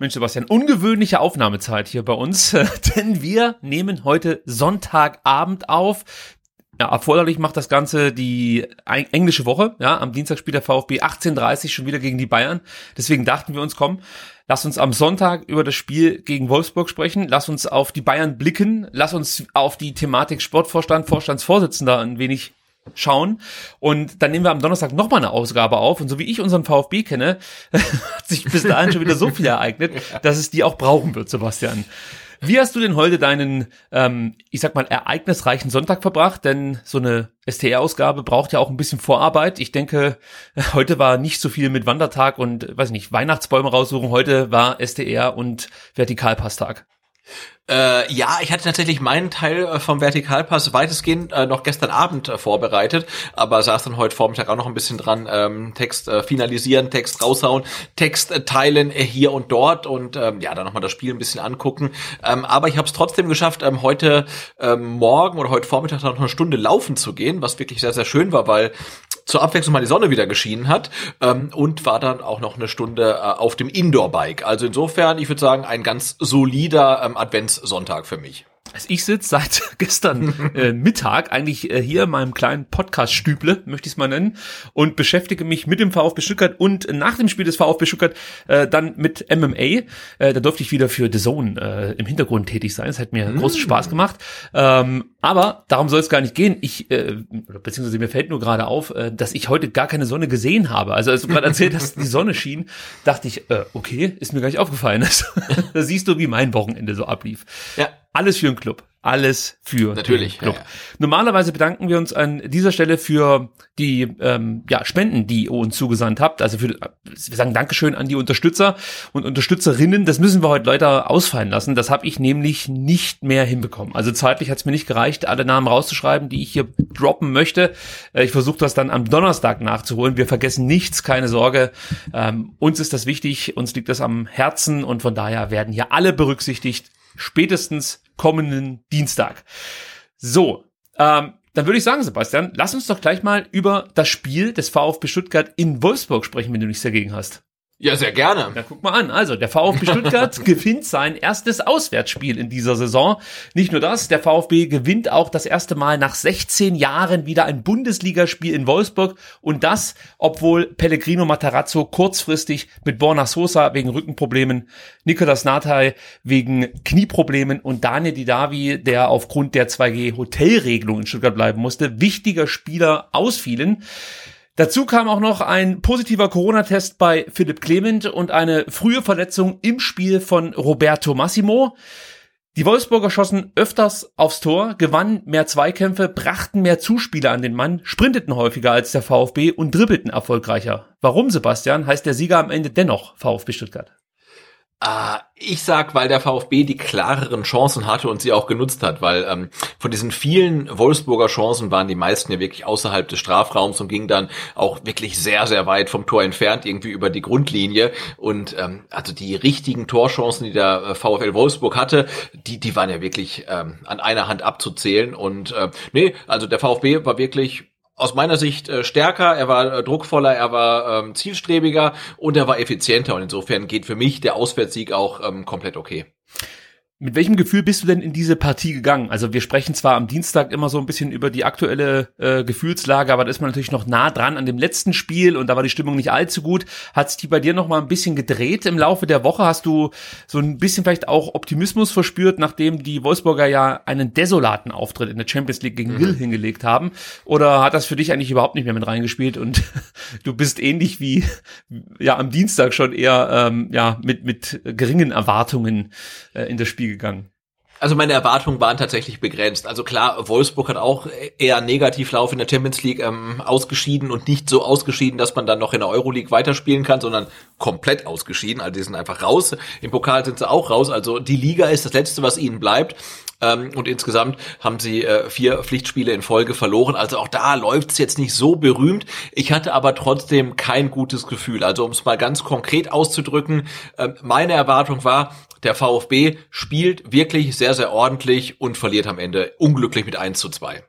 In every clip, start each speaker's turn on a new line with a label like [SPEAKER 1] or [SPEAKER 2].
[SPEAKER 1] Mensch, Sebastian, ungewöhnliche Aufnahmezeit hier bei uns, denn wir nehmen heute Sonntagabend auf. Ja, erforderlich macht das Ganze die englische Woche. Ja, am Dienstag spielt der VfB 18:30 schon wieder gegen die Bayern. Deswegen dachten wir uns, komm, lass uns am Sonntag über das Spiel gegen Wolfsburg sprechen. Lass uns auf die Bayern blicken. Lass uns auf die Thematik Sportvorstand, Vorstandsvorsitzender ein wenig schauen. Und dann nehmen wir am Donnerstag nochmal eine Ausgabe auf. Und so wie ich unseren VfB kenne, hat sich bis dahin schon wieder so viel ereignet, dass es die auch brauchen wird, Sebastian. Wie hast du denn heute deinen, ähm, ich sag mal, ereignisreichen Sonntag verbracht? Denn so eine STR-Ausgabe braucht ja auch ein bisschen Vorarbeit. Ich denke, heute war nicht so viel mit Wandertag und, weiß nicht, Weihnachtsbäume raussuchen. Heute war STR und Vertikalpasstag.
[SPEAKER 2] Äh, ja, ich hatte tatsächlich meinen Teil äh, vom Vertikalpass weitestgehend äh, noch gestern Abend äh, vorbereitet, aber saß dann heute Vormittag auch noch ein bisschen dran, ähm, Text äh, finalisieren, Text raushauen, Text äh, teilen hier und dort und ähm, ja, dann nochmal das Spiel ein bisschen angucken. Ähm, aber ich habe es trotzdem geschafft, ähm, heute ähm, Morgen oder heute Vormittag noch eine Stunde laufen zu gehen, was wirklich sehr, sehr schön war, weil zur Abwechslung mal die Sonne wieder geschienen hat ähm, und war dann auch noch eine Stunde äh, auf dem Indoor-Bike. Also insofern, ich würde sagen, ein ganz solider ähm, Adventssonntag für mich.
[SPEAKER 1] Also ich sitze seit gestern äh, Mittag eigentlich äh, hier in meinem kleinen Podcast-Stüble, möchte ich es mal nennen, und beschäftige mich mit dem VfB Stuttgart und nach dem Spiel des VfB Stuttgart äh, dann mit MMA. Äh, da durfte ich wieder für The Zone äh, im Hintergrund tätig sein. Es hat mir mm. großen Spaß gemacht. Ähm, aber darum soll es gar nicht gehen. Ich, äh, beziehungsweise mir fällt nur gerade auf, äh, dass ich heute gar keine Sonne gesehen habe. Also als du gerade erzählt hast, die Sonne schien, dachte ich, äh, okay, ist mir gar nicht aufgefallen. da siehst du, wie mein Wochenende so ablief.
[SPEAKER 2] Ja.
[SPEAKER 1] Alles für den Club. Alles für
[SPEAKER 2] Natürlich,
[SPEAKER 1] den Club.
[SPEAKER 2] Ja, ja.
[SPEAKER 1] Normalerweise bedanken wir uns an dieser Stelle für die ähm, ja, Spenden, die ihr uns zugesandt habt. Also für, wir sagen Dankeschön an die Unterstützer und Unterstützerinnen. Das müssen wir heute leider ausfallen lassen. Das habe ich nämlich nicht mehr hinbekommen. Also zeitlich hat es mir nicht gereicht, alle Namen rauszuschreiben, die ich hier droppen möchte. Äh, ich versuche das dann am Donnerstag nachzuholen. Wir vergessen nichts, keine Sorge. Ähm, uns ist das wichtig, uns liegt das am Herzen und von daher werden hier alle berücksichtigt spätestens kommenden Dienstag. So, ähm, dann würde ich sagen, Sebastian, lass uns doch gleich mal über das Spiel des VfB Stuttgart in Wolfsburg sprechen, wenn du nichts dagegen hast.
[SPEAKER 2] Ja, sehr gerne.
[SPEAKER 1] Ja, guck mal an. Also, der VfB Stuttgart gewinnt sein erstes Auswärtsspiel in dieser Saison. Nicht nur das, der VfB gewinnt auch das erste Mal nach 16 Jahren wieder ein Bundesligaspiel in Wolfsburg. Und das, obwohl Pellegrino Matarazzo kurzfristig mit Borna Sosa wegen Rückenproblemen, Nicolas Nathai wegen Knieproblemen und Daniel Didavi, der aufgrund der 2G-Hotelregelung in Stuttgart bleiben musste, wichtiger Spieler ausfielen. Dazu kam auch noch ein positiver Corona-Test bei Philipp Clement und eine frühe Verletzung im Spiel von Roberto Massimo. Die Wolfsburger schossen öfters aufs Tor, gewannen mehr Zweikämpfe, brachten mehr Zuspieler an den Mann, sprinteten häufiger als der VfB und dribbelten erfolgreicher. Warum, Sebastian, heißt der Sieger am Ende dennoch VfB Stuttgart?
[SPEAKER 2] Uh, ich sag, weil der VfB die klareren Chancen hatte und sie auch genutzt hat, weil ähm, von diesen vielen Wolfsburger Chancen waren die meisten ja wirklich außerhalb des Strafraums und gingen dann auch wirklich sehr, sehr weit vom Tor entfernt, irgendwie über die Grundlinie. Und ähm, also die richtigen Torchancen, die der äh, VfL Wolfsburg hatte, die, die waren ja wirklich ähm, an einer Hand abzuzählen. Und äh, nee, also der VfB war wirklich aus meiner Sicht äh, stärker, er war äh, druckvoller, er war ähm, zielstrebiger und er war effizienter und insofern geht für mich der Auswärtssieg auch ähm, komplett okay.
[SPEAKER 1] Mit welchem Gefühl bist du denn in diese Partie gegangen? Also wir sprechen zwar am Dienstag immer so ein bisschen über die aktuelle äh, Gefühlslage, aber da ist man natürlich noch nah dran an dem letzten Spiel und da war die Stimmung nicht allzu gut. Hat sich die bei dir noch mal ein bisschen gedreht im Laufe der Woche? Hast du so ein bisschen vielleicht auch Optimismus verspürt, nachdem die Wolfsburger ja einen desolaten Auftritt in der Champions League gegen mhm. Lille hingelegt haben? Oder hat das für dich eigentlich überhaupt nicht mehr mit reingespielt und du bist ähnlich wie ja am Dienstag schon eher ähm, ja mit mit geringen Erwartungen äh, in das Spiel gegangen?
[SPEAKER 2] Also meine Erwartungen waren tatsächlich begrenzt. Also klar, Wolfsburg hat auch eher Negativlauf in der Champions League ähm, ausgeschieden und nicht so ausgeschieden, dass man dann noch in der Euroleague weiterspielen kann, sondern komplett ausgeschieden. Also die sind einfach raus. Im Pokal sind sie auch raus. Also die Liga ist das Letzte, was ihnen bleibt. Ähm, und insgesamt haben sie äh, vier Pflichtspiele in Folge verloren. Also auch da läuft's jetzt nicht so berühmt. Ich hatte aber trotzdem kein gutes Gefühl. Also um es mal ganz konkret auszudrücken, äh, meine Erwartung war, der VfB spielt wirklich sehr, sehr ordentlich und verliert am Ende unglücklich mit 1 zu 2.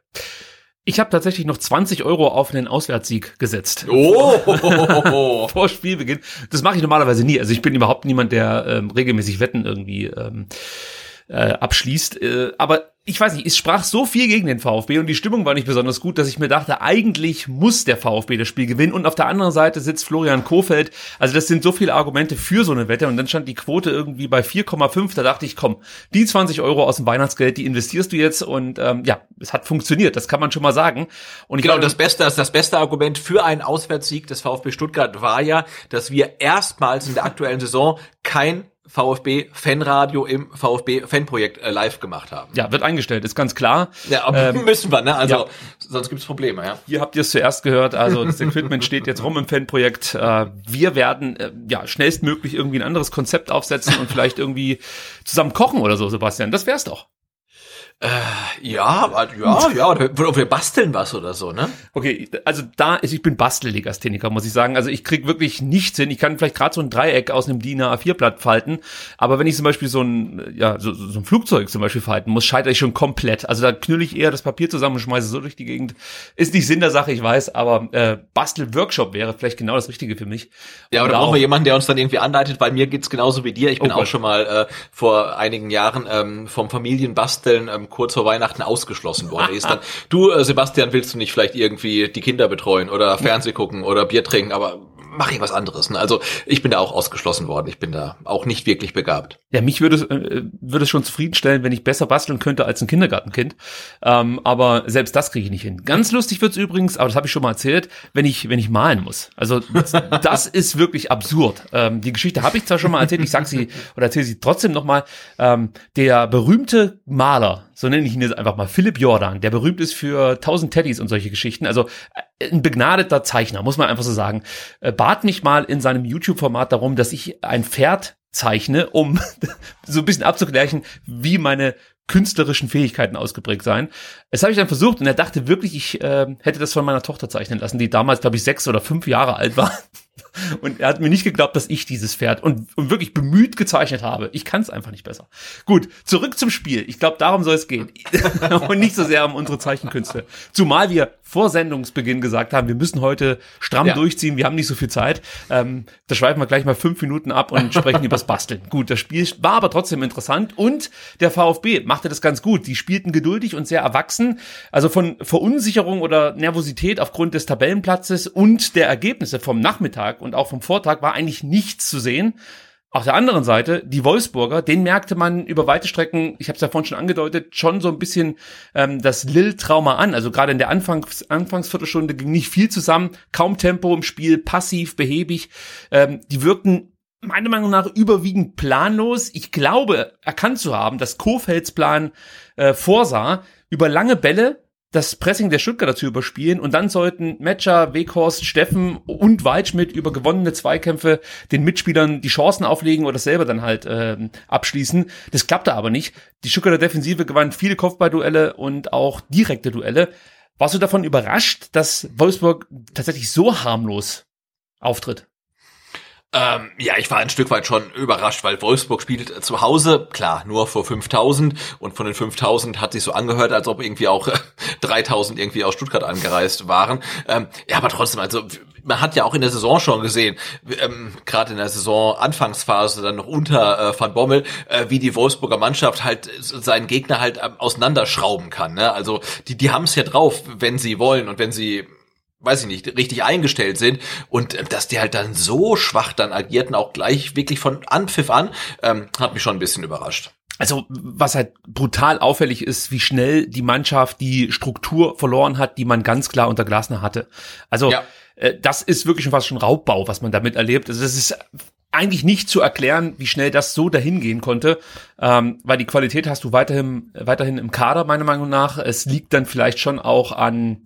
[SPEAKER 1] Ich habe tatsächlich noch 20 Euro auf einen Auswärtssieg gesetzt.
[SPEAKER 2] Oh!
[SPEAKER 1] Vor Spielbeginn. Das mache ich normalerweise nie. Also ich bin überhaupt niemand, der ähm, regelmäßig Wetten irgendwie ähm, äh, abschließt. Äh, aber ich weiß nicht, es sprach so viel gegen den VfB und die Stimmung war nicht besonders gut, dass ich mir dachte, eigentlich muss der VfB das Spiel gewinnen. Und auf der anderen Seite sitzt Florian Kofeld. Also das sind so viele Argumente für so eine Wette. Und dann stand die Quote irgendwie bei 4,5. Da dachte ich, komm, die 20 Euro aus dem Weihnachtsgeld, die investierst du jetzt. Und ähm, ja, es hat funktioniert. Das kann man schon mal sagen.
[SPEAKER 2] Und genau, glaube, das beste, das beste Argument für einen Auswärtssieg des VfB Stuttgart war ja, dass wir erstmals in der aktuellen Saison kein VfB Fanradio im VfB Fanprojekt äh, live gemacht haben.
[SPEAKER 1] Ja, wird eingestellt, ist ganz klar.
[SPEAKER 2] Ja, aber ähm, müssen wir, ne? Also ja. sonst gibt's Probleme, ja.
[SPEAKER 1] Hier habt ihr es zuerst gehört, also das Equipment steht jetzt rum im Fanprojekt. Äh, wir werden äh, ja schnellstmöglich irgendwie ein anderes Konzept aufsetzen und vielleicht irgendwie zusammen kochen oder so, Sebastian. Das wär's doch.
[SPEAKER 2] Äh, ja, ja, ja, oder wir basteln was oder so, ne?
[SPEAKER 1] Okay, also da ist, ich bin Bastellegastheniker, muss ich sagen. Also ich krieg wirklich nichts hin. Ich kann vielleicht gerade so ein Dreieck aus einem DIN A4-Blatt falten, aber wenn ich zum Beispiel so ein, ja, so, so ein Flugzeug zum Beispiel falten muss, scheitere ich schon komplett. Also da knülle ich eher das Papier zusammen und schmeiße so durch die Gegend. Ist nicht Sinn der Sache, ich weiß, aber äh, Bastel-Workshop wäre vielleicht genau das Richtige für mich.
[SPEAKER 2] Ja, oder brauchen wir jemanden, der uns dann irgendwie anleitet, weil mir geht's genauso wie dir. Ich bin oh auch schon mal äh, vor einigen Jahren ähm, vom Familienbasteln ähm, kurz vor Weihnachten ausgeschlossen worden ist. Dann, du, äh, Sebastian, willst du nicht vielleicht irgendwie die Kinder betreuen oder Fernseh gucken oder Bier trinken, aber mach ich was anderes. Ne? Also ich bin da auch ausgeschlossen worden. Ich bin da auch nicht wirklich begabt.
[SPEAKER 1] Ja, mich würde es, äh, würde es schon zufriedenstellen, wenn ich besser basteln könnte als ein Kindergartenkind. Ähm, aber selbst das kriege ich nicht hin. Ganz lustig wird's übrigens, aber das habe ich schon mal erzählt, wenn ich, wenn ich malen muss. Also das, das ist wirklich absurd. Ähm, die Geschichte habe ich zwar schon mal erzählt, ich sag sie oder erzähle sie trotzdem nochmal. Ähm, der berühmte Maler, so nenne ich ihn jetzt einfach mal, Philipp Jordan, der berühmt ist für tausend Teddys und solche Geschichten. Also äh, ein begnadeter Zeichner, muss man einfach so sagen, äh, bat mich mal in seinem YouTube-Format darum, dass ich ein Pferd zeichne, um so ein bisschen abzugleichen, wie meine künstlerischen Fähigkeiten ausgeprägt seien. Das habe ich dann versucht und er dachte wirklich, ich äh, hätte das von meiner Tochter zeichnen lassen, die damals, glaube ich, sechs oder fünf Jahre alt war. Und er hat mir nicht geglaubt, dass ich dieses Pferd und, und wirklich bemüht gezeichnet habe. Ich kann es einfach nicht besser. Gut, zurück zum Spiel. Ich glaube, darum soll es gehen. und nicht so sehr um unsere Zeichenkünste. Zumal wir vor Sendungsbeginn gesagt haben, wir müssen heute stramm ja. durchziehen, wir haben nicht so viel Zeit. Ähm, da schweifen wir gleich mal fünf Minuten ab und sprechen übers Basteln. Gut, das Spiel war aber trotzdem interessant und der VfB machte das ganz gut. Die spielten geduldig und sehr erwachsen. Also von Verunsicherung oder Nervosität aufgrund des Tabellenplatzes und der Ergebnisse vom Nachmittag und auch vom Vortag war eigentlich nichts zu sehen. Auf der anderen Seite, die Wolfsburger, den merkte man über weite Strecken, ich habe es ja vorhin schon angedeutet, schon so ein bisschen ähm, das Lil-Trauma an. Also gerade in der Anfangs Anfangsviertelstunde ging nicht viel zusammen, kaum Tempo im Spiel, passiv, behäbig. Ähm, die wirkten meiner Meinung nach überwiegend planlos. Ich glaube, erkannt zu haben, dass Kofelds Plan äh, vorsah, über lange Bälle das Pressing der Stuttgarter zu überspielen und dann sollten Metscher, Weghorst, Steffen und Waldschmidt über gewonnene Zweikämpfe den Mitspielern die Chancen auflegen oder selber dann halt äh, abschließen. Das klappte aber nicht. Die Stuttgarter Defensive gewann viele Kopfballduelle und auch direkte Duelle. Warst du davon überrascht, dass Wolfsburg tatsächlich so harmlos auftritt?
[SPEAKER 2] Ähm, ja, ich war ein Stück weit schon überrascht, weil Wolfsburg spielt zu Hause, klar, nur vor 5000 und von den 5000 hat sich so angehört, als ob irgendwie auch 3000 irgendwie aus Stuttgart angereist waren. Ähm, ja, aber trotzdem, also man hat ja auch in der Saison schon gesehen, ähm, gerade in der Saison Anfangsphase dann noch unter äh, Van Bommel, äh, wie die Wolfsburger Mannschaft halt seinen Gegner halt äh, auseinanderschrauben kann. Ne? Also die, die haben es ja drauf, wenn sie wollen und wenn sie weiß ich nicht, richtig eingestellt sind und äh, dass die halt dann so schwach dann agierten, auch gleich wirklich von Anpfiff an, ähm, hat mich schon ein bisschen überrascht.
[SPEAKER 1] Also was halt brutal auffällig ist, wie schnell die Mannschaft die Struktur verloren hat, die man ganz klar unter Glasner hatte. Also ja. äh, das ist wirklich schon fast schon Raubbau, was man damit erlebt. Also das ist eigentlich nicht zu erklären, wie schnell das so dahin gehen konnte, ähm, weil die Qualität hast du weiterhin weiterhin im Kader meiner Meinung nach. Es liegt dann vielleicht schon auch an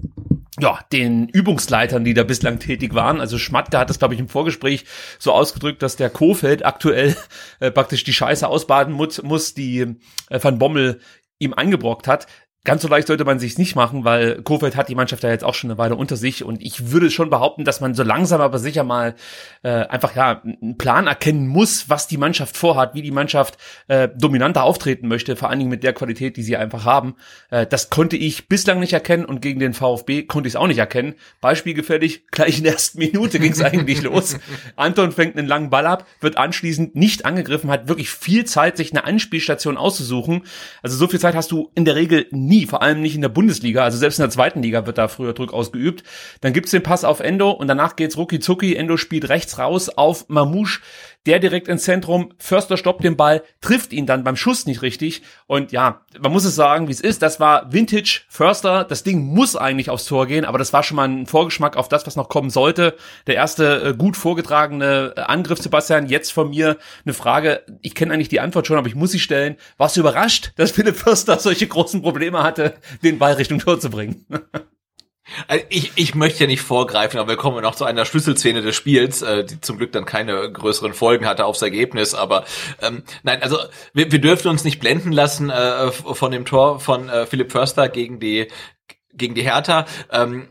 [SPEAKER 1] ja, den Übungsleitern, die da bislang tätig waren. Also Schmatke hat das, glaube ich, im Vorgespräch so ausgedrückt, dass der Kofeld aktuell äh, praktisch die Scheiße ausbaden muss, muss die äh, Van Bommel ihm eingebrockt hat. Ganz so leicht sollte man sich's nicht machen, weil Kofeld hat die Mannschaft ja jetzt auch schon eine Weile unter sich und ich würde schon behaupten, dass man so langsam aber sicher mal äh, einfach ja einen Plan erkennen muss, was die Mannschaft vorhat, wie die Mannschaft äh, dominanter auftreten möchte, vor allen Dingen mit der Qualität, die sie einfach haben. Äh, das konnte ich bislang nicht erkennen und gegen den VfB konnte ich es auch nicht erkennen. Beispielgefällig, gleich in der ersten Minute ging's eigentlich los. Anton fängt einen langen Ball ab, wird anschließend nicht angegriffen, hat wirklich viel Zeit, sich eine Anspielstation auszusuchen. Also so viel Zeit hast du in der Regel nie nie, vor allem nicht in der Bundesliga. Also selbst in der zweiten Liga wird da früher Druck ausgeübt. Dann gibt's den Pass auf Endo und danach geht's rucki zucki. Endo spielt rechts raus auf Mamouche der direkt ins Zentrum, Förster stoppt den Ball, trifft ihn dann beim Schuss nicht richtig und ja, man muss es sagen, wie es ist, das war Vintage Förster, das Ding muss eigentlich aufs Tor gehen, aber das war schon mal ein Vorgeschmack auf das, was noch kommen sollte. Der erste äh, gut vorgetragene äh, Angriff, Sebastian, jetzt von mir eine Frage, ich kenne eigentlich die Antwort schon, aber ich muss sie stellen. Warst du überrascht, dass Philipp Förster solche großen Probleme hatte, den Ball Richtung Tor zu bringen?
[SPEAKER 2] Also ich, ich möchte ja nicht vorgreifen, aber wir kommen noch zu einer Schlüsselszene des Spiels, äh, die zum Glück dann keine größeren Folgen hatte aufs Ergebnis. Aber ähm, nein, also wir, wir dürfen uns nicht blenden lassen äh, von dem Tor von äh, Philipp Förster gegen die gegen die Hertha. Ähm,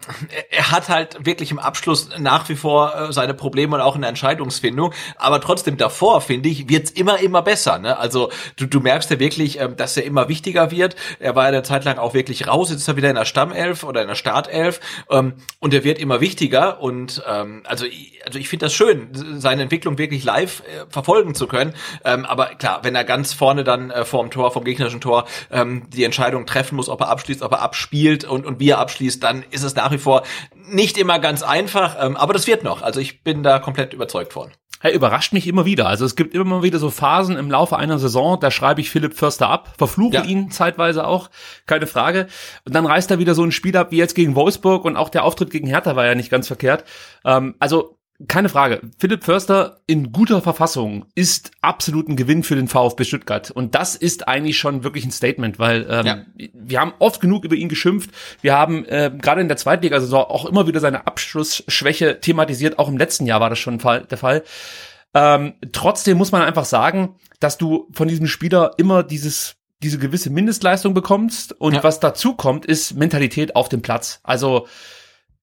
[SPEAKER 2] er hat halt wirklich im Abschluss nach wie vor äh, seine Probleme und auch in der Entscheidungsfindung. Aber trotzdem davor, finde ich, wird's immer, immer besser. Ne? Also du, du merkst ja wirklich, ähm, dass er immer wichtiger wird. Er war ja eine Zeit lang auch wirklich raus. Jetzt ist er wieder in der Stammelf oder in der Startelf. Ähm, und er wird immer wichtiger. Und ähm, also, also ich finde das schön, seine Entwicklung wirklich live äh, verfolgen zu können. Ähm, aber klar, wenn er ganz vorne dann äh, vorm Tor, vom gegnerischen Tor, ähm, die Entscheidung treffen muss, ob er abschließt, ob er abspielt und und wie er abschließt, dann ist es nach wie vor nicht immer ganz einfach, ähm, aber das wird noch. Also ich bin da komplett überzeugt von.
[SPEAKER 1] Hey, überrascht mich immer wieder. Also es gibt immer wieder so Phasen im Laufe einer Saison, da schreibe ich Philipp Förster ab, verfluche ja. ihn zeitweise auch, keine Frage. Und dann reißt er wieder so ein Spiel ab wie jetzt gegen Wolfsburg und auch der Auftritt gegen Hertha war ja nicht ganz verkehrt. Ähm, also keine Frage. Philipp Förster in guter Verfassung ist absolut ein Gewinn für den VfB Stuttgart. Und das ist eigentlich schon wirklich ein Statement, weil ähm, ja. wir haben oft genug über ihn geschimpft. Wir haben äh, gerade in der Zweitliga-Saison auch immer wieder seine Abschlussschwäche thematisiert. Auch im letzten Jahr war das schon der Fall. Ähm, trotzdem muss man einfach sagen, dass du von diesem Spieler immer dieses diese gewisse Mindestleistung bekommst und ja. was dazu kommt, ist Mentalität auf dem Platz. Also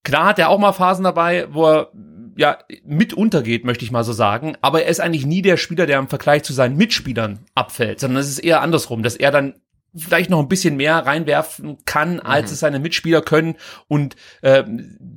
[SPEAKER 1] klar hat er auch mal Phasen dabei, wo er ja, mit untergeht, möchte ich mal so sagen. Aber er ist eigentlich nie der Spieler, der im Vergleich zu seinen Mitspielern abfällt, sondern es ist eher andersrum, dass er dann vielleicht noch ein bisschen mehr reinwerfen kann, als mhm. es seine Mitspieler können und äh,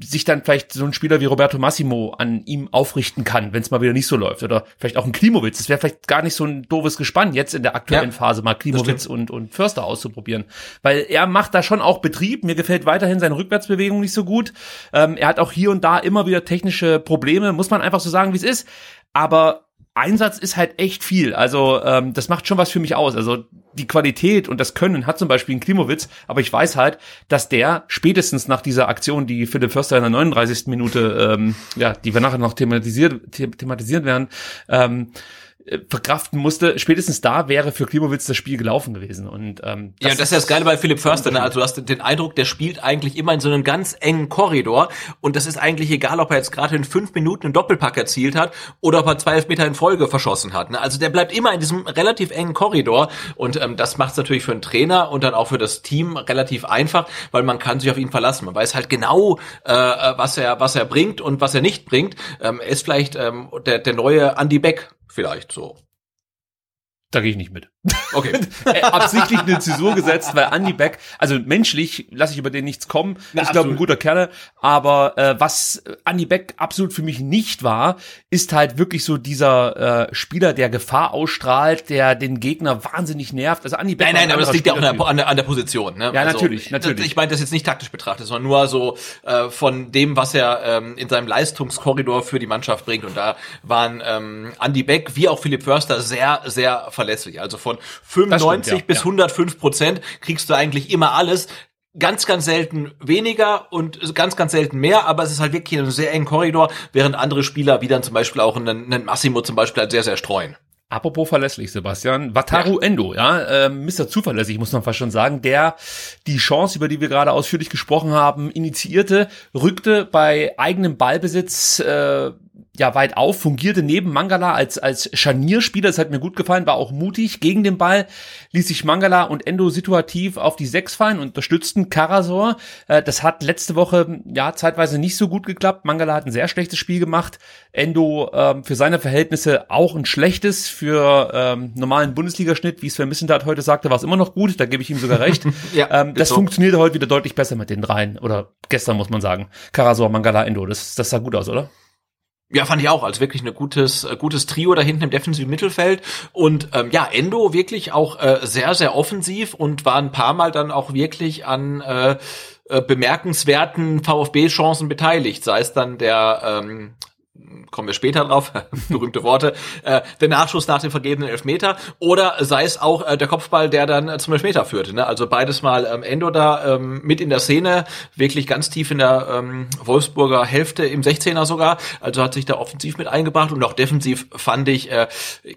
[SPEAKER 1] sich dann vielleicht so ein Spieler wie Roberto Massimo an ihm aufrichten kann, wenn es mal wieder nicht so läuft. Oder vielleicht auch ein Klimowitz. Das wäre vielleicht gar nicht so ein doofes Gespann, jetzt in der aktuellen ja, Phase mal Klimowitz und, und Förster auszuprobieren. Weil er macht da schon auch Betrieb. Mir gefällt weiterhin seine Rückwärtsbewegung nicht so gut. Ähm, er hat auch hier und da immer wieder technische Probleme, muss man einfach so sagen, wie es ist. Aber Einsatz ist halt echt viel. Also ähm, das macht schon was für mich aus. Also die Qualität und das Können hat zum Beispiel ein Klimowitz, aber ich weiß halt, dass der spätestens nach dieser Aktion, die Philipp Förster in der 39. Minute, ähm, ja, die wir nachher noch thematisiert, thematisiert werden, ähm, äh, verkraften musste, spätestens da wäre für Klimowitz das Spiel gelaufen gewesen. Und ähm,
[SPEAKER 2] das ja, das ist das Geile bei Philipp Förster. Ne? Also du hast den Eindruck, der spielt eigentlich immer in so einem ganz engen Korridor und das ist eigentlich egal, ob er jetzt gerade in fünf Minuten einen Doppelpack erzielt hat oder ob er zwei Meter in Folge verschossen hat. Ne? Also der bleibt immer in diesem relativ engen Korridor und ähm, das macht es natürlich für einen Trainer und dann auch für das Team relativ einfach, weil man kann sich auf ihn verlassen. Man weiß halt genau, äh, äh was er was er bringt und was er nicht bringt. Ähm, ist vielleicht ähm, der der neue Andy Beck vielleicht so.
[SPEAKER 1] Da gehe ich nicht mit.
[SPEAKER 2] Okay.
[SPEAKER 1] Absichtlich eine Zäsur gesetzt, weil Andy Beck, also menschlich lasse ich über den nichts kommen. Na, ich glaube, ein guter Kerl. Aber äh, was Andy Beck absolut für mich nicht war, ist halt wirklich so dieser äh, Spieler, der Gefahr ausstrahlt, der den Gegner wahnsinnig nervt. Also Andy Beck.
[SPEAKER 2] Nein, nein, aber das liegt ja auch an der, an der Position. Ne?
[SPEAKER 1] Ja, also, natürlich, natürlich.
[SPEAKER 2] Ich meine das jetzt nicht taktisch betrachtet, sondern nur so äh, von dem, was er ähm, in seinem Leistungskorridor für die Mannschaft bringt. Und da waren ähm, Andy Beck wie auch Philipp Förster sehr, sehr verlässlich. Also von 95 stimmt, ja, bis ja. 105 Prozent kriegst du eigentlich immer alles ganz, ganz selten weniger und ganz, ganz selten mehr, aber es ist halt wirklich ein sehr engen Korridor, während andere Spieler, wie dann zum Beispiel auch einen, einen Massimo zum Beispiel, halt sehr, sehr streuen.
[SPEAKER 1] Apropos verlässlich, Sebastian. Wataru ja. Endo, ja, äh, Mr. Zuverlässig, muss man fast schon sagen, der die Chance, über die wir gerade ausführlich gesprochen haben, initiierte, rückte bei eigenem Ballbesitz äh, ja weit auf, fungierte neben Mangala als, als Scharnierspieler, das hat mir gut gefallen, war auch mutig gegen den Ball, ließ sich Mangala und Endo situativ auf die Sechs fallen, unterstützten Karasor. Äh, das hat letzte Woche ja zeitweise nicht so gut geklappt. Mangala hat ein sehr schlechtes Spiel gemacht. Endo ähm, für seine Verhältnisse auch ein schlechtes. Für ähm, normalen Bundesligaschnitt, wie Sven Missentat heute sagte, war es immer noch gut, da gebe ich ihm sogar recht. ja, ähm, das so. funktionierte heute wieder deutlich besser mit den dreien. Oder gestern muss man sagen. Karasor, Mangala, Endo. Das, das sah gut aus, oder?
[SPEAKER 2] Ja, fand ich auch. Also wirklich ein gutes, äh, gutes Trio da hinten im defensiven Mittelfeld. Und ähm, ja, Endo wirklich auch äh, sehr, sehr offensiv und war ein paar Mal dann auch wirklich an äh, äh bemerkenswerten VfB-Chancen beteiligt. Sei es dann der ähm, kommen wir später drauf, berühmte Worte, äh, der Nachschuss nach dem vergebenen Elfmeter oder sei es auch äh, der Kopfball, der dann äh, zum Elfmeter führte. Ne? Also beides mal ähm, Endo da ähm, mit in der Szene, wirklich ganz tief in der ähm, Wolfsburger Hälfte, im 16er sogar, also hat sich da offensiv mit eingebracht und auch defensiv fand ich, äh,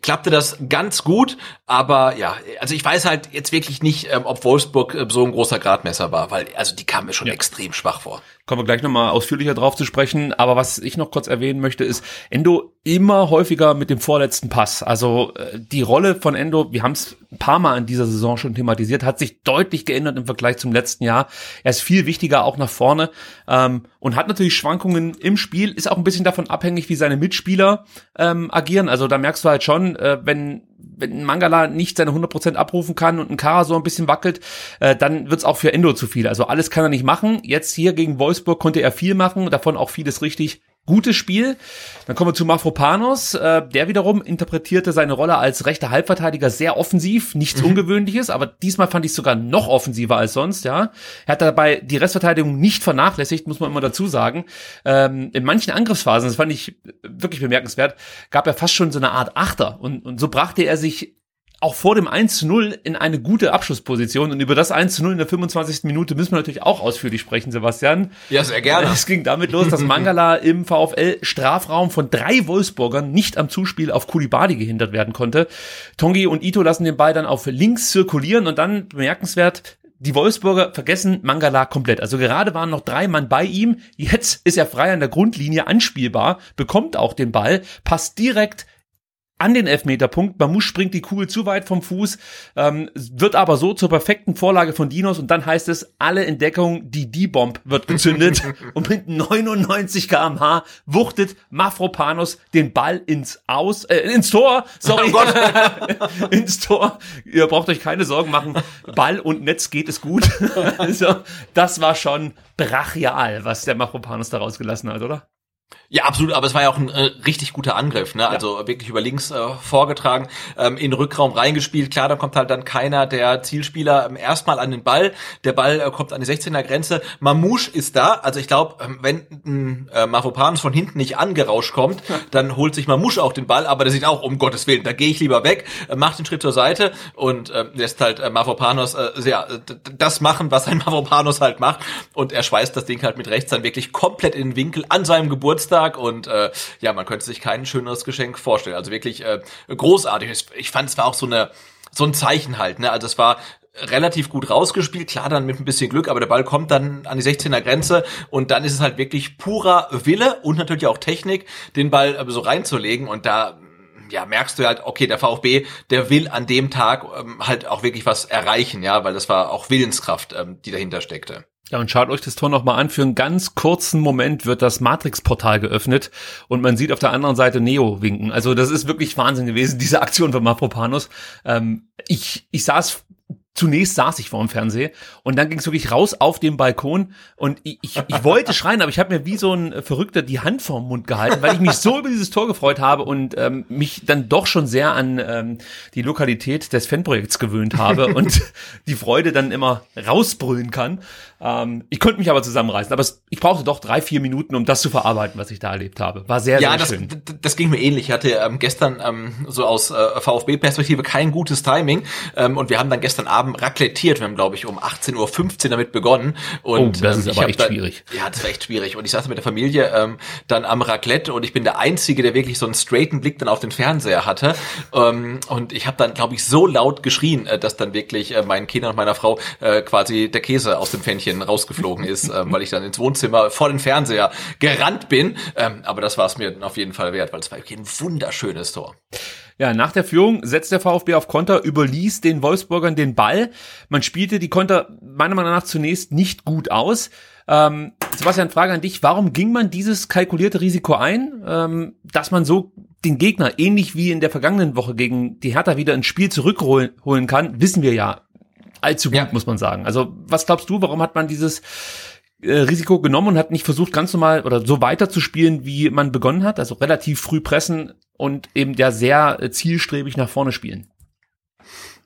[SPEAKER 2] klappte das ganz gut, aber ja, also ich weiß halt jetzt wirklich nicht, ähm, ob Wolfsburg äh, so ein großer Gradmesser war, weil also die kam mir schon ja. extrem schwach vor.
[SPEAKER 1] Kommen wir gleich nochmal ausführlicher drauf zu sprechen. Aber was ich noch kurz erwähnen möchte, ist Endo immer häufiger mit dem vorletzten Pass. Also äh, die Rolle von Endo, wir haben es ein paar Mal in dieser Saison schon thematisiert, hat sich deutlich geändert im Vergleich zum letzten Jahr. Er ist viel wichtiger auch nach vorne ähm, und hat natürlich Schwankungen im Spiel, ist auch ein bisschen davon abhängig, wie seine Mitspieler ähm, agieren. Also da merkst du halt schon, äh, wenn wenn Mangala nicht seine 100% abrufen kann und ein Kara so ein bisschen wackelt, äh, dann wird's auch für Endo zu viel. Also alles kann er nicht machen. Jetzt hier gegen Wolfsburg konnte er viel machen, davon auch vieles richtig gutes Spiel. Dann kommen wir zu Mafropanos. Äh, der wiederum interpretierte seine Rolle als rechter Halbverteidiger sehr offensiv, nichts mhm. Ungewöhnliches, aber diesmal fand ich es sogar noch offensiver als sonst. Ja, Er hat dabei die Restverteidigung nicht vernachlässigt, muss man immer dazu sagen. Ähm, in manchen Angriffsphasen, das fand ich wirklich bemerkenswert, gab er fast schon so eine Art Achter und, und so brachte er sich auch vor dem 1 zu 0 in eine gute Abschlussposition. Und über das 1 zu 0 in der 25. Minute müssen wir natürlich auch ausführlich sprechen, Sebastian.
[SPEAKER 2] Ja, sehr gerne.
[SPEAKER 1] Es ging damit los, dass Mangala im VfL Strafraum von drei Wolfsburgern nicht am Zuspiel auf Kulibadi gehindert werden konnte. Tongi und Ito lassen den Ball dann auf links zirkulieren und dann bemerkenswert, die Wolfsburger vergessen Mangala komplett. Also gerade waren noch drei Mann bei ihm. Jetzt ist er frei an der Grundlinie anspielbar, bekommt auch den Ball, passt direkt an den Elfmeterpunkt. Mamusch springt die Kugel zu weit vom Fuß, ähm, wird aber so zur perfekten Vorlage von Dinos und dann heißt es, alle Entdeckung, die D-Bomb wird gezündet und mit 99 kmh wuchtet Mafropanos den Ball ins Aus, äh, ins Tor, sorry, oh ins Tor. Ihr braucht euch keine Sorgen machen, Ball und Netz geht es gut. also, das war schon brachial, was der Mafropanos da rausgelassen hat, oder?
[SPEAKER 2] Ja, absolut, aber es war ja auch ein äh, richtig guter Angriff, ne? Ja. Also wirklich über links äh, vorgetragen, ähm, in den Rückraum reingespielt. Klar, da kommt halt dann keiner der Zielspieler ähm, erstmal an den Ball. Der Ball äh, kommt an die 16er Grenze. Mamouche ist da. Also ich glaube, ähm, wenn äh, Mavropanos von hinten nicht angerauscht kommt, dann holt sich Mamouche auch den Ball, aber der sieht auch, um Gottes Willen, da gehe ich lieber weg, äh, macht den Schritt zur Seite und äh, lässt halt äh, Mavropanos äh, ja, das machen, was ein Mavropanos halt macht. Und er schweißt das Ding halt mit rechts dann wirklich komplett in den Winkel an seinem Geburt Geburtstag und äh, ja, man könnte sich kein schöneres Geschenk vorstellen. Also wirklich äh, großartig. Ich fand, es war auch so eine so ein Zeichen halt. Ne? Also es war relativ gut rausgespielt, klar dann mit ein bisschen Glück, aber der Ball kommt dann an die 16er Grenze und dann ist es halt wirklich purer Wille und natürlich auch Technik, den Ball so reinzulegen und da ja, merkst du halt, okay, der VfB, der will an dem Tag ähm, halt auch wirklich was erreichen, ja, weil das war auch Willenskraft, ähm, die dahinter steckte.
[SPEAKER 1] Ja, und schaut euch das Tor nochmal an. Für einen ganz kurzen Moment wird das Matrix-Portal geöffnet und man sieht auf der anderen Seite Neo winken. Also das ist wirklich Wahnsinn gewesen, diese Aktion von Mafropanos. Ähm, ich, ich saß zunächst saß ich vor dem Fernseher und dann ging es wirklich raus auf den Balkon und ich, ich, ich wollte schreien, aber ich habe mir wie so ein Verrückter die Hand vorm Mund gehalten, weil ich mich so über dieses Tor gefreut habe und ähm, mich dann doch schon sehr an ähm, die Lokalität des Fanprojekts gewöhnt habe und die Freude dann immer rausbrüllen kann. Ähm, ich konnte mich aber zusammenreißen, aber es, ich brauchte doch drei, vier Minuten, um das zu verarbeiten, was ich da erlebt habe. War sehr,
[SPEAKER 2] ja,
[SPEAKER 1] sehr
[SPEAKER 2] das,
[SPEAKER 1] schön.
[SPEAKER 2] Das, das ging mir ähnlich. Ich hatte ähm, gestern ähm, so aus äh, VfB-Perspektive kein gutes Timing ähm, und wir haben dann gestern Abend raclettiert. Wir haben, glaube ich, um 18.15 Uhr damit begonnen. Und,
[SPEAKER 1] oh, das ist
[SPEAKER 2] ähm,
[SPEAKER 1] aber echt
[SPEAKER 2] da,
[SPEAKER 1] schwierig.
[SPEAKER 2] Ja, das war echt schwierig. Und ich saß mit der Familie ähm, dann am Raclette und ich bin der Einzige, der wirklich so einen straighten Blick dann auf den Fernseher hatte. Ähm, und ich habe dann, glaube ich, so laut geschrien, äh, dass dann wirklich äh, meinen Kindern und meiner Frau äh, quasi der Käse aus dem Pfännchen rausgeflogen ist, ähm, weil ich dann ins Wohnzimmer vor den Fernseher gerannt bin. Ähm, aber das war es mir auf jeden Fall wert, weil es war ein wunderschönes Tor.
[SPEAKER 1] Ja, nach der Führung setzt der VfB auf Konter, überließ den Wolfsburgern den Ball. Man spielte die Konter meiner Meinung nach zunächst nicht gut aus. Ähm, Sebastian, Frage an dich. Warum ging man dieses kalkulierte Risiko ein, ähm, dass man so den Gegner, ähnlich wie in der vergangenen Woche gegen die Hertha, wieder ins Spiel zurückholen kann? Wissen wir ja allzu gut, ja. muss man sagen. Also was glaubst du, warum hat man dieses äh, Risiko genommen und hat nicht versucht, ganz normal oder so weiter zu spielen, wie man begonnen hat? Also relativ früh pressen und eben ja sehr äh, zielstrebig nach vorne spielen.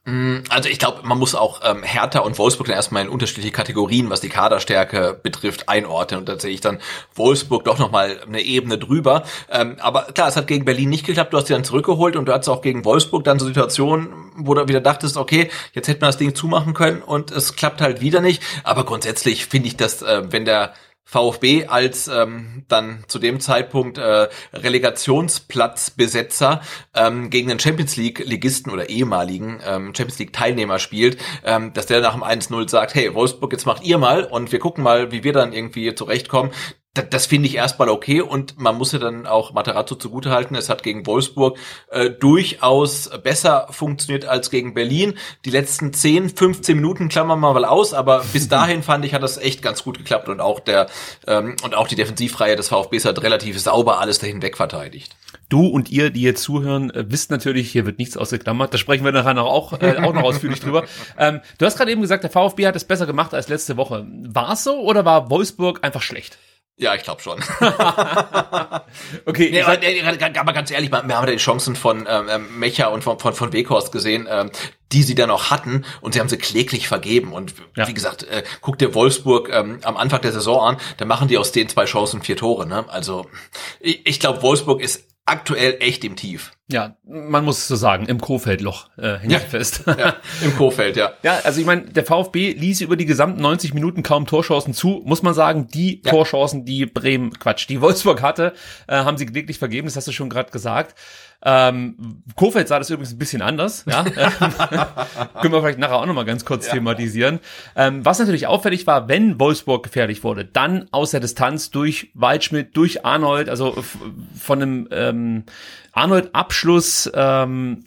[SPEAKER 2] Mm, also ich glaube, man muss auch ähm, Hertha und Wolfsburg dann erstmal in unterschiedliche Kategorien, was die Kaderstärke betrifft, einordnen. Und da sehe ich dann Wolfsburg doch nochmal eine Ebene drüber. Ähm, aber klar, es hat gegen Berlin nicht geklappt, du hast sie dann zurückgeholt und du hattest auch gegen Wolfsburg dann so Situationen, wo du wieder dachtest, okay, jetzt hätte man das Ding zumachen können und es klappt halt wieder nicht. Aber grundsätzlich finde ich, dass äh, wenn der VfB als ähm, dann zu dem Zeitpunkt äh, Relegationsplatzbesetzer ähm, gegen den Champions League Ligisten oder ehemaligen ähm, Champions League Teilnehmer spielt, ähm, dass der nach dem 1-0 sagt, hey Wolfsburg, jetzt macht ihr mal und wir gucken mal, wie wir dann irgendwie zurechtkommen das, das finde ich erstmal okay und man muss ja dann auch Materazzo zugutehalten. Es hat gegen Wolfsburg äh, durchaus besser funktioniert als gegen Berlin. Die letzten 10, 15 Minuten klammern wir mal aus, aber bis dahin fand ich, hat das echt ganz gut geklappt und auch der ähm, und auch die Defensivreihe des VfBs hat relativ sauber alles dahin wegverteidigt.
[SPEAKER 1] Du und ihr, die jetzt zuhören, äh, wisst natürlich, hier wird nichts ausgeklammert. Da sprechen wir nachher noch auch, äh, auch noch ausführlich drüber. Ähm, du hast gerade eben gesagt, der VfB hat es besser gemacht als letzte Woche. War es so oder war Wolfsburg einfach schlecht?
[SPEAKER 2] Ja, ich glaube schon.
[SPEAKER 1] okay,
[SPEAKER 2] nee, aber, aber, ganz ehrlich, wir haben ja die Chancen von ähm, ähm, Mecha und von, von, von Weghorst gesehen, ähm, die sie dann auch hatten und sie haben sie kläglich vergeben. Und ja. wie gesagt, äh, guck dir Wolfsburg ähm, am Anfang der Saison an, da machen die aus den zwei Chancen vier Tore. Ne? Also ich, ich glaube, Wolfsburg ist aktuell echt im Tief.
[SPEAKER 1] Ja, man muss es so sagen, im Kofeldloch äh, hängt
[SPEAKER 2] ja,
[SPEAKER 1] fest.
[SPEAKER 2] Ja, Im Kofeld, ja.
[SPEAKER 1] Ja, also ich meine, der VfB ließ über die gesamten 90 Minuten kaum Torchancen zu. Muss man sagen, die ja. Torchancen, die Bremen, Quatsch, die Wolfsburg hatte, äh, haben sie gelegentlich vergeben. Das hast du schon gerade gesagt. Ähm, Kofeld sah das übrigens ein bisschen anders. Ja? Können wir vielleicht nachher auch nochmal ganz kurz ja. thematisieren. Ähm, was natürlich auffällig war, wenn Wolfsburg gefährlich wurde, dann aus der Distanz durch Waldschmidt, durch Arnold, also von einem ähm, Arnold-Abschluss ähm,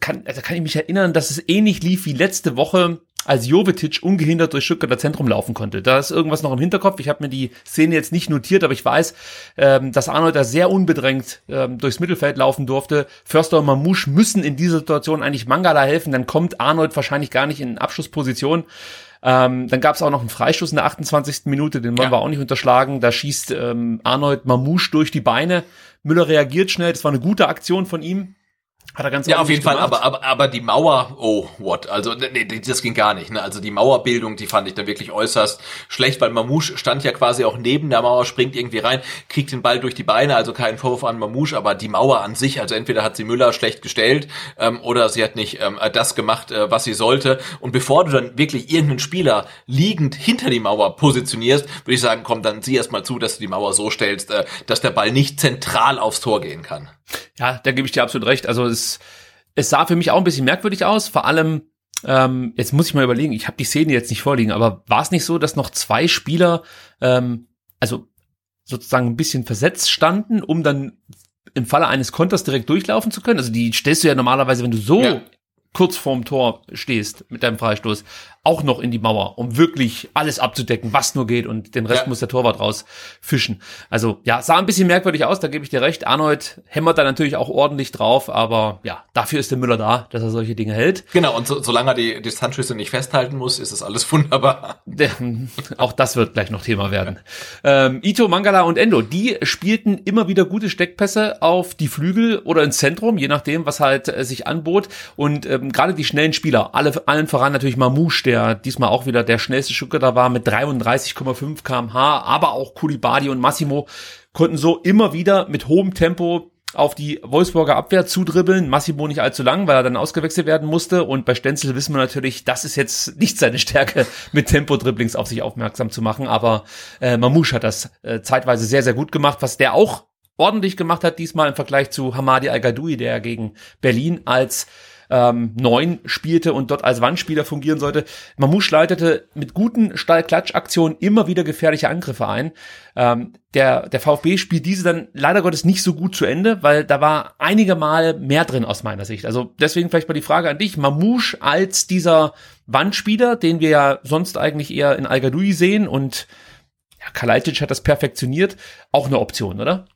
[SPEAKER 1] kann, also kann ich mich erinnern, dass es ähnlich lief wie letzte Woche, als Jovetic ungehindert durch Stuttgarter Zentrum laufen konnte. Da ist irgendwas noch im Hinterkopf. Ich habe mir die Szene jetzt nicht notiert, aber ich weiß, ähm, dass Arnold da sehr unbedrängt ähm, durchs Mittelfeld laufen durfte. Förster und Mamouche müssen in dieser Situation eigentlich Mangala helfen. Dann kommt Arnold wahrscheinlich gar nicht in Abschlussposition. Ähm, dann gab es auch noch einen Freistoß in der 28. Minute, den wollen ja. wir auch nicht unterschlagen. Da schießt ähm, Arnold Mamouche durch die Beine. Müller reagiert schnell. Das war eine gute Aktion von ihm.
[SPEAKER 2] Hat er ganz ja, auf jeden gemacht. Fall, aber, aber, aber die Mauer, oh, what? Also, nee, das ging gar nicht. Ne? Also die Mauerbildung, die fand ich dann wirklich äußerst schlecht, weil Mamouche stand ja quasi auch neben der Mauer, springt irgendwie rein, kriegt den Ball durch die Beine, also kein Vorwurf an Mamouche, aber die Mauer an sich, also entweder hat sie Müller schlecht gestellt ähm, oder sie hat nicht ähm, das gemacht, äh, was sie sollte. Und bevor du dann wirklich irgendeinen Spieler liegend hinter die Mauer positionierst, würde ich sagen, komm, dann sieh erst mal zu, dass du die Mauer so stellst, äh, dass der Ball nicht zentral aufs Tor gehen kann.
[SPEAKER 1] Ja, da gebe ich dir absolut recht. Also es, es sah für mich auch ein bisschen merkwürdig aus. Vor allem, ähm, jetzt muss ich mal überlegen, ich habe die Szene jetzt nicht vorliegen, aber war es nicht so, dass noch zwei Spieler, ähm, also sozusagen ein bisschen versetzt standen, um dann im Falle eines Konters direkt durchlaufen zu können? Also die stellst du ja normalerweise, wenn du so ja. Kurz vorm Tor stehst mit deinem Freistoß, auch noch in die Mauer, um wirklich alles abzudecken, was nur geht und den Rest ja. muss der Torwart rausfischen. Also ja, sah ein bisschen merkwürdig aus, da gebe ich dir recht. Arnold hämmert da natürlich auch ordentlich drauf, aber ja, dafür ist der Müller da, dass er solche Dinge hält.
[SPEAKER 2] Genau, und so, solange er die Distanzschüsse nicht festhalten muss, ist es alles wunderbar.
[SPEAKER 1] Der, auch das wird gleich noch Thema werden. Ähm, Ito, Mangala und Endo, die spielten immer wieder gute Steckpässe auf die Flügel oder ins Zentrum, je nachdem, was halt äh, sich anbot. Und ähm, gerade die schnellen Spieler, alle, allen voran natürlich Mamouche, der diesmal auch wieder der schnellste Stuttgarter war mit 33,5 kmh, aber auch Kulibadi und Massimo konnten so immer wieder mit hohem Tempo auf die Wolfsburger Abwehr zudribbeln. Massimo nicht allzu lang, weil er dann ausgewechselt werden musste. Und bei Stenzel wissen wir natürlich, das ist jetzt nicht seine Stärke, mit Tempo-Dribblings auf sich aufmerksam zu machen. Aber äh, Mamouche hat das äh, zeitweise sehr, sehr gut gemacht, was der auch ordentlich gemacht hat diesmal im Vergleich zu Hamadi Al-Gadoui, der gegen Berlin als ähm, neun spielte und dort als Wandspieler fungieren sollte. Mamouche leitete mit guten Stallklatschaktionen immer wieder gefährliche Angriffe ein. Ähm, der, der VfB spielt diese dann leider Gottes nicht so gut zu Ende, weil da war einige Mal mehr drin aus meiner Sicht. Also deswegen vielleicht mal die Frage an dich. Mamouche als dieser Wandspieler, den wir ja sonst eigentlich eher in al sehen und ja, Kalajdzic hat das perfektioniert, auch eine Option, oder?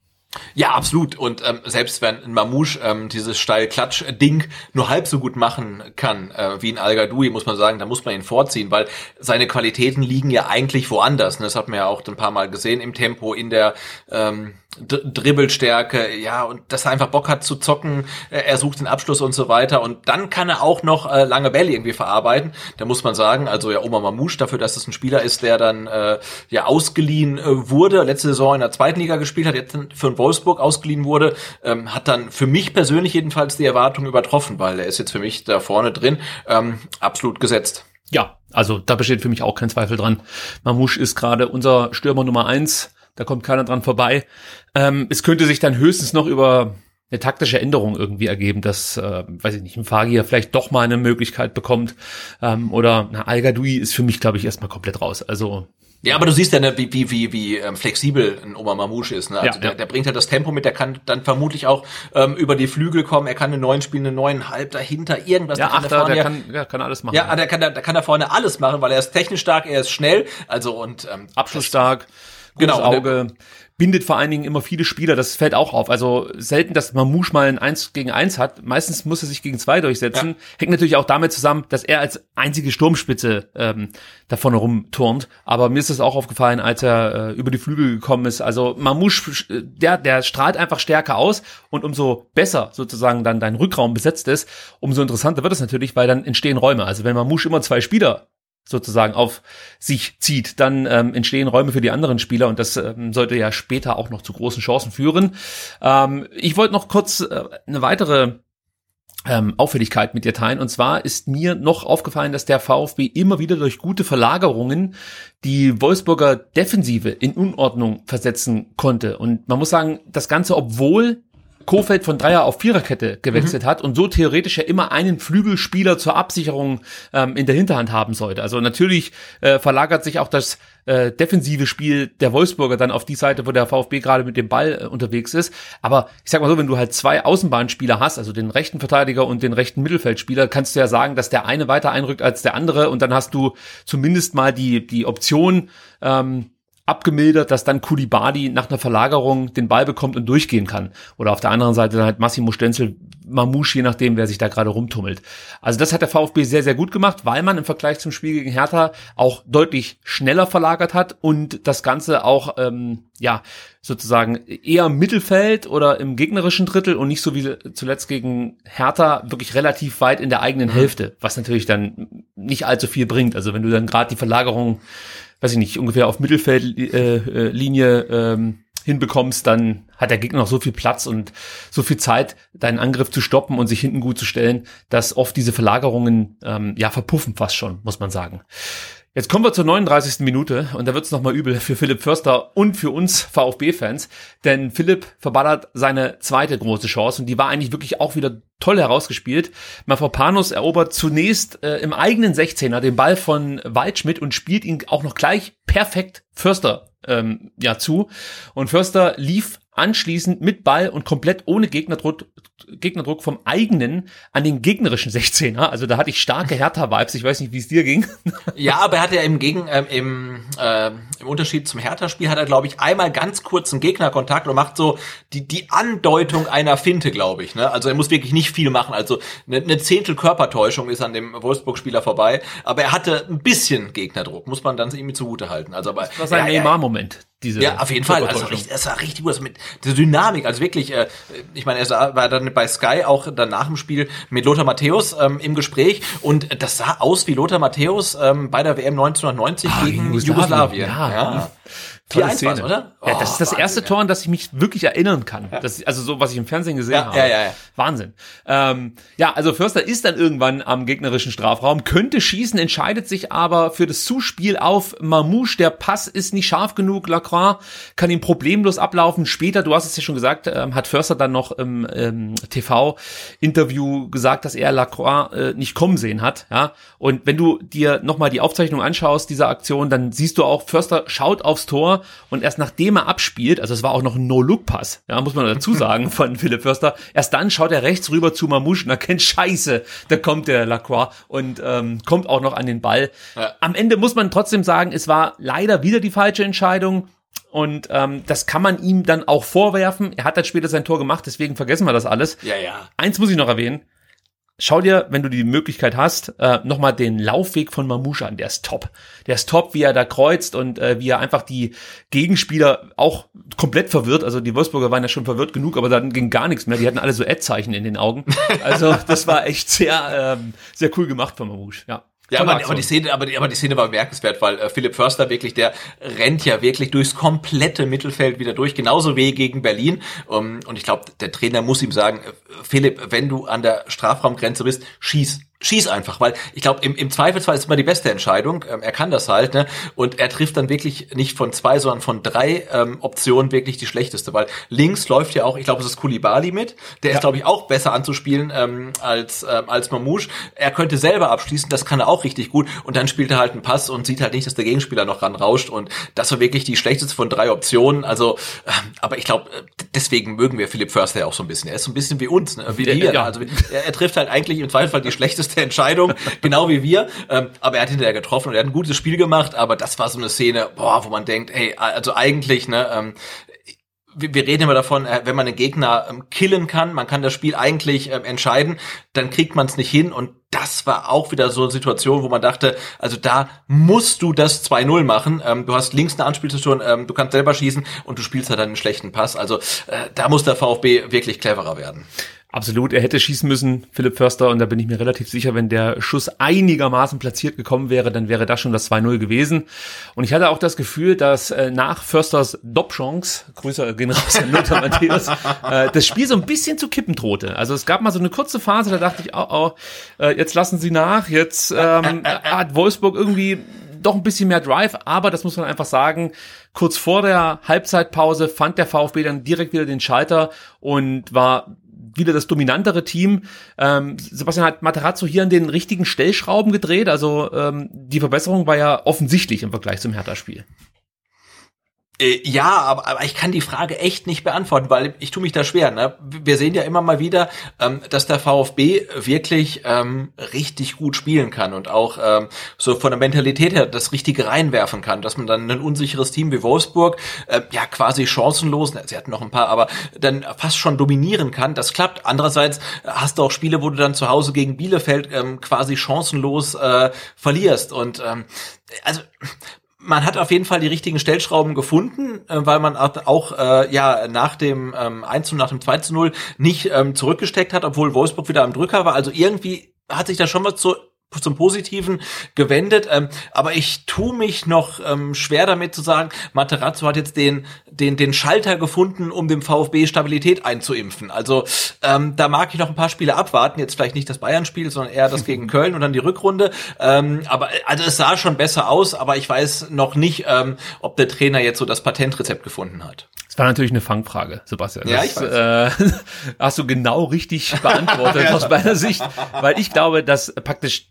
[SPEAKER 2] Ja, absolut. Und ähm, selbst wenn ein Mamouche ähm, dieses Steil-Klatsch-Ding nur halb so gut machen kann äh, wie ein al muss man sagen, da muss man ihn vorziehen, weil seine Qualitäten liegen ja eigentlich woanders. Und das hat man ja auch ein paar Mal gesehen im Tempo, in der ähm, Dribbelstärke, ja, und dass er einfach Bock hat zu zocken, äh, er sucht den Abschluss und so weiter. Und dann kann er auch noch äh, lange Bälle irgendwie verarbeiten. Da muss man sagen, also ja, Oma Mamouche dafür, dass es ein Spieler ist, der dann äh, ja ausgeliehen äh, wurde, letzte Saison in der zweiten Liga gespielt hat, jetzt für ein Wolfsburg ausgeliehen wurde, ähm, hat dann für mich persönlich jedenfalls die Erwartung übertroffen, weil er ist jetzt für mich da vorne drin ähm, absolut gesetzt.
[SPEAKER 1] Ja, also da besteht für mich auch kein Zweifel dran. Mamouche ist gerade unser Stürmer Nummer eins da kommt keiner dran vorbei. Ähm, es könnte sich dann höchstens noch über eine taktische Änderung irgendwie ergeben, dass, äh, weiß ich nicht, ein Fagier vielleicht doch mal eine Möglichkeit bekommt. Ähm, oder na, al ist für mich, glaube ich, erstmal komplett raus. Also
[SPEAKER 2] ja, aber du siehst ja, ne, wie, wie, wie, wie ähm, flexibel ein Oma Mamouche ist. Ne? Also ja, der, der bringt halt das Tempo mit, der kann dann vermutlich auch ähm, über die Flügel kommen, er kann einen neuen spielen, einen neuen Halb dahinter, irgendwas.
[SPEAKER 1] Ja, Achter, der, der, kann, ja, kann alles machen.
[SPEAKER 2] Ja, der kann, der kann da vorne alles machen, weil er ist technisch stark, er ist schnell, also und
[SPEAKER 1] ähm, Abschlussstark. Das, genau, Auge, bindet vor allen Dingen immer viele Spieler, das fällt auch auf. Also selten, dass Mamouche mal ein 1 gegen 1 hat. Meistens muss er sich gegen zwei durchsetzen. Ja. Hängt natürlich auch damit zusammen, dass er als einzige Sturmspitze ähm, da vorne rumturnt. Aber mir ist es auch aufgefallen, als er äh, über die Flügel gekommen ist. Also Mamouche, der, der strahlt einfach stärker aus und umso besser sozusagen dann dein Rückraum besetzt ist, umso interessanter wird es natürlich, weil dann entstehen Räume. Also wenn Mamouche immer zwei Spieler sozusagen auf sich zieht, dann ähm, entstehen Räume für die anderen Spieler und das ähm, sollte ja später auch noch zu großen Chancen führen. Ähm, ich wollte noch kurz äh, eine weitere ähm, Auffälligkeit mit dir teilen. Und zwar ist mir noch aufgefallen, dass der VfB immer wieder durch gute Verlagerungen die Wolfsburger Defensive in Unordnung versetzen konnte. Und man muss sagen, das Ganze, obwohl Kofeld von Dreier auf Viererkette gewechselt mhm. hat und so theoretisch ja immer einen Flügelspieler zur Absicherung ähm, in der Hinterhand haben sollte. Also natürlich äh, verlagert sich auch das äh, defensive Spiel der Wolfsburger dann auf die Seite, wo der VfB gerade mit dem Ball äh, unterwegs ist. Aber ich sag mal so, wenn du halt zwei Außenbahnspieler hast, also den rechten Verteidiger und den rechten Mittelfeldspieler, kannst du ja sagen, dass der eine weiter einrückt als der andere und dann hast du zumindest mal die, die Option, ähm, abgemildert, dass dann Kulibadi nach einer Verlagerung den Ball bekommt und durchgehen kann. Oder auf der anderen Seite dann halt Massimo Stenzel, Mamouche, je nachdem, wer sich da gerade rumtummelt. Also das hat der VfB sehr, sehr gut gemacht, weil man im Vergleich zum Spiel gegen Hertha auch deutlich schneller verlagert hat und das Ganze auch, ähm, ja, sozusagen eher im Mittelfeld oder im gegnerischen Drittel und nicht so wie zuletzt gegen Hertha wirklich relativ weit in der eigenen mhm. Hälfte, was natürlich dann nicht allzu viel bringt. Also wenn du dann gerade die Verlagerung, weiß ich nicht, ungefähr auf Mittelfeldlinie äh, ähm, hinbekommst, dann hat der Gegner noch so viel Platz und so viel Zeit, deinen Angriff zu stoppen und sich hinten gut zu stellen, dass oft diese Verlagerungen ähm, ja verpuffen fast schon, muss man sagen. Jetzt kommen wir zur 39. Minute und da wird's es nochmal übel für Philipp Förster und für uns VfB-Fans, denn Philipp verballert seine zweite große Chance und die war eigentlich wirklich auch wieder toll herausgespielt. Mafropanos erobert zunächst äh, im eigenen 16er den Ball von Waldschmidt und spielt ihn auch noch gleich perfekt Förster ähm, ja zu und Förster lief anschließend mit Ball und komplett ohne Gegnerdruck, Gegnerdruck vom eigenen an den gegnerischen 16er. Also da hatte ich starke Hertha-Vibes. Ich weiß nicht, wie es dir ging.
[SPEAKER 2] Ja, aber er hat ja im Gegen, ähm, im, äh, im Unterschied zum Hertha-Spiel hat er, glaube ich, einmal ganz kurz einen Gegnerkontakt und macht so die, die Andeutung einer Finte, glaube ich. Ne? Also er muss wirklich nicht viel machen. Also eine, eine Zehntel Körpertäuschung ist an dem Wolfsburg-Spieler vorbei. Aber er hatte ein bisschen Gegnerdruck, muss man dann irgendwie zugute halten. Also aber,
[SPEAKER 1] das war sein ja, Neymar-Moment
[SPEAKER 2] diese ja, auf jeden Fall. Also es war richtig gut. Also mit der Dynamik, also wirklich, äh, ich meine, er war dann bei Sky auch dann nach dem Spiel mit Lothar Matthäus ähm, im Gespräch und das sah aus wie Lothar Matthäus ähm, bei der WM 1990 ah, gegen Jugoslawien. Jugoslawien. Ja. ja.
[SPEAKER 1] 4-1 oder? Oh, ja, das ist das erste Wahnsinn, Tor, an das ich mich wirklich erinnern kann. Ja. Das, also so, was ich im Fernsehen gesehen ja, habe. Ja, ja, ja. Wahnsinn. Ähm, ja, also Förster ist dann irgendwann am gegnerischen Strafraum, könnte schießen, entscheidet sich aber für das Zuspiel auf Mamouche. Der Pass ist nicht scharf genug. Lacroix kann ihn problemlos ablaufen. Später, du hast es ja schon gesagt, ähm, hat Förster dann noch im ähm, TV-Interview gesagt, dass er Lacroix äh, nicht kommen sehen hat. Ja, und wenn du dir nochmal die Aufzeichnung anschaust dieser Aktion, dann siehst du auch, Förster schaut aufs Tor und erst nachdem er abspielt, also es war auch noch ein No-Look-Pass, ja, muss man dazu sagen von Philipp Förster, erst dann schaut er rechts rüber zu Mamouche und erkennt, scheiße, da kommt der Lacroix und ähm, kommt auch noch an den Ball. Ja. Am Ende muss man trotzdem sagen, es war leider wieder die falsche Entscheidung. Und ähm, das kann man ihm dann auch vorwerfen. Er hat dann später sein Tor gemacht, deswegen vergessen wir das alles.
[SPEAKER 2] Ja, ja.
[SPEAKER 1] Eins muss ich noch erwähnen schau dir, wenn du die Möglichkeit hast, äh, nochmal den Laufweg von Mamouche an. Der ist top. Der ist top, wie er da kreuzt und äh, wie er einfach die Gegenspieler auch komplett verwirrt. Also die Wolfsburger waren ja schon verwirrt genug, aber dann ging gar nichts mehr. Die hatten alle so Ad-Zeichen in den Augen. Also das war echt sehr, ähm, sehr cool gemacht von Mamouche, ja.
[SPEAKER 2] Ja, aber, aber, die Szene, aber die, aber die Szene war bemerkenswert, weil äh, Philipp Förster wirklich, der rennt ja wirklich durchs komplette Mittelfeld wieder durch, genauso wie gegen Berlin. Um, und ich glaube, der Trainer muss ihm sagen, äh, Philipp, wenn du an der Strafraumgrenze bist, schieß schieß einfach, weil ich glaube, im, im Zweifelsfall ist immer die beste Entscheidung. Ähm, er kann das halt, ne? Und er trifft dann wirklich nicht von zwei, sondern von drei ähm, Optionen wirklich die schlechteste, weil links läuft ja auch, ich glaube, es ist Kulibali mit. Der ja. ist, glaube ich, auch besser anzuspielen ähm, als ähm, als Mamouche. Er könnte selber abschließen, das kann er auch richtig gut. Und dann spielt er halt einen Pass und sieht halt nicht, dass der Gegenspieler noch ranrauscht. Und das war wirklich die schlechteste von drei Optionen. Also, ähm, aber ich glaube, deswegen mögen wir Philipp Förster ja auch so ein bisschen. Er ist so ein bisschen wie uns, ne? wie wir. Ja. Also er, er trifft halt eigentlich im Zweifelsfall die schlechteste schlechteste Entscheidung, genau wie wir. Ähm, aber er hat hinterher getroffen und er hat ein gutes Spiel gemacht, aber das war so eine Szene, boah, wo man denkt, ey, also eigentlich, ne, ähm, wir reden immer davon, äh, wenn man einen Gegner ähm, killen kann, man kann das Spiel eigentlich ähm, entscheiden, dann kriegt man es nicht hin und das war auch wieder so eine Situation, wo man dachte, also da musst du das 2-0 machen. Ähm, du hast links eine Anspielstation, du kannst selber schießen und du spielst halt einen schlechten Pass. Also äh, da muss der VfB wirklich cleverer werden.
[SPEAKER 1] Absolut, er hätte schießen müssen, Philipp Förster, und da bin ich mir relativ sicher, wenn der Schuss einigermaßen platziert gekommen wäre, dann wäre das schon das 2-0 gewesen. Und ich hatte auch das Gefühl, dass äh, nach Försters Doppchance, Grüße gehen raus an Lothar Matthäus, äh, das Spiel so ein bisschen zu kippen drohte. Also es gab mal so eine kurze Phase, da dachte ich, oh, oh, äh, jetzt lassen sie nach, jetzt ähm, hat Wolfsburg irgendwie doch ein bisschen mehr Drive, aber das muss man einfach sagen, kurz vor der Halbzeitpause fand der VfB dann direkt wieder den Schalter und war wieder das dominantere Team. Ähm, Sebastian hat Materazzo hier an den richtigen Stellschrauben gedreht. Also ähm, die Verbesserung war ja offensichtlich im Vergleich zum Hertha-Spiel.
[SPEAKER 2] Äh, ja, aber, aber ich kann die Frage echt nicht beantworten, weil ich tue mich da schwer. Ne? Wir sehen ja immer mal wieder, ähm, dass der VfB wirklich ähm, richtig gut spielen kann und auch ähm, so von der Mentalität her das Richtige reinwerfen kann, dass man dann ein unsicheres Team wie Wolfsburg äh, ja quasi chancenlos, sie hatten noch ein paar, aber dann fast schon dominieren kann. Das klappt. Andererseits hast du auch Spiele, wo du dann zu Hause gegen Bielefeld ähm, quasi chancenlos äh, verlierst und ähm, also man hat auf jeden Fall die richtigen Stellschrauben gefunden, äh, weil man auch äh, ja nach dem ähm, 1 und nach dem 2 zu 0 nicht ähm, zurückgesteckt hat, obwohl Wolfsburg wieder am Drücker war. Also irgendwie hat sich da schon was zu zum Positiven gewendet. Ähm, aber ich tue mich noch ähm, schwer damit zu sagen, Materazzo hat jetzt den, den, den Schalter gefunden, um dem VfB Stabilität einzuimpfen. Also ähm, da mag ich noch ein paar Spiele abwarten. Jetzt vielleicht nicht das Bayern-Spiel, sondern eher das gegen Köln und dann die Rückrunde. Ähm, aber also es sah schon besser aus, aber ich weiß noch nicht, ähm, ob der Trainer jetzt so das Patentrezept gefunden hat.
[SPEAKER 1] Das war natürlich eine Fangfrage, Sebastian.
[SPEAKER 2] Ja,
[SPEAKER 1] ich weiß. Äh, hast du genau richtig beantwortet aus meiner Sicht, weil ich glaube, dass praktisch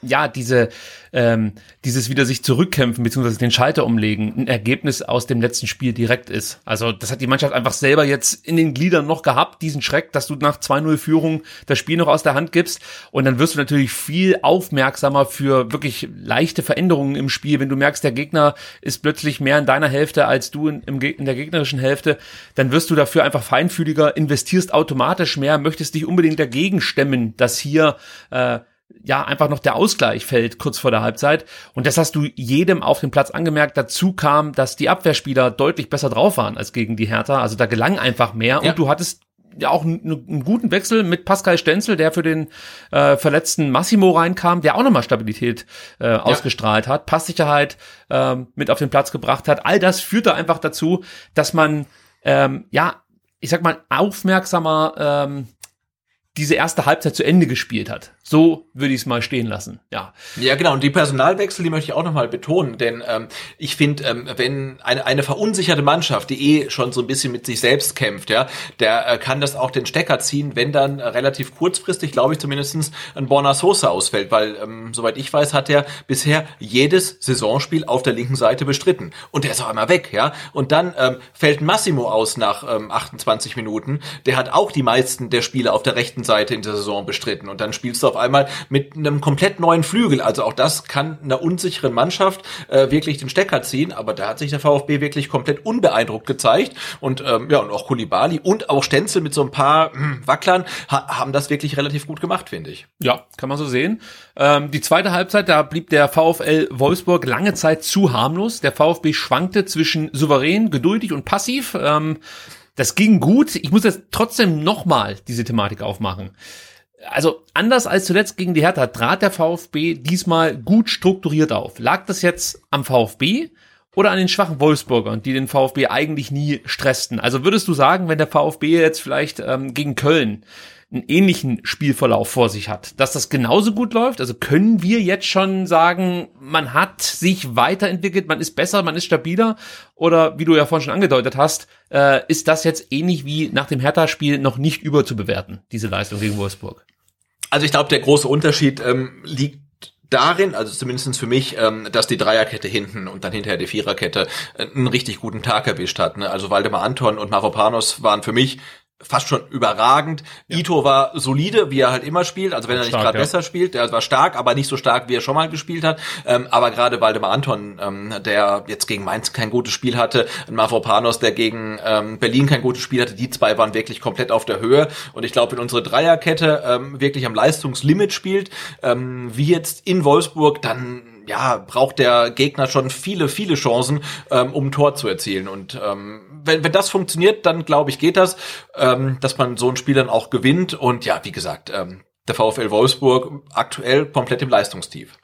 [SPEAKER 1] ja diese ähm, dieses wieder sich zurückkämpfen beziehungsweise den Schalter umlegen ein Ergebnis aus dem letzten Spiel direkt ist. Also das hat die Mannschaft einfach selber jetzt in den Gliedern noch gehabt, diesen Schreck, dass du nach 2-0 Führung das Spiel noch aus der Hand gibst und dann wirst du natürlich viel aufmerksamer für wirklich leichte Veränderungen im Spiel. Wenn du merkst, der Gegner ist plötzlich mehr in deiner Hälfte als du in, in der gegnerischen Hälfte, dann wirst du dafür einfach feinfühliger, investierst automatisch mehr, möchtest dich unbedingt dagegen stemmen, dass hier äh, ja einfach noch der Ausgleich fällt kurz vor der Halbzeit und das hast du jedem auf dem Platz angemerkt. Dazu kam, dass die Abwehrspieler deutlich besser drauf waren als gegen die Hertha, also da gelang einfach mehr ja. und du hattest ja auch einen, guten Wechsel mit Pascal Stenzel, der für den äh, verletzten Massimo reinkam, der auch nochmal Stabilität äh, ja. ausgestrahlt hat, Passsicherheit äh, mit auf den Platz gebracht hat. All das führte einfach dazu, dass man ähm, ja, ich sag mal, aufmerksamer ähm, diese erste Halbzeit zu Ende gespielt hat. So würde ich es mal stehen lassen. Ja.
[SPEAKER 2] Ja, genau. Und die Personalwechsel, die möchte ich auch nochmal betonen, denn ähm, ich finde, ähm, wenn eine, eine verunsicherte Mannschaft, die eh schon so ein bisschen mit sich selbst kämpft, ja, der äh, kann das auch den Stecker ziehen, wenn dann äh, relativ kurzfristig, glaube ich, zumindestens ein Borna Sosa ausfällt, weil ähm, soweit ich weiß, hat er bisher jedes Saisonspiel auf der linken Seite bestritten und der ist auch einmal weg, ja. Und dann ähm, fällt Massimo aus nach ähm, 28 Minuten, der hat auch die meisten der Spiele auf der rechten Seite in der Saison bestritten und dann spielst du auf einmal mit einem komplett neuen Flügel. Also auch das kann einer unsicheren Mannschaft äh, wirklich den Stecker ziehen. Aber da hat sich der VfB wirklich komplett unbeeindruckt gezeigt. Und ähm, ja, und auch Kulibali und auch Stenzel mit so ein paar hm, Wacklern ha haben das wirklich relativ gut gemacht, finde ich.
[SPEAKER 1] Ja, kann man so sehen. Ähm, die zweite Halbzeit, da blieb der VfL Wolfsburg lange Zeit zu harmlos. Der VfB schwankte zwischen souverän, geduldig und passiv. Ähm, das ging gut. Ich muss jetzt trotzdem nochmal diese Thematik aufmachen also anders als zuletzt gegen die Hertha trat der VfB diesmal gut strukturiert auf. Lag das jetzt am VfB oder an den schwachen Wolfsburgern, die den VfB eigentlich nie stressten? Also würdest du sagen, wenn der VfB jetzt vielleicht ähm, gegen Köln einen ähnlichen Spielverlauf vor sich hat, dass das genauso gut läuft? Also können wir jetzt schon sagen, man hat sich weiterentwickelt, man ist besser, man ist stabiler? Oder wie du ja vorhin schon angedeutet hast, äh, ist das jetzt ähnlich wie nach dem Hertha-Spiel noch nicht überzubewerten, diese Leistung gegen Wolfsburg?
[SPEAKER 2] Also ich glaube, der große Unterschied ähm, liegt darin, also zumindestens für mich, ähm, dass die Dreierkette hinten und dann hinterher die Viererkette äh, einen richtig guten Tag erwischt hat. Ne? Also Waldemar Anton und Mavropanos waren für mich fast schon überragend. Ja. Ito war solide, wie er halt immer spielt, also wenn er nicht gerade ja. besser spielt, der war stark, aber nicht so stark, wie er schon mal gespielt hat. Ähm, aber gerade Waldemar Anton, ähm, der jetzt gegen Mainz kein gutes Spiel hatte, Mavropanos, der gegen ähm, Berlin kein gutes Spiel hatte, die zwei waren wirklich komplett auf der Höhe. Und ich glaube, wenn unsere Dreierkette ähm, wirklich am Leistungslimit spielt, ähm, wie jetzt in Wolfsburg, dann ja, braucht der Gegner schon viele, viele Chancen, ähm, um ein Tor zu erzielen. Und ähm, wenn, wenn das funktioniert, dann glaube ich, geht das, ähm, dass man so ein Spiel dann auch gewinnt. Und ja, wie gesagt, ähm, der VfL Wolfsburg aktuell komplett im Leistungstief.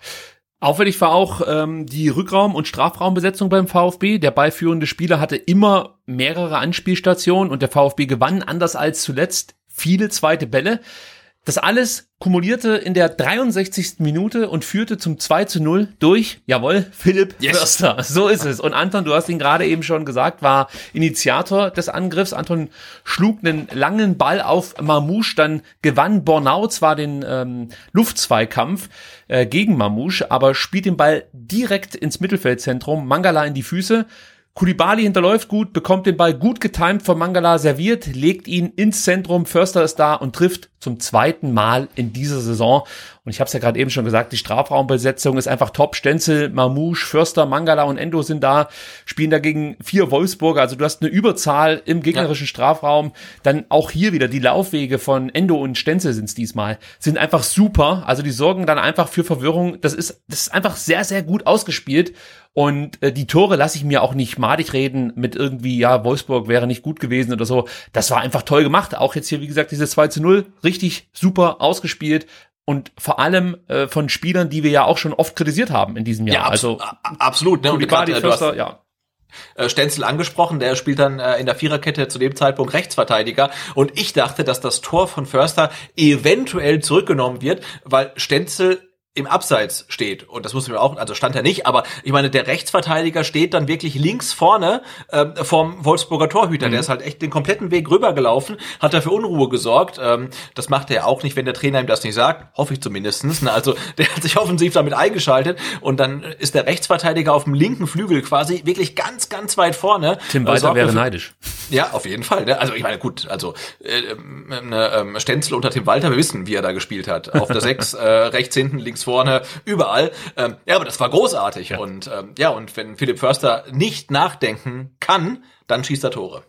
[SPEAKER 1] Auffällig war auch ähm, die Rückraum- und Strafraumbesetzung beim VfB. Der beiführende Spieler hatte immer mehrere Anspielstationen und der VfB gewann anders als zuletzt viele zweite Bälle. Das alles kumulierte in der 63. Minute und führte zum 2 zu 0 durch, jawohl, Philipp yes. Förster. So ist es. Und Anton, du hast ihn gerade eben schon gesagt, war Initiator des Angriffs. Anton schlug einen langen Ball auf Mamouche, dann gewann Bornau zwar den ähm, Luftzweikampf äh, gegen Mamouche, aber spielt den Ball direkt ins Mittelfeldzentrum, Mangala in die Füße Kulibali hinterläuft gut, bekommt den Ball gut getimt von Mangala serviert, legt ihn ins Zentrum, Förster ist da und trifft zum zweiten Mal in dieser Saison. Und ich habe es ja gerade eben schon gesagt, die Strafraumbesetzung ist einfach top. Stenzel, Mamouche, Förster, Mangala und Endo sind da, spielen dagegen vier Wolfsburger. Also du hast eine Überzahl im gegnerischen. Strafraum. Dann auch hier wieder die Laufwege von Endo und Stenzel sind es diesmal, sind einfach super. Also die sorgen dann einfach für Verwirrung. Das ist, das ist einfach sehr, sehr gut ausgespielt. Und äh, die Tore lasse ich mir auch nicht madig reden mit irgendwie, ja, Wolfsburg wäre nicht gut gewesen oder so. Das war einfach toll gemacht. Auch jetzt hier, wie gesagt, diese 2 zu 0, richtig super ausgespielt und vor allem äh, von Spielern, die wir ja auch schon oft kritisiert haben in diesem Jahr.
[SPEAKER 2] Ja, abs
[SPEAKER 1] also
[SPEAKER 2] absolut. Ne?
[SPEAKER 1] Und grad, Förster, hast, ja.
[SPEAKER 2] Äh, Stenzel angesprochen, der spielt dann äh, in der Viererkette zu dem Zeitpunkt Rechtsverteidiger und ich dachte, dass das Tor von Förster eventuell zurückgenommen wird, weil Stenzel im Abseits steht. Und das mussten wir auch, also stand er nicht, aber ich meine, der Rechtsverteidiger steht dann wirklich links vorne ähm, vom Wolfsburger Torhüter. Mhm. Der ist halt echt den kompletten Weg rübergelaufen, hat dafür Unruhe gesorgt. Ähm, das macht er auch nicht, wenn der Trainer ihm das nicht sagt. Hoffe ich zumindestens. Ne? Also der hat sich offensiv damit eingeschaltet und dann ist der Rechtsverteidiger auf dem linken Flügel quasi wirklich ganz, ganz weit vorne.
[SPEAKER 1] Tim Walter wäre neidisch.
[SPEAKER 2] Ja, auf jeden Fall. Ne? Also ich meine, gut, also äh, äh, Stenzel unter Tim Walter, wir wissen, wie er da gespielt hat. Auf der Sechs, äh, rechts hinten, links vorne, überall. Ähm, ja, aber das war großartig. Ja. Und ähm, ja, und wenn Philipp Förster nicht nachdenken kann, dann schießt er Tore.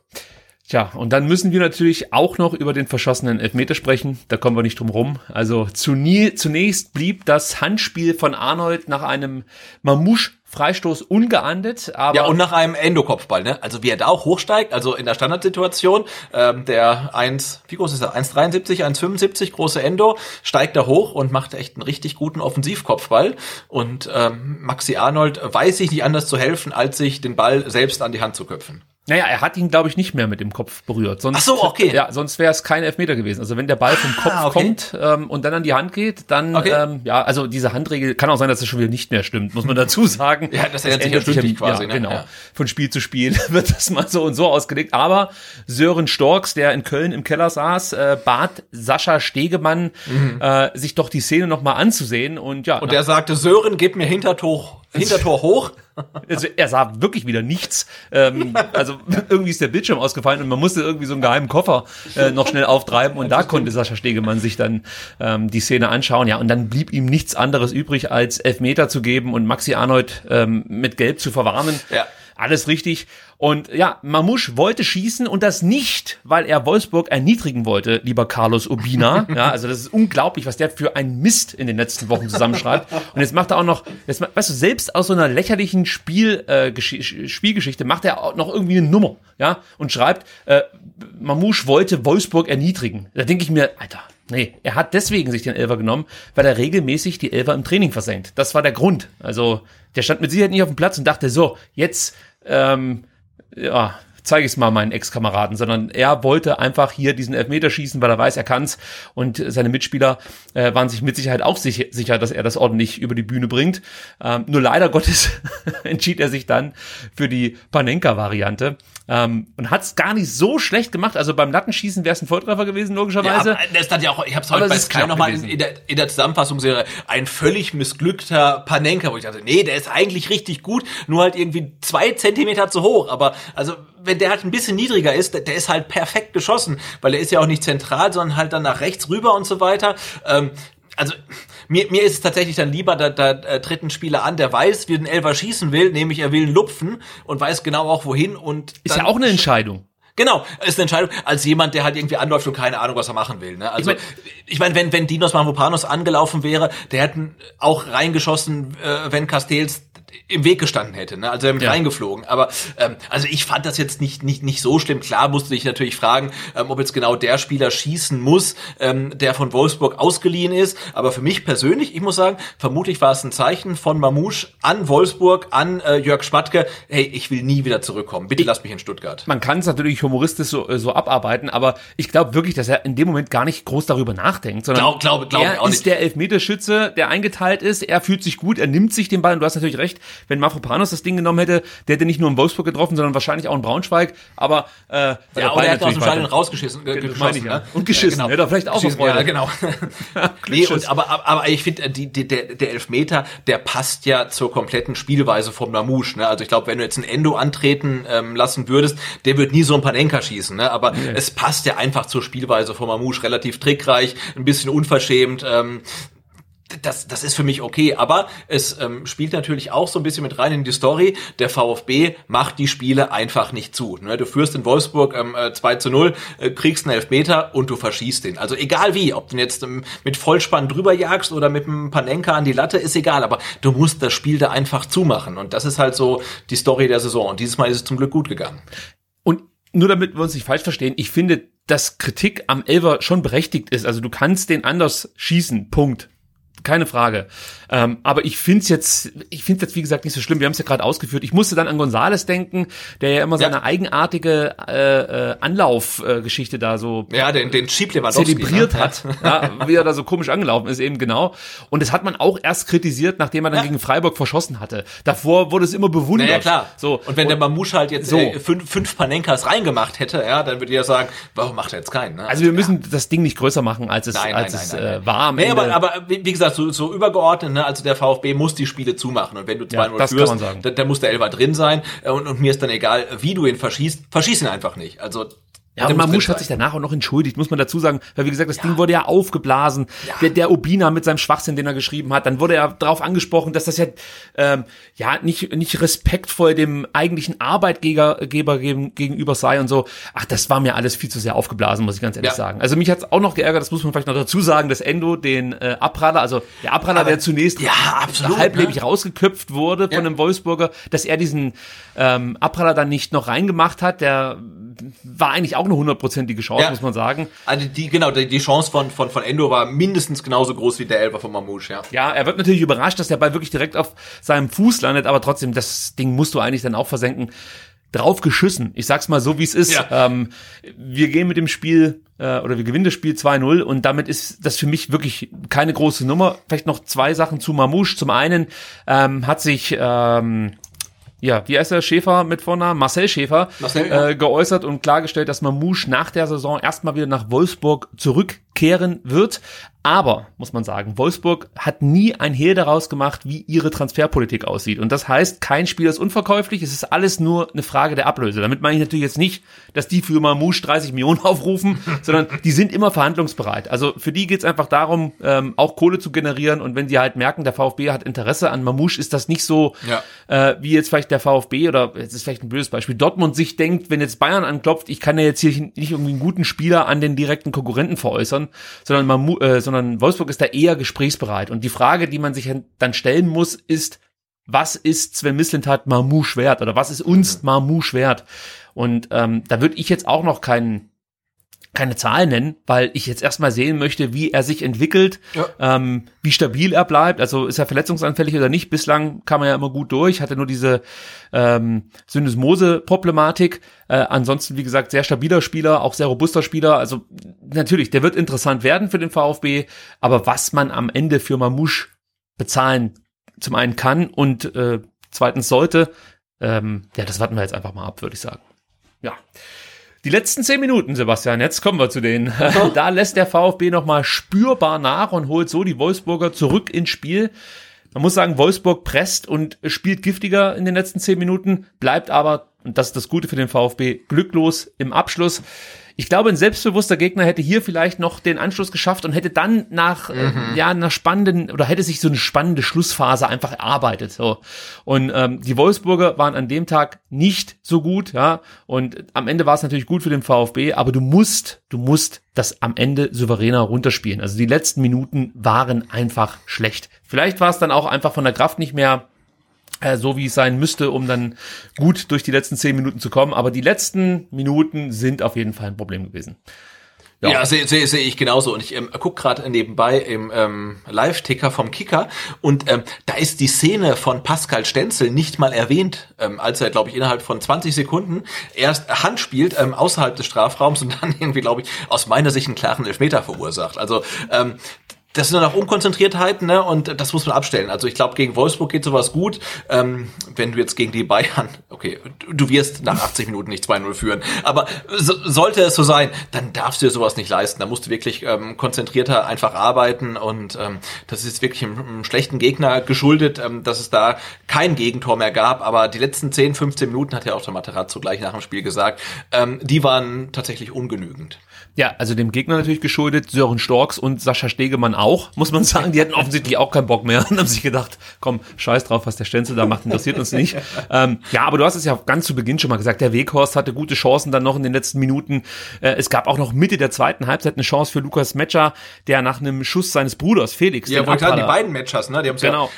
[SPEAKER 1] Tja, und dann müssen wir natürlich auch noch über den verschossenen Elfmeter sprechen. Da kommen wir nicht drum rum. Also zunächst blieb das Handspiel von Arnold nach einem Mamouche Freistoß ungeahndet, aber
[SPEAKER 2] ja und nach einem Endokopfball, ne? Also wie er da auch hochsteigt, also in der Standardsituation, ähm, der 1, wie groß ist er? 1,73, 1,75 große Endo steigt da hoch und macht echt einen richtig guten Offensivkopfball und ähm, Maxi Arnold weiß sich nicht anders zu helfen, als sich den Ball selbst an die Hand zu köpfen.
[SPEAKER 1] Naja, er hat ihn, glaube ich, nicht mehr mit dem Kopf berührt. Sonst,
[SPEAKER 2] Ach so, okay.
[SPEAKER 1] Ja, sonst wäre es kein Elfmeter gewesen. Also wenn der Ball vom Kopf ah, okay. kommt ähm, und dann an die Hand geht, dann, okay. ähm, ja, also diese Handregel kann auch sein, dass es schon wieder nicht mehr stimmt, muss man dazu sagen.
[SPEAKER 2] ja, das, das ändert sich ja quasi.
[SPEAKER 1] Ja, ne? genau. Ja. Von Spiel zu Spiel wird das mal so und so ausgelegt. Aber Sören Storks, der in Köln im Keller saß, äh, bat Sascha Stegemann, mhm. äh, sich doch die Szene nochmal anzusehen. Und ja.
[SPEAKER 2] Und der sagte, Sören, gib mir Hintertor, Hintertor hoch.
[SPEAKER 1] Also er sah wirklich wieder nichts. Ähm, also irgendwie ist der Bildschirm ausgefallen und man musste irgendwie so einen geheimen Koffer äh, noch schnell auftreiben und da konnte Sascha Stegemann sich dann ähm, die Szene anschauen. Ja, und dann blieb ihm nichts anderes übrig, als Elfmeter zu geben und Maxi Arnold ähm, mit Gelb zu verwarnen. Ja. Alles richtig. Und ja, Mamouche wollte schießen und das nicht, weil er Wolfsburg erniedrigen wollte, lieber Carlos Urbina. ja, also das ist unglaublich, was der für ein Mist in den letzten Wochen zusammenschreibt. Und jetzt macht er auch noch, jetzt, weißt du, selbst aus so einer lächerlichen Spiel, äh, Spielgeschichte macht er auch noch irgendwie eine Nummer, ja, und schreibt, äh, Mamouche wollte Wolfsburg erniedrigen. Da denke ich mir, Alter, Nee, er hat deswegen sich den Elfer genommen, weil er regelmäßig die Elfer im Training versenkt. Das war der Grund. Also der stand mit Sicherheit nicht auf dem Platz und dachte so, jetzt ähm, ja, zeige ich es mal meinen Ex-Kameraden, sondern er wollte einfach hier diesen Elfmeter schießen, weil er weiß, er kann's und seine Mitspieler äh, waren sich mit Sicherheit auch sicher, sicher, dass er das ordentlich über die Bühne bringt. Ähm, nur leider Gottes entschied er sich dann für die Panenka-Variante ähm, und hat's gar nicht so schlecht gemacht. Also beim Lattenschießen wäre es ein Volltreffer gewesen, logischerweise. Ja,
[SPEAKER 2] das stand ja auch, ich habe es heute bei Sky nochmal in, in, der, in der Zusammenfassung gesehen, ein völlig missglückter Panenka, wo ich dachte, nee, der ist eigentlich richtig gut, nur halt irgendwie zwei Zentimeter zu hoch. Aber also wenn der halt ein bisschen niedriger ist, der, der ist halt perfekt geschossen, weil er ist ja auch nicht zentral, sondern halt dann nach rechts rüber und so weiter. Ähm, also mir, mir ist es tatsächlich dann lieber, da, da äh, tritt ein Spieler an, der weiß, wie den Elfer schießen will, nämlich er will ihn lupfen und weiß genau auch wohin und
[SPEAKER 1] ist ja auch eine Entscheidung.
[SPEAKER 2] Genau, ist eine Entscheidung als jemand, der halt irgendwie anläuft und keine Ahnung, was er machen will. Ne? Also ich meine, ich mein, wenn wenn Dinos Mavropanos angelaufen wäre, der hätten auch reingeschossen, äh, wenn Castells im Weg gestanden hätte, ne? also er mit ja. reingeflogen. Aber ähm, also ich fand das jetzt nicht nicht nicht so schlimm. Klar musste ich natürlich fragen, ähm, ob jetzt genau der Spieler schießen muss, ähm, der von Wolfsburg ausgeliehen ist. Aber für mich persönlich, ich muss sagen, vermutlich war es ein Zeichen von Mamouche an Wolfsburg, an äh, Jörg Schmatke. Hey, ich will nie wieder zurückkommen. Bitte lass mich in Stuttgart.
[SPEAKER 1] Man kann es natürlich humoristisch so, so abarbeiten, aber ich glaube wirklich, dass er in dem Moment gar nicht groß darüber nachdenkt, sondern
[SPEAKER 2] glaub, glaub, glaub
[SPEAKER 1] er ist der Elfmeterschütze, der eingeteilt ist. Er fühlt sich gut, er nimmt sich den Ball. Und du hast natürlich recht recht, wenn Mafropanos das Ding genommen hätte, der hätte nicht nur in Wolfsburg getroffen, sondern wahrscheinlich auch in Braunschweig, aber äh,
[SPEAKER 2] ja, oder er hat aus dem Stadion rausgeschissen. Äh,
[SPEAKER 1] geschossen, meine ich, ja. Und geschissen, ja, genau. hätte vielleicht auch
[SPEAKER 2] Schießen, Ja, genau. nee, und, aber, aber, ich finde, die, die, der, der Elfmeter, der passt ja zur kompletten Spielweise vom Mamouche. Ne? Also ich glaube, wenn du jetzt einen Endo antreten ähm, lassen würdest, der wird nie so ein Panenka schießen. Ne? Aber nee. es passt ja einfach zur Spielweise vom Mamouche. Relativ trickreich, ein bisschen unverschämt. Ähm, das, das ist für mich okay, aber es ähm, spielt natürlich auch so ein bisschen mit rein in die Story. Der VfB macht die Spiele einfach nicht zu. Ne? Du führst in Wolfsburg ähm, 2 äh, zu 0, äh, kriegst einen Elfmeter und du verschießt den. Also egal wie, ob du jetzt ähm, mit Vollspann drüber jagst oder mit einem Panenka an die Latte, ist egal, aber du musst das Spiel da einfach zumachen. Und das ist halt so die Story der Saison. Und dieses Mal ist es zum Glück gut gegangen.
[SPEAKER 1] Und nur damit wir uns nicht falsch verstehen, ich finde, dass Kritik am Elver schon berechtigt ist. Also du kannst den anders schießen, Punkt keine Frage. Ähm, aber ich finde es jetzt, ich finde jetzt wie gesagt nicht so schlimm. Wir haben es ja gerade ausgeführt. Ich musste dann an Gonzales denken, der ja immer seine eigenartige äh, äh, Anlaufgeschichte äh, da so
[SPEAKER 2] ja den den Chip
[SPEAKER 1] zelebriert ne? hat, ja, wie er da so komisch angelaufen ist eben genau. Und das hat man auch erst kritisiert, nachdem er dann ja. gegen Freiburg verschossen hatte. Davor wurde es immer bewundert.
[SPEAKER 2] Ja klar. So und wenn und, der Mamouche halt jetzt so. äh, fünf, fünf Panenkas reingemacht hätte, ja, dann würde ich ja sagen, warum macht er jetzt keinen? Ne?
[SPEAKER 1] Also wir müssen das Ding nicht größer machen, als es nein, als nein, es nein, äh, war. Am
[SPEAKER 2] nee, aber, aber wie gesagt, so, so übergeordnet, ne? also der VfB muss die Spiele zumachen und wenn du 2-0 ja, führst, dann, dann muss der Elfer drin sein äh, und, und mir ist dann egal, wie du ihn verschießt, verschieß ihn einfach nicht. Also
[SPEAKER 1] ja, und Mamouche hat sich danach auch noch entschuldigt, muss man dazu sagen, weil wie gesagt, das ja. Ding wurde ja aufgeblasen. Ja. Der, der Obina mit seinem Schwachsinn, den er geschrieben hat, dann wurde er darauf angesprochen, dass das ja ähm, ja nicht nicht respektvoll dem eigentlichen Arbeitgeber gegenüber sei und so. Ach, das war mir alles viel zu sehr aufgeblasen, muss ich ganz ehrlich ja. sagen. Also mich hat's auch noch geärgert, das muss man vielleicht noch dazu sagen, dass Endo den äh, Abpraller, also der Aber, der zunächst
[SPEAKER 2] ja, absolut,
[SPEAKER 1] halblebig ne? rausgeköpft wurde von dem Wolfsburger, dass er diesen ähm, Abpraller dann nicht noch reingemacht hat, der war eigentlich auch eine hundertprozentige Chance, ja. muss man sagen.
[SPEAKER 2] Also die, genau, die, die Chance von, von, von Endo war mindestens genauso groß wie der Elfer von Mamouche, ja.
[SPEAKER 1] Ja, er wird natürlich überrascht, dass der Ball wirklich direkt auf seinem Fuß landet, aber trotzdem, das Ding musst du eigentlich dann auch versenken. Drauf geschissen. Ich sag's mal so, wie es ist. Ja. Ähm, wir gehen mit dem Spiel äh, oder wir gewinnen das Spiel 2-0 und damit ist das für mich wirklich keine große Nummer. Vielleicht noch zwei Sachen zu Mamouche. Zum einen ähm, hat sich ähm, ja, wie heißt der Schäfer mit Vornamen? Marcel Schäfer, Marcel, ja. äh, geäußert und klargestellt, dass Mamouche nach der Saison erstmal wieder nach Wolfsburg zurückkehren wird. Aber, muss man sagen, Wolfsburg hat nie ein Hehl daraus gemacht, wie ihre Transferpolitik aussieht. Und das heißt, kein Spieler ist unverkäuflich, es ist alles nur eine Frage der Ablöse. Damit meine ich natürlich jetzt nicht, dass die für Mamouche 30 Millionen aufrufen, sondern die sind immer verhandlungsbereit. Also für die geht's einfach darum, ähm, auch Kohle zu generieren. Und wenn sie halt merken, der VfB hat Interesse an Mamouche, ist das nicht so, ja. äh, wie jetzt vielleicht der VfB oder jetzt ist vielleicht ein böses Beispiel, Dortmund sich denkt, wenn jetzt Bayern anklopft, ich kann ja jetzt hier nicht irgendwie einen guten Spieler an den direkten Konkurrenten veräußern, sondern, Mamou äh, sondern sondern Wolfsburg ist da eher gesprächsbereit. Und die Frage, die man sich dann stellen muss, ist, was ist Sven Mislintat Mamouche wert? Oder was ist uns mhm. Mamouche wert? Und ähm, da würde ich jetzt auch noch keinen keine Zahl nennen, weil ich jetzt erstmal sehen möchte, wie er sich entwickelt, ja. ähm, wie stabil er bleibt. Also ist er verletzungsanfällig oder nicht? Bislang kam er ja immer gut durch, hatte nur diese ähm, Syndesmose-Problematik. Äh, ansonsten, wie gesagt, sehr stabiler Spieler, auch sehr robuster Spieler. Also natürlich, der wird interessant werden für den VfB, aber was man am Ende für Mamouche bezahlen zum einen kann und äh, zweitens sollte, ähm, ja, das warten wir jetzt einfach mal ab, würde ich sagen. Ja. Die letzten zehn Minuten, Sebastian, jetzt kommen wir zu denen. da lässt der VfB nochmal spürbar nach und holt so die Wolfsburger zurück ins Spiel. Man muss sagen, Wolfsburg presst und spielt giftiger in den letzten zehn Minuten, bleibt aber, und das ist das Gute für den VfB, glücklos im Abschluss. Ich glaube, ein selbstbewusster Gegner hätte hier vielleicht noch den Anschluss geschafft und hätte dann nach äh, mhm. äh, ja einer spannenden oder hätte sich so eine spannende Schlussphase einfach erarbeitet. So und ähm, die Wolfsburger waren an dem Tag nicht so gut, ja und am Ende war es natürlich gut für den VfB, aber du musst, du musst das am Ende souveräner runterspielen. Also die letzten Minuten waren einfach schlecht. Vielleicht war es dann auch einfach von der Kraft nicht mehr so wie es sein müsste, um dann gut durch die letzten zehn Minuten zu kommen. Aber die letzten Minuten sind auf jeden Fall ein Problem gewesen.
[SPEAKER 2] Ja, ja sehe seh, seh ich genauso. Und ich ähm, guck gerade nebenbei im ähm, Live-Ticker vom Kicker und ähm, da ist die Szene von Pascal Stenzel nicht mal erwähnt, ähm, als er, glaube ich, innerhalb von 20 Sekunden erst Hand spielt ähm, außerhalb des Strafraums und dann irgendwie, glaube ich, aus meiner Sicht einen klaren Elfmeter verursacht. Also ähm, das sind dann auch Unkonzentriertheiten, ne? Und das muss man abstellen. Also ich glaube, gegen Wolfsburg geht sowas gut. Ähm, wenn du jetzt gegen die Bayern, okay, du wirst nach 80 Minuten nicht 2-0 führen, aber so, sollte es so sein, dann darfst du dir sowas nicht leisten. Da musst du wirklich ähm, konzentrierter einfach arbeiten und ähm, das ist wirklich einem, einem schlechten Gegner geschuldet, ähm, dass es da kein Gegentor mehr gab. Aber die letzten 10, 15 Minuten hat ja auch der Materazzo gleich nach dem Spiel gesagt, ähm, die waren tatsächlich ungenügend.
[SPEAKER 1] Ja, also dem Gegner natürlich geschuldet, Sören Storks und Sascha Stegemann auch, muss man sagen. Die hatten offensichtlich auch keinen Bock mehr und haben sich gedacht, komm, scheiß drauf, was der Stenzel da macht, interessiert uns nicht. Ähm, ja, aber du hast es ja ganz zu Beginn schon mal gesagt, der Weghorst hatte gute Chancen dann noch in den letzten Minuten. Äh, es gab auch noch Mitte der zweiten Halbzeit eine Chance für Lukas Metscher, der nach einem Schuss seines Bruders Felix,
[SPEAKER 2] ja, wollte die beiden Matchers, ne, die haben
[SPEAKER 1] genau.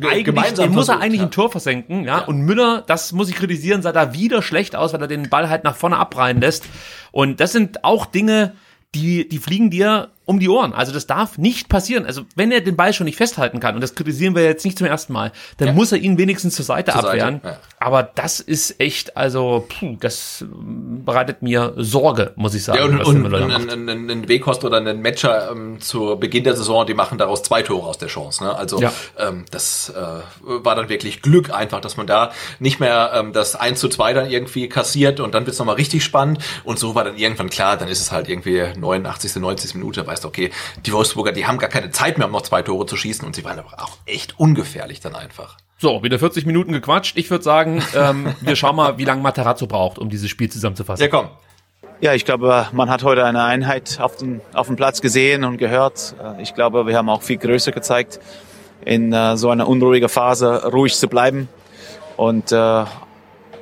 [SPEAKER 1] ja eigentlich, gemeinsam muss er eigentlich ja. ein Tor versenken, ja? ja, und Müller, das muss ich kritisieren, sah da wieder schlecht aus, weil er den Ball halt nach vorne abreihen lässt. Und das sind auch Dinge, die, die fliegen dir um die Ohren. Also das darf nicht passieren. Also wenn er den Ball schon nicht festhalten kann, und das kritisieren wir jetzt nicht zum ersten Mal, dann ja. muss er ihn wenigstens zur Seite zur abwehren. Seite, ja. Aber das ist echt, also puh, das bereitet mir Sorge, muss ich sagen. Ja,
[SPEAKER 2] und, und ein, ein, ein Weghorst oder ein Matcher ähm, zu Beginn der Saison, die machen daraus zwei Tore aus der Chance. Ne? Also ja. ähm, das äh, war dann wirklich Glück einfach, dass man da nicht mehr ähm, das 1 zu 2 dann irgendwie kassiert und dann wird's nochmal richtig spannend. Und so war dann irgendwann klar, dann ist es halt irgendwie 89., 90. Minute, weißt okay, die Wolfsburger, die haben gar keine Zeit mehr, um noch zwei Tore zu schießen und sie waren aber auch echt ungefährlich dann einfach.
[SPEAKER 1] So, wieder 40 Minuten gequatscht. Ich würde sagen, ähm, wir schauen mal, wie lange Materazzo braucht, um dieses Spiel zusammenzufassen.
[SPEAKER 2] Ja, komm.
[SPEAKER 3] Ja, ich glaube, man hat heute eine Einheit auf dem, auf dem Platz gesehen und gehört. Äh, ich glaube, wir haben auch viel Größe gezeigt, in uh, so einer unruhigen Phase ruhig zu bleiben und, uh,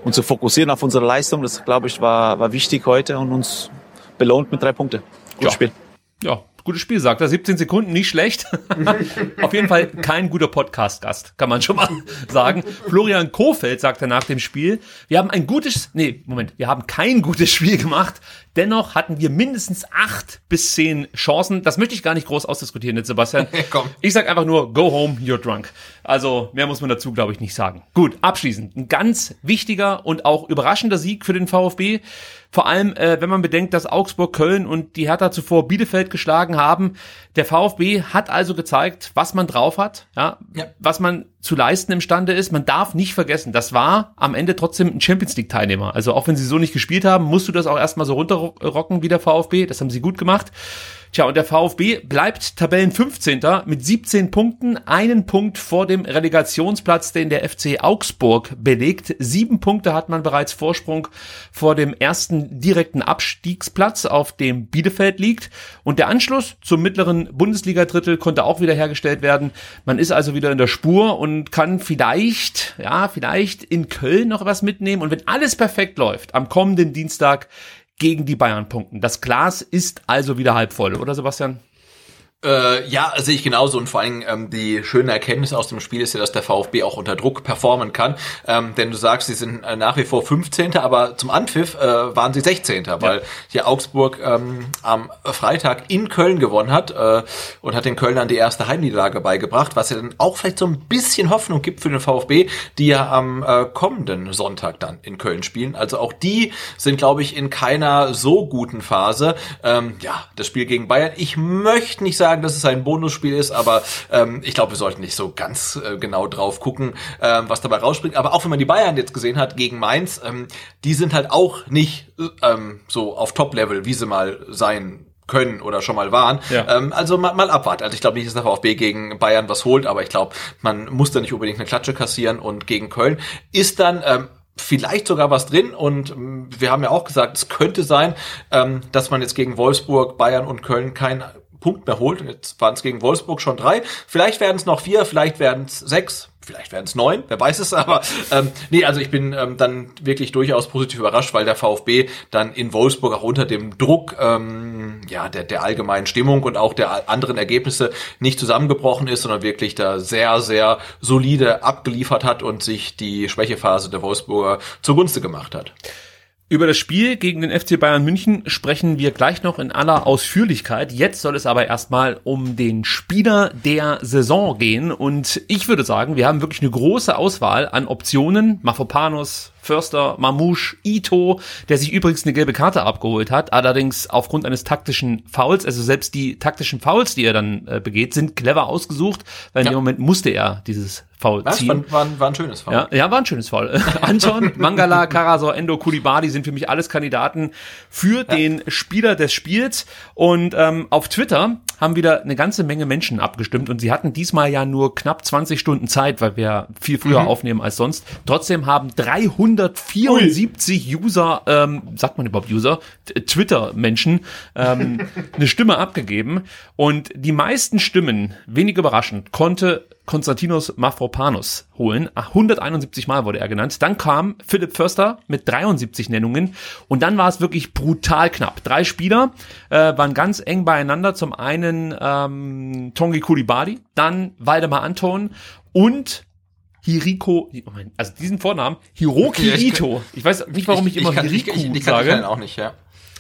[SPEAKER 3] und zu fokussieren auf unsere Leistung. Das, glaube ich, war, war wichtig heute und uns belohnt mit drei Punkten. Gutes
[SPEAKER 1] ja.
[SPEAKER 3] Spiel.
[SPEAKER 1] Ja, gutes Spiel, sagt er. 17 Sekunden, nicht schlecht. Auf jeden Fall kein guter Podcast-Gast, kann man schon mal sagen. Florian Kofeld sagte nach dem Spiel, wir haben ein gutes, nee, Moment, wir haben kein gutes Spiel gemacht. Dennoch hatten wir mindestens acht bis zehn Chancen. Das möchte ich gar nicht groß ausdiskutieren jetzt, Sebastian. Komm. Ich sag einfach nur, go home, you're drunk. Also mehr muss man dazu, glaube ich, nicht sagen. Gut, abschließend. Ein ganz wichtiger und auch überraschender Sieg für den VfB. Vor allem, äh, wenn man bedenkt, dass Augsburg, Köln und die Hertha zuvor Bielefeld geschlagen haben. Der VfB hat also gezeigt, was man drauf hat, ja, ja. was man zu leisten imstande ist. Man darf nicht vergessen, das war am Ende trotzdem ein Champions League Teilnehmer. Also auch wenn sie so nicht gespielt haben, musst du das auch erstmal so runterrocken wie der VfB. Das haben sie gut gemacht. Tja, und der VfB bleibt Tabellen 15. mit 17 Punkten, einen Punkt vor dem Relegationsplatz, den der FC Augsburg belegt. Sieben Punkte hat man bereits Vorsprung vor dem ersten direkten Abstiegsplatz, auf dem Bielefeld liegt. Und der Anschluss zum mittleren Bundesliga-Drittel konnte auch wieder hergestellt werden. Man ist also wieder in der Spur und kann vielleicht, ja, vielleicht in Köln noch was mitnehmen. Und wenn alles perfekt läuft, am kommenden Dienstag gegen die Bayern punkten. Das Glas ist also wieder halb voll, oder Sebastian?
[SPEAKER 2] Äh, ja, sehe ich genauso und vor allem ähm, die schöne Erkenntnis aus dem Spiel ist ja, dass der VfB auch unter Druck performen kann, ähm, denn du sagst, sie sind äh, nach wie vor 15. aber zum Anpfiff äh, waren sie 16. Ja. weil hier Augsburg ähm, am Freitag in Köln gewonnen hat äh, und hat den Kölnern die erste Heimniederlage beigebracht, was ja dann auch vielleicht so ein bisschen Hoffnung gibt für den VfB, die ja am äh, kommenden Sonntag dann in Köln spielen. Also auch die sind, glaube ich, in keiner so guten Phase. Ähm, ja, das Spiel gegen Bayern. Ich möchte nicht sagen, sagen, dass es ein Bonusspiel ist, aber ähm, ich glaube, wir sollten nicht so ganz äh, genau drauf gucken, ähm, was dabei rausspringt. Aber auch wenn man die Bayern jetzt gesehen hat gegen Mainz, ähm, die sind halt auch nicht ähm, so auf Top-Level, wie sie mal sein können oder schon mal waren. Ja. Ähm, also mal, mal abwarten. Also ich glaube nicht, dass der VfB gegen Bayern was holt, aber ich glaube, man muss da nicht unbedingt eine Klatsche kassieren und gegen Köln ist dann ähm, vielleicht sogar was drin und ähm, wir haben ja auch gesagt, es könnte sein, ähm, dass man jetzt gegen Wolfsburg, Bayern und Köln kein Punkt mehr holt. Jetzt waren es gegen Wolfsburg schon drei. Vielleicht werden es noch vier, vielleicht werden es sechs, vielleicht werden es neun, wer weiß es, aber ähm, nee, also ich bin ähm, dann wirklich durchaus positiv überrascht, weil der VfB dann in Wolfsburg auch unter dem Druck ähm, ja der, der allgemeinen Stimmung und auch der anderen Ergebnisse nicht zusammengebrochen ist, sondern wirklich da sehr, sehr solide abgeliefert hat und sich die Schwächephase der Wolfsburger zugunste gemacht hat.
[SPEAKER 1] Über das Spiel gegen den FC Bayern München sprechen wir gleich noch in aller Ausführlichkeit. Jetzt soll es aber erstmal um den Spieler der Saison gehen. Und ich würde sagen, wir haben wirklich eine große Auswahl an Optionen. Mafopanos, Förster, Mamouche, Ito, der sich übrigens eine gelbe Karte abgeholt hat, allerdings aufgrund eines taktischen Fouls, also selbst die taktischen Fouls, die er dann äh, begeht, sind clever ausgesucht, weil in
[SPEAKER 2] Ja.
[SPEAKER 1] dem Moment musste er dieses Foul
[SPEAKER 2] Was?
[SPEAKER 1] ziehen.
[SPEAKER 2] War, war, war ein schönes Foul.
[SPEAKER 1] Ja, ja, war ein schönes Foul. Anton, Mangala, Karasor, Endo, Kulibadi sind für mich alles Kandidaten für den Spieler des Spiels. Und ähm, auf Twitter haben wieder eine ganze Menge Menschen abgestimmt und sie hatten diesmal ja nur knapp 20 Stunden Zeit, weil wir viel früher
[SPEAKER 2] Mhm.
[SPEAKER 1] aufnehmen als sonst. Trotzdem haben 374 User, ähm, sagt man überhaupt User, T- Twitter-Menschen, ähm, eine Stimme abgegeben. Und die meisten Stimmen, wenig überraschend, konnte Konstantinos Mafropanos holen. 171 Mal wurde er genannt. Dann kam Philipp Förster mit 73 Nennungen und dann war es wirklich brutal knapp. Drei Spieler äh, waren ganz eng beieinander. Zum einen ähm, Tongi Kulibadi, dann Waldemar Anton und Hiriko, oh also diesen Vornamen, Hiroki Ito. Ich weiß nicht, warum ich, immer
[SPEAKER 2] kann,
[SPEAKER 1] Hiriku
[SPEAKER 2] ich, ich, ich,
[SPEAKER 1] sage.
[SPEAKER 2] kann auch nicht, ja.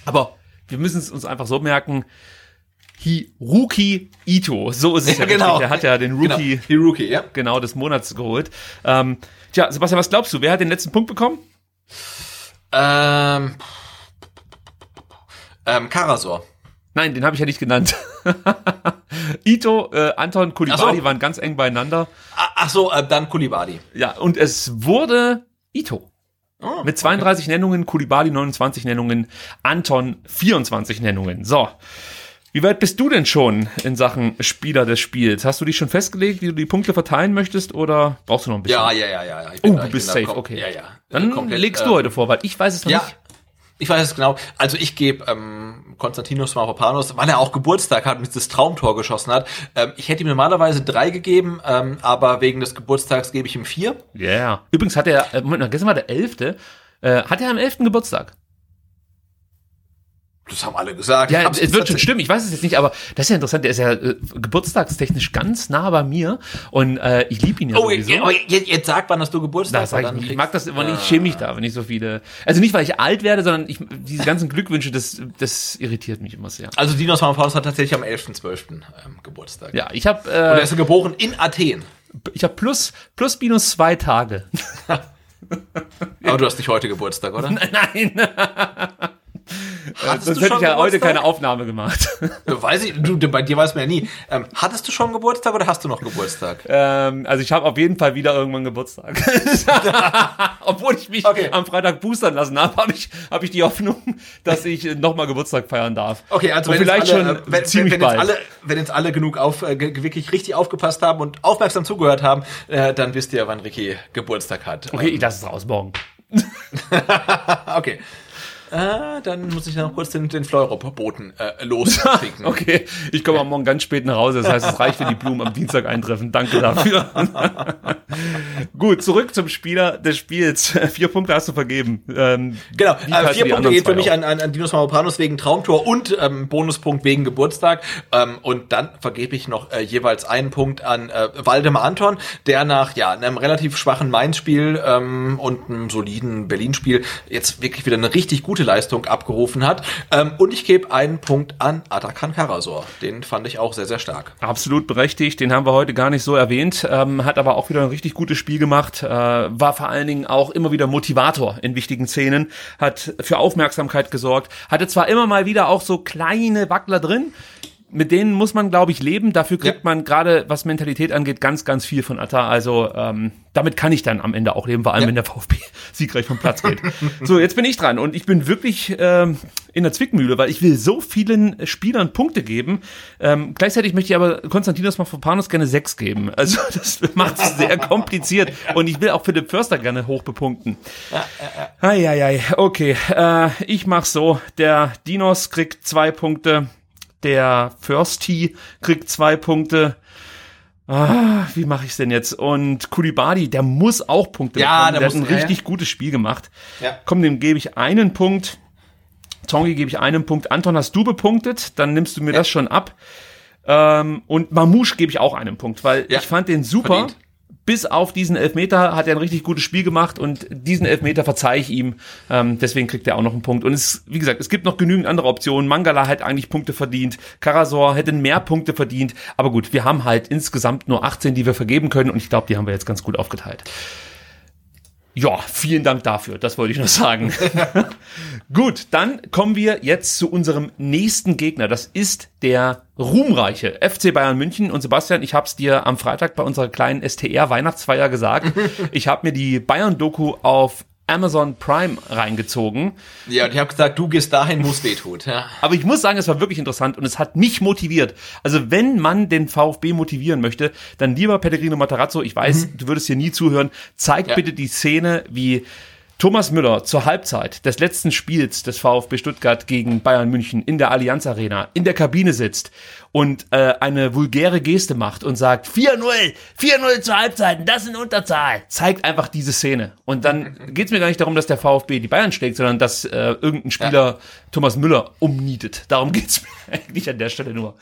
[SPEAKER 1] Aber wir müssen es uns einfach so merken. Hiruki Ito, so ist es ja,
[SPEAKER 2] Ja, genau.
[SPEAKER 1] richtig. Der hat ja den
[SPEAKER 2] Genau,
[SPEAKER 1] Rookie
[SPEAKER 2] die Rookie, ja.
[SPEAKER 1] genau des Monats geholt. Ähm, tja, Sebastian, was glaubst du? Wer hat den letzten Punkt bekommen?
[SPEAKER 2] Ähm, ähm, Karasor.
[SPEAKER 1] Nein, den habe ich ja nicht genannt. Ito, äh, Anton, Kulibadi
[SPEAKER 2] so.
[SPEAKER 1] waren ganz eng beieinander.
[SPEAKER 2] Ah, ach so, äh, dann Kulibadi.
[SPEAKER 1] Ja, und es wurde Ito.
[SPEAKER 2] Oh,
[SPEAKER 1] Mit 32 Nennungen, Kulibali 29 Nennungen, Anton 24 Nennungen. So. Wie weit bist du denn schon in Sachen Spieler des Spiels? Hast du dich schon festgelegt, wie du die Punkte verteilen möchtest oder brauchst du noch ein bisschen?
[SPEAKER 2] Ja, ja, ja, ja.
[SPEAKER 1] Oh,
[SPEAKER 2] da-
[SPEAKER 1] du bist safe, okay.
[SPEAKER 2] Ja, ja.
[SPEAKER 1] Dann
[SPEAKER 2] Komplett,
[SPEAKER 1] legst
[SPEAKER 2] ähm,
[SPEAKER 1] du heute vor, weil ich weiß es noch
[SPEAKER 2] Ja,
[SPEAKER 1] nicht.
[SPEAKER 2] ich weiß es genau. Also ich gebe ähm, Konstantinos Mavropanos, weil er auch Geburtstag hat und dieses Traumtor geschossen hat. Ähm, ich hätte ihm normalerweise drei gegeben, ähm, aber wegen des Geburtstags gebe ich ihm vier.
[SPEAKER 1] Ja. Yeah. Übrigens hat er, äh, Moment mal, gestern war der 11. Äh, hat er am 11. Geburtstag?
[SPEAKER 2] Das haben alle gesagt.
[SPEAKER 1] Ja, es wird schon stimmen. Ich weiß es jetzt nicht, aber das ist ja interessant. Der ist ja äh, geburtstagstechnisch ganz nah bei mir und äh, ich liebe ihn ja
[SPEAKER 2] Oh,
[SPEAKER 1] sowieso.
[SPEAKER 2] aber jetzt, jetzt sag wann, dass du Geburtstag
[SPEAKER 1] Das sag ich. Ich mag das immer nicht, ich schäme mich da, wenn ich so viele. Also nicht, weil ich alt werde, sondern ich, diese ganzen Glückwünsche, das, das irritiert mich immer sehr.
[SPEAKER 2] Also Dinos Mavropanos hat tatsächlich am 11.12. Ähm, Geburtstag.
[SPEAKER 1] Ja, ich habe
[SPEAKER 2] Und er
[SPEAKER 1] äh,
[SPEAKER 2] ist geboren in Athen.
[SPEAKER 1] ich habe plus plus minus zwei Tage.
[SPEAKER 2] Aber du hast nicht heute Geburtstag, oder?
[SPEAKER 1] Nein,
[SPEAKER 2] Hattest
[SPEAKER 1] sonst hätte ich ja heute keine Aufnahme gemacht.
[SPEAKER 2] Weiß ich, du, bei dir weiß man ja nie. Ähm, hattest du schon Geburtstag oder hast du noch Geburtstag?
[SPEAKER 1] ähm, also ich habe auf jeden Fall wieder irgendwann Geburtstag. Obwohl ich mich
[SPEAKER 2] Okay.
[SPEAKER 1] am Freitag boostern lassen habe, habe ich habe ich die Hoffnung, dass ich nochmal Geburtstag feiern darf.
[SPEAKER 2] Okay, also
[SPEAKER 1] Und
[SPEAKER 2] wenn
[SPEAKER 1] vielleicht
[SPEAKER 2] jetzt alle,
[SPEAKER 1] schon
[SPEAKER 2] äh, wenn,
[SPEAKER 1] ziemlich
[SPEAKER 2] wenn, wenn
[SPEAKER 1] bald.
[SPEAKER 2] alle, wenn jetzt alle genug auf, äh, wirklich richtig aufgepasst haben und aufmerksam zugehört haben, äh, dann wisst ihr, wann Ricky Geburtstag hat.
[SPEAKER 1] Okay, ich lasse es raus morgen.
[SPEAKER 2] Okay. Äh, dann muss ich noch kurz den, den Fleurop-Boten äh, losschicken.
[SPEAKER 1] Okay, ich komme am Morgen ganz spät nach Hause. Das heißt, es reicht, wenn die Blumen am Dienstag eintreffen. Danke dafür. Gut, zurück zum Spieler des Spiels. Vier Punkte hast du vergeben. Ähm,
[SPEAKER 2] Genau, äh, vier Punkte geht für mich an, an, an Dinos Mavropanos wegen Traumtor und ähm, Bonuspunkt wegen Geburtstag. Ähm, und dann vergebe ich noch äh, jeweils einen Punkt an äh, Waldemar Anton, der nach ja einem relativ schwachen Mainz-Spiel ähm, und einem soliden Berlin-Spiel jetzt wirklich wieder eine richtig gute Leistung abgerufen hat. Ähm, und ich gebe einen Punkt an Atakan Karasor. Den fand ich auch sehr, sehr stark.
[SPEAKER 1] Absolut berechtigt, den haben wir heute gar nicht so erwähnt, ähm, hat aber auch wieder ein richtig gutes Spiel gemacht, äh, war vor allen Dingen auch immer wieder Motivator in wichtigen Szenen, hat für Aufmerksamkeit gesorgt, hatte zwar immer mal wieder auch so kleine Wackler drin, mit denen muss man, glaube ich, leben. Dafür kriegt
[SPEAKER 2] Ja.
[SPEAKER 1] man gerade, was Mentalität angeht, ganz, ganz viel von Atta. Also ähm, damit kann ich dann am Ende auch leben, vor allem
[SPEAKER 2] Ja.
[SPEAKER 1] wenn der VfB siegreich vom Platz geht. so, jetzt bin ich dran und ich bin wirklich ähm, in der Zwickmühle, weil ich will so vielen Spielern Punkte geben. Ähm, gleichzeitig möchte ich aber Konstantinos Mafropanos gerne sechs geben. Also das macht es sehr kompliziert und ich will auch Philipp Förster gerne hoch bepunkten. Eieiei, okay. Äh, ich mach so. Der Dinos kriegt zwei Punkte. Der Firsty kriegt zwei Punkte. Ah, wie mache ich's denn jetzt? Und Kulibadi, der muss auch Punkte
[SPEAKER 2] Ja,
[SPEAKER 1] bekommen.
[SPEAKER 2] der
[SPEAKER 1] Der,
[SPEAKER 2] muss-
[SPEAKER 1] hat ein
[SPEAKER 2] ja,
[SPEAKER 1] richtig
[SPEAKER 2] ja.
[SPEAKER 1] gutes Spiel gemacht.
[SPEAKER 2] Ja.
[SPEAKER 1] Komm, dem gebe ich einen Punkt. Tongi gebe ich einen Punkt. Anton hast du bepunktet, dann nimmst du mir das schon ab. Ähm, und Mamouche gebe ich auch einen Punkt, weil
[SPEAKER 2] Ja,
[SPEAKER 1] ich fand den super.
[SPEAKER 2] verdient.
[SPEAKER 1] Bis auf diesen Elfmeter hat er ein richtig gutes Spiel gemacht und diesen Elfmeter verzeihe ich ihm. Ähm, deswegen kriegt er auch noch einen Punkt. Und es, wie gesagt, es gibt noch genügend andere Optionen. Mangala hat eigentlich Punkte verdient. Karasor hätte mehr Punkte verdient. Aber gut, wir haben halt insgesamt nur 18, die wir vergeben können und ich glaube, die haben wir jetzt ganz gut aufgeteilt. Ja, vielen Dank dafür, das wollte ich nur sagen. Gut, dann kommen wir jetzt zu unserem nächsten Gegner. Das ist der ruhmreiche FC Bayern München. Und Sebastian, ich habe es dir am Freitag bei unserer kleinen STR Weihnachtsfeier gesagt. ich habe mir die Bayern-Doku auf Amazon Prime reingezogen.
[SPEAKER 2] Ja, und ich habe gesagt, du gehst dahin, wo es weh tut. Ja.
[SPEAKER 1] Aber ich muss sagen, es war wirklich interessant und es hat mich motiviert. Also wenn man den VfB motivieren möchte, dann lieber Pellegrino Matarazzo, ich weiß, mhm. du würdest hier nie zuhören, zeig ja. bitte die Szene, wie Thomas Müller zur Halbzeit des letzten Spiels des VfB Stuttgart gegen Bayern München in der Allianz Arena in der Kabine sitzt und äh, eine vulgäre Geste macht und sagt 4-0, 4-0 zur Halbzeit, das in Unterzahl, zeigt einfach diese Szene. Und dann geht es mir gar nicht darum, dass der VfB die Bayern schlägt, sondern dass äh, irgendein Spieler ja. Thomas Müller umnietet. Darum geht es mir eigentlich an der Stelle nur.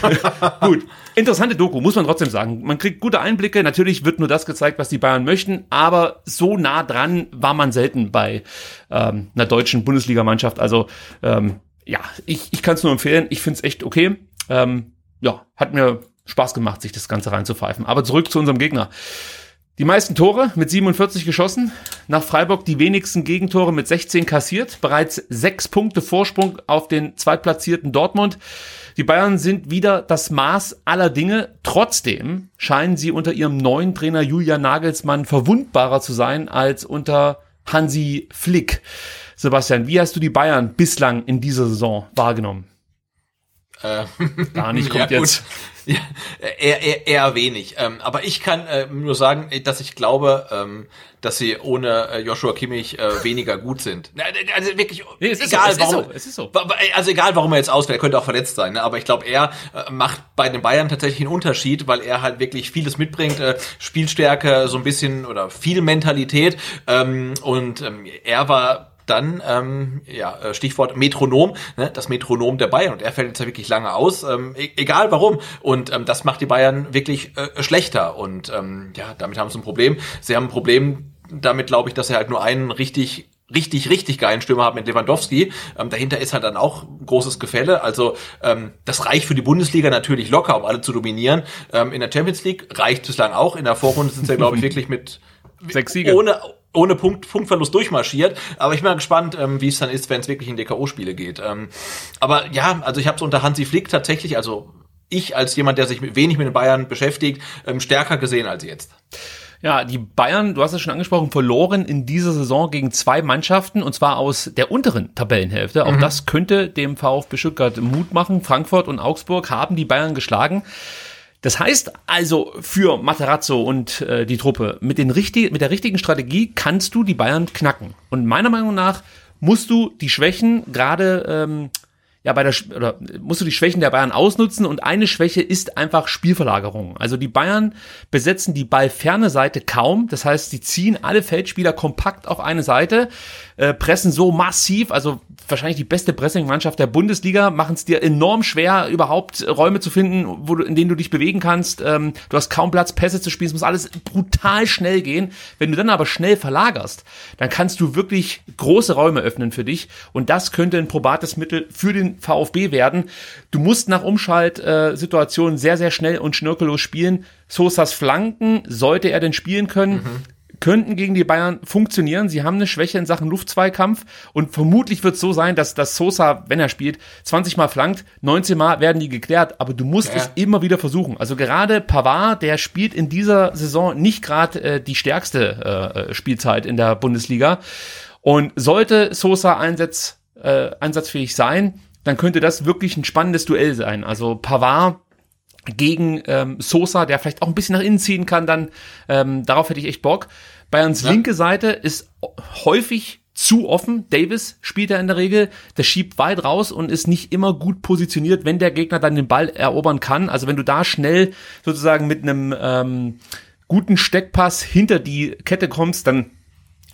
[SPEAKER 1] Gut, interessante Doku, muss man trotzdem sagen. Man kriegt gute Einblicke, natürlich wird nur das gezeigt, was die Bayern möchten, aber so nah dran war man selten bei ähm, einer deutschen Bundesligamannschaft. Also ähm, ja, ich, ich kann es nur empfehlen. Ich finde es echt okay. Ähm, ja, hat mir Spaß gemacht, sich das Ganze reinzupfeifen. Aber zurück zu unserem Gegner. Die meisten Tore mit 47 geschossen. Nach Freiburg die wenigsten Gegentore mit 16 kassiert. Bereits sechs Punkte Vorsprung auf den zweitplatzierten Dortmund. Die Bayern sind wieder das Maß aller Dinge. Trotzdem scheinen sie unter ihrem neuen Trainer Julian Nagelsmann verwundbarer zu sein als unter Hansi Flick. Sebastian, wie hast du die Bayern bislang in dieser Saison wahrgenommen?
[SPEAKER 2] Äh, Gar nicht, kommt ja, jetzt. Ja, eher, eher, eher wenig. Ähm, aber ich kann äh, nur sagen, dass ich glaube, ähm, dass sie ohne äh, Joshua Kimmich äh, weniger gut sind. Also wirklich, nee, es egal so, warum. Es ist so, es ist so. Also egal, warum er jetzt ausfällt, er könnte auch verletzt sein. Ne? Aber ich glaube, er äh, macht bei den Bayern tatsächlich einen Unterschied, weil er halt wirklich vieles mitbringt, äh, Spielstärke, so ein bisschen oder viel Mentalität. Ähm, und ähm, er war dann, ähm, ja, äh, Stichwort Metronom, ne, das Metronom der Bayern. Und er fällt jetzt ja wirklich lange aus, ähm, e egal warum. Und ähm, das macht die Bayern wirklich äh, schlechter. Und ähm, ja, damit haben sie ein Problem. Sie haben ein Problem damit, glaube ich, dass sie halt nur einen richtig richtig, richtig geilen Stürmer haben mit Lewandowski. Ähm, dahinter ist halt dann auch großes Gefälle. Also ähm, das reicht für die Bundesliga natürlich locker, um alle zu dominieren. Ähm, in der Champions League reicht bislang auch. In der Vorrunde sind sie, glaube ich, wirklich mit
[SPEAKER 1] Sechs Siege.
[SPEAKER 2] Ohne, ohne Punkt, Punktverlust durchmarschiert. Aber ich bin mal gespannt, ähm, wie es dann ist, wenn es wirklich in DKO-Spiele geht. Ähm, aber ja, also ich habe es unter Hansi Flick tatsächlich, also ich als jemand, der sich wenig mit den Bayern beschäftigt, ähm, stärker gesehen als jetzt.
[SPEAKER 1] Ja, die Bayern, du hast es schon angesprochen, verloren in dieser Saison gegen zwei Mannschaften und zwar aus der unteren Tabellenhälfte. Auch mhm. das könnte dem VfB Stuttgart Mut machen. Frankfurt und Augsburg haben die Bayern geschlagen. Das heißt also für Materazzo und äh, die Truppe, mit, den richtig, mit der richtigen Strategie kannst du die Bayern knacken. Und meiner Meinung nach musst du die Schwächen gerade ähm, ja bei der oder musst du die Schwächen der Bayern ausnutzen und eine Schwäche ist einfach Spielverlagerung. Also die Bayern besetzen die ballferne Seite kaum, das heißt, sie ziehen alle Feldspieler kompakt auf eine Seite, äh, pressen so massiv, also wahrscheinlich die beste Pressing-Mannschaft der Bundesliga, machen es dir enorm schwer, überhaupt Räume zu finden, wo du, in denen du dich bewegen kannst. Ähm, du hast kaum Platz, Pässe zu spielen, es muss alles brutal schnell gehen. Wenn du dann aber schnell verlagerst, dann kannst du wirklich große Räume öffnen für dich und das könnte ein probates Mittel für den VfB werden. Du musst nach Umschaltsituationen äh, sehr, sehr schnell und schnörkellos spielen. Sosas Flanken, sollte er denn spielen können, mhm könnten gegen die Bayern funktionieren. Sie haben eine Schwäche in Sachen Luftzweikampf und vermutlich wird es so sein, dass das Sosa, wenn er spielt, 20 Mal flankt, 19 Mal werden die geklärt, aber du musst ja. es immer wieder versuchen. Also gerade Pavard, der spielt in dieser Saison nicht gerade äh, die stärkste äh, Spielzeit in der Bundesliga und sollte Sosa Einsatz, äh, einsatzfähig sein, dann könnte das wirklich ein spannendes Duell sein. Also Pavard gegen ähm, Sosa, der vielleicht auch ein bisschen nach innen ziehen kann, dann ähm, darauf hätte ich echt Bock. Bayerns ja. linke Seite ist häufig zu offen. Davis spielt er in der Regel, der schiebt weit raus und ist nicht immer gut positioniert, wenn der Gegner dann den Ball erobern kann. Also wenn du da schnell sozusagen mit einem ähm, guten Steckpass hinter die Kette kommst, dann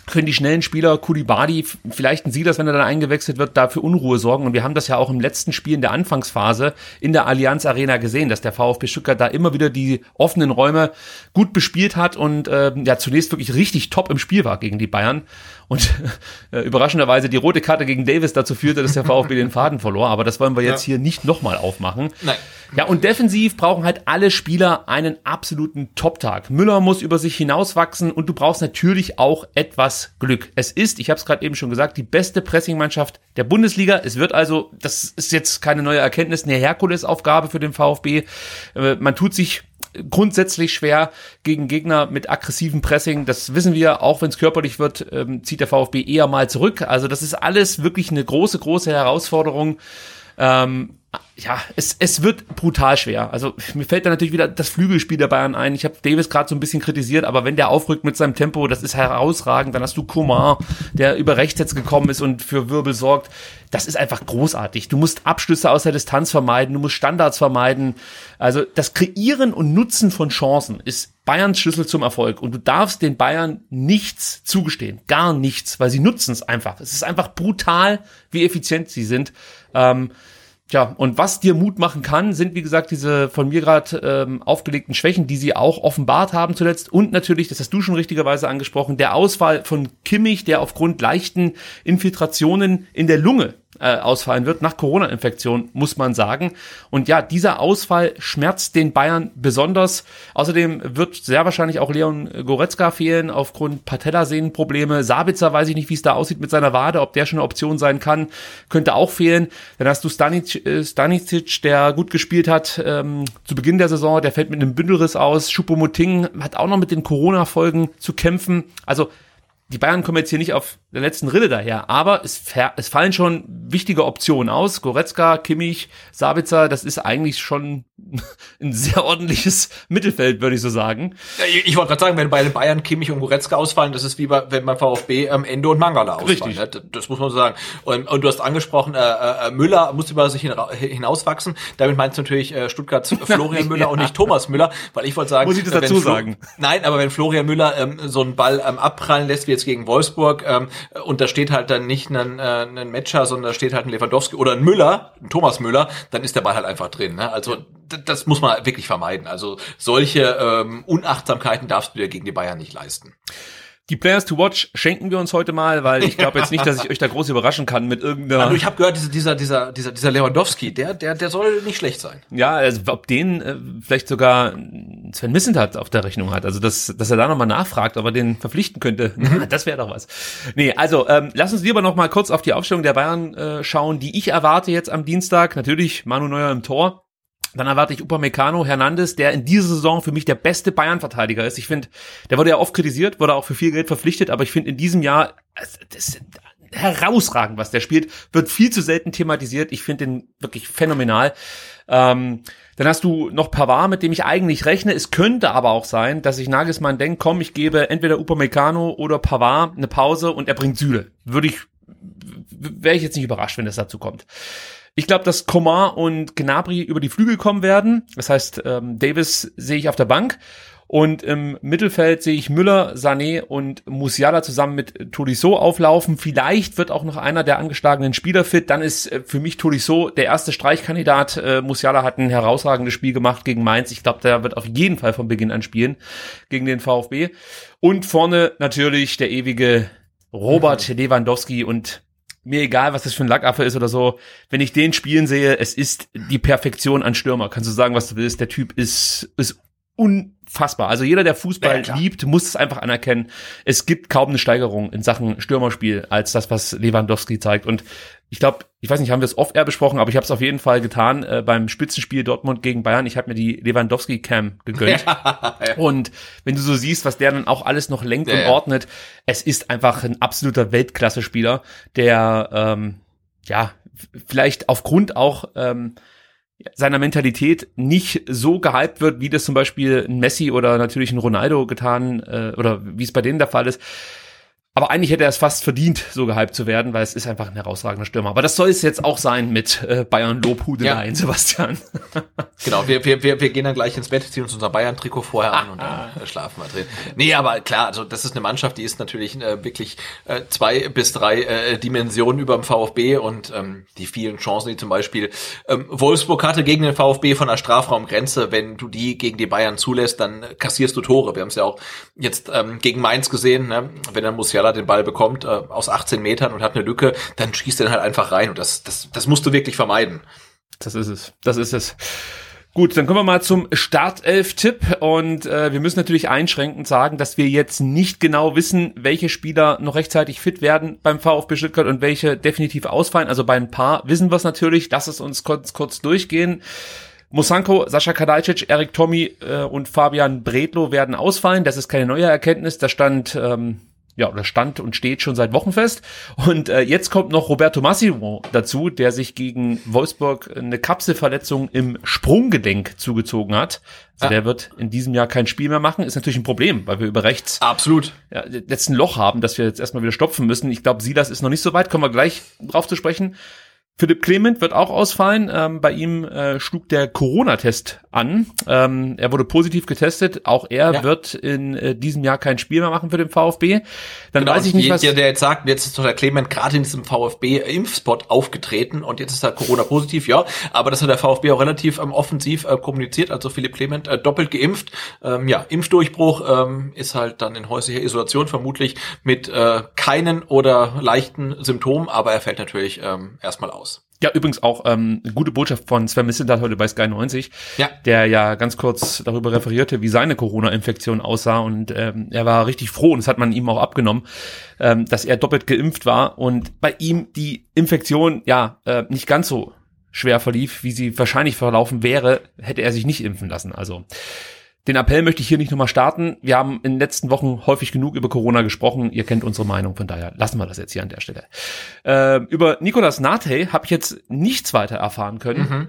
[SPEAKER 1] können die schnellen Spieler Kulibadi, vielleicht ein Silas, wenn er dann eingewechselt wird, dafür Unruhe sorgen. Und wir haben das ja auch im letzten Spiel in der Anfangsphase in der Allianz Arena gesehen, dass der VfB Stuttgart da immer wieder die offenen Räume gut bespielt hat und äh, ja zunächst wirklich richtig top im Spiel war gegen die Bayern. Und äh, überraschenderweise die rote Karte gegen Davis dazu führte, dass der VfB den Faden verlor. Aber das wollen wir jetzt ja. hier nicht nochmal aufmachen.
[SPEAKER 2] Nein.
[SPEAKER 1] Ja, und defensiv brauchen halt alle Spieler einen absoluten Top-Tag. Müller muss über sich hinauswachsen und du brauchst natürlich auch etwas Glück. Es ist, ich habe es gerade eben schon gesagt, die beste Pressingmannschaft der Bundesliga. Es wird also, das ist jetzt keine neue Erkenntnis, eine Herkulesaufgabe für den VfB. Äh, man tut sich grundsätzlich schwer gegen Gegner mit aggressivem Pressing. Das wissen wir, auch wenn es körperlich wird, ähm, zieht der VfB eher mal zurück. Also das ist alles wirklich eine große, große Herausforderung. Ähm, ja, es, es wird brutal schwer. Also mir fällt da natürlich wieder das Flügelspiel der Bayern ein. Ich habe Davis gerade so ein bisschen kritisiert, aber wenn der aufrückt mit seinem Tempo, das ist herausragend. Dann hast du Kumar, der über rechts jetzt gekommen ist und für Wirbel sorgt. Das ist einfach großartig. Du musst Abschlüsse aus der Distanz vermeiden, du musst Standards vermeiden. Also das Kreieren und Nutzen von Chancen ist Bayerns Schlüssel zum Erfolg. Und du darfst den Bayern nichts zugestehen. Gar nichts, weil sie nutzen es einfach. Es ist einfach brutal, wie effizient sie sind. Ähm, Tja, und was dir Mut machen kann, sind wie gesagt diese von mir gerade ähm, aufgelegten Schwächen, die sie auch offenbart haben zuletzt. Und natürlich, das hast du schon richtigerweise angesprochen, der Ausfall von Kimmich, der aufgrund leichten Infiltrationen in der Lunge äh, ausfallen wird, nach Corona-Infektion, muss man sagen. Und ja, dieser Ausfall schmerzt den Bayern besonders. Außerdem wird sehr wahrscheinlich auch Leon Goretzka fehlen aufgrund Patellasehnenprobleme. Sabitzer weiß ich nicht, wie es da aussieht mit seiner Wade, ob der schon eine Option sein kann, könnte auch fehlen. Dann hast du Stanic, äh, Stanicic, der gut gespielt hat ähm, zu Beginn der Saison, der fällt mit einem Bündelriss aus. Choupo-Moting hat auch noch mit den Corona-Folgen zu kämpfen. Also die Bayern kommen jetzt hier nicht auf der letzten Rille daher, aber es, es fallen schon wichtige Optionen aus. Goretzka, Kimmich, Sabitzer, das ist eigentlich schon ein sehr ordentliches Mittelfeld, würde ich so sagen.
[SPEAKER 2] Ja, ich, ich wollte gerade sagen, wenn bei den Bayern Kimmich und Goretzka ausfallen, das ist wie bei, wenn beim VfB ähm, Ende und Mangala ausfallen. Richtig. Ne? Das, das, muss man so sagen. Und, und du hast angesprochen, äh, äh, Müller muss über sich hinauswachsen. Damit meinst du natürlich äh, Stuttgarts Florian Müller ja. und nicht Thomas Müller, weil ich wollte sagen,
[SPEAKER 1] muss ich das dazu sagen?
[SPEAKER 2] Nein, aber wenn Florian Müller ähm, so einen Ball ähm, abprallen lässt, wie jetzt gegen Wolfsburg, ähm, und da steht halt dann nicht ein, äh, ein Matcher, sondern da steht halt ein Lewandowski oder ein Müller, ein Thomas Müller, dann ist der Ball halt einfach drin. Ne? Also das muss man wirklich vermeiden. Also solche ähm, Unachtsamkeiten darfst du dir gegen die Bayern nicht leisten.
[SPEAKER 1] Die Players to Watch schenken wir uns heute mal, weil ich glaube jetzt nicht, dass ich euch da groß überraschen kann mit irgendeiner.
[SPEAKER 2] Also ich habe gehört, dieser dieser dieser dieser Lewandowski, der der der soll nicht schlecht sein.
[SPEAKER 1] Ja, also ob den äh, vielleicht sogar Sven Missentat auf der Rechnung hat, also dass dass er da nochmal nachfragt, ob er den verpflichten könnte, mhm. das wäre doch was. Nee, also ähm, lass uns lieber noch mal kurz auf die Aufstellung der Bayern äh, schauen, die ich erwarte jetzt am Dienstag. Natürlich Manu Neuer im Tor. Dann erwarte ich Upamecano Hernandez, der in dieser Saison für mich der beste Bayern-Verteidiger ist. Ich finde, der wurde ja oft kritisiert, wurde auch für viel Geld verpflichtet, aber ich finde in diesem Jahr, das ist herausragend, was der spielt, wird viel zu selten thematisiert. Ich finde den wirklich phänomenal. Ähm, dann hast du noch Pavard, mit dem ich eigentlich rechne. Es könnte aber auch sein, dass ich Nagelsmann denkt, komm, ich gebe entweder Upamecano oder Pavard eine Pause und er bringt Süle. Würde ich, wäre ich jetzt nicht überrascht, wenn das dazu kommt. Ich glaube, dass Komar und Gnabry über die Flügel kommen werden. Das heißt, ähm, Davis sehe ich auf der Bank. Und im Mittelfeld sehe ich Müller, Sané und Musiala zusammen mit Tolisso auflaufen. Vielleicht wird auch noch einer der angeschlagenen Spieler fit. Dann ist äh, für mich Tolisso der erste Streichkandidat. Äh, Musiala hat ein herausragendes Spiel gemacht gegen Mainz. Ich glaube, der wird auf jeden Fall von Beginn an spielen gegen den VfB. Und vorne natürlich der ewige Robert Lewandowski und mir egal, was das für ein Lackaffe ist oder so, wenn ich den spielen sehe, es ist die Perfektion an Stürmer. Kannst du sagen, was du willst, der Typ ist, ist unfassbar. Also jeder, der Fußball ja, liebt, muss es einfach anerkennen. Es gibt kaum eine Steigerung in Sachen Stürmerspiel als das, was Lewandowski zeigt. Und ich glaube, ich weiß nicht, haben wir es oft eher besprochen, aber ich habe es auf jeden Fall getan äh, beim Spitzenspiel Dortmund gegen Bayern. Ich habe mir die Lewandowski Cam gegönnt. Ja, ja. Und wenn du so siehst, was der dann auch alles noch lenkt und ordnet, es ist einfach ein absoluter Weltklasse-Spieler, der ähm, ja vielleicht aufgrund auch ähm, seiner Mentalität nicht so gehypt wird, wie das zum Beispiel ein Messi oder natürlich ein Ronaldo getan äh, oder wie es bei denen der Fall ist. Aber eigentlich hätte er es fast verdient, so gehypt zu werden, weil es ist einfach ein herausragender Stürmer. Aber das soll es jetzt auch sein mit äh, Bayern Lobhudeleien, ja. Sebastian.
[SPEAKER 2] Genau, wir, wir, wir, wir gehen dann gleich ins Bett, ziehen uns unser Bayern-Trikot vorher an und dann äh, schlafen wir drin. Nee, aber klar, also das ist eine Mannschaft, die ist natürlich äh, wirklich äh, zwei bis drei äh, Dimensionen über dem VfB und ähm, die vielen Chancen, die zum Beispiel ähm, Wolfsburg hatte gegen den VfB von der Strafraumgrenze, wenn du die gegen die Bayern zulässt, dann kassierst du Tore. Wir haben es ja auch jetzt ähm, gegen Mainz gesehen, ne? wenn dann Musiala den Ball bekommt äh, aus 18 Metern und hat eine Lücke, dann schießt er halt einfach rein und das, das, das musst du wirklich vermeiden.
[SPEAKER 1] Das ist es. Das ist es. Gut, dann kommen wir mal zum Startelf-Tipp und äh, wir müssen natürlich einschränkend sagen, dass wir jetzt nicht genau wissen, welche Spieler noch rechtzeitig fit werden beim VfB Stuttgart und welche definitiv ausfallen. Also bei ein paar wissen wir es natürlich. Lass es uns kurz, kurz durchgehen. Musanko, Sascha Kadalcic, Erik Tommy äh, und Fabian Bredlo werden ausfallen. Das ist keine neue Erkenntnis. Da stand ähm, ja, oder stand und steht schon seit Wochen fest. Und äh, jetzt kommt noch Roberto Massimo dazu, der sich gegen Wolfsburg eine Kapselverletzung im Sprunggedenk zugezogen hat. Also ja. der wird in diesem Jahr kein Spiel mehr machen. Ist natürlich ein Problem, weil wir über rechts
[SPEAKER 2] absolut
[SPEAKER 1] ja, jetzt ein Loch haben, das wir jetzt erstmal wieder stopfen müssen. Ich glaube, Silas ist noch nicht so weit, kommen wir gleich drauf zu sprechen. Philipp Clement wird auch ausfallen. Ähm, bei ihm äh, schlug der Corona-Test an. Ähm, er wurde positiv getestet. Auch er ja. wird in äh, diesem Jahr kein Spiel mehr machen für den VfB.
[SPEAKER 2] Dann genau, weiß ich nicht, was... Der, der jetzt sagt, jetzt ist doch der Clement gerade in diesem VfB-Impfspot aufgetreten und jetzt ist er Corona-positiv, ja. Aber das hat der VfB auch relativ ähm, offensiv äh, kommuniziert. Also Philipp Clement äh, doppelt geimpft. Ähm, ja, Impfdurchbruch ähm, ist halt dann in häuslicher Isolation vermutlich mit äh, keinen oder leichten Symptomen, aber er fällt natürlich ähm, erstmal aus.
[SPEAKER 1] Ja, übrigens auch ähm, gute Botschaft von Sven Missentat heute bei Sky 90, ja. der ja ganz kurz darüber referierte, wie seine Corona-Infektion aussah und ähm, er war richtig froh und das hat man ihm auch abgenommen, ähm, dass er doppelt geimpft war und bei ihm die Infektion ja äh, nicht ganz so schwer verlief, wie sie wahrscheinlich verlaufen wäre, hätte er sich nicht impfen lassen. Also den Appell möchte ich hier nicht nochmal starten. Wir haben in den letzten Wochen häufig genug über Corona gesprochen. Ihr kennt unsere Meinung, von daher lassen wir das jetzt hier an der Stelle. Äh, über Nicolas Nate habe ich jetzt nichts weiter erfahren können. Mhm.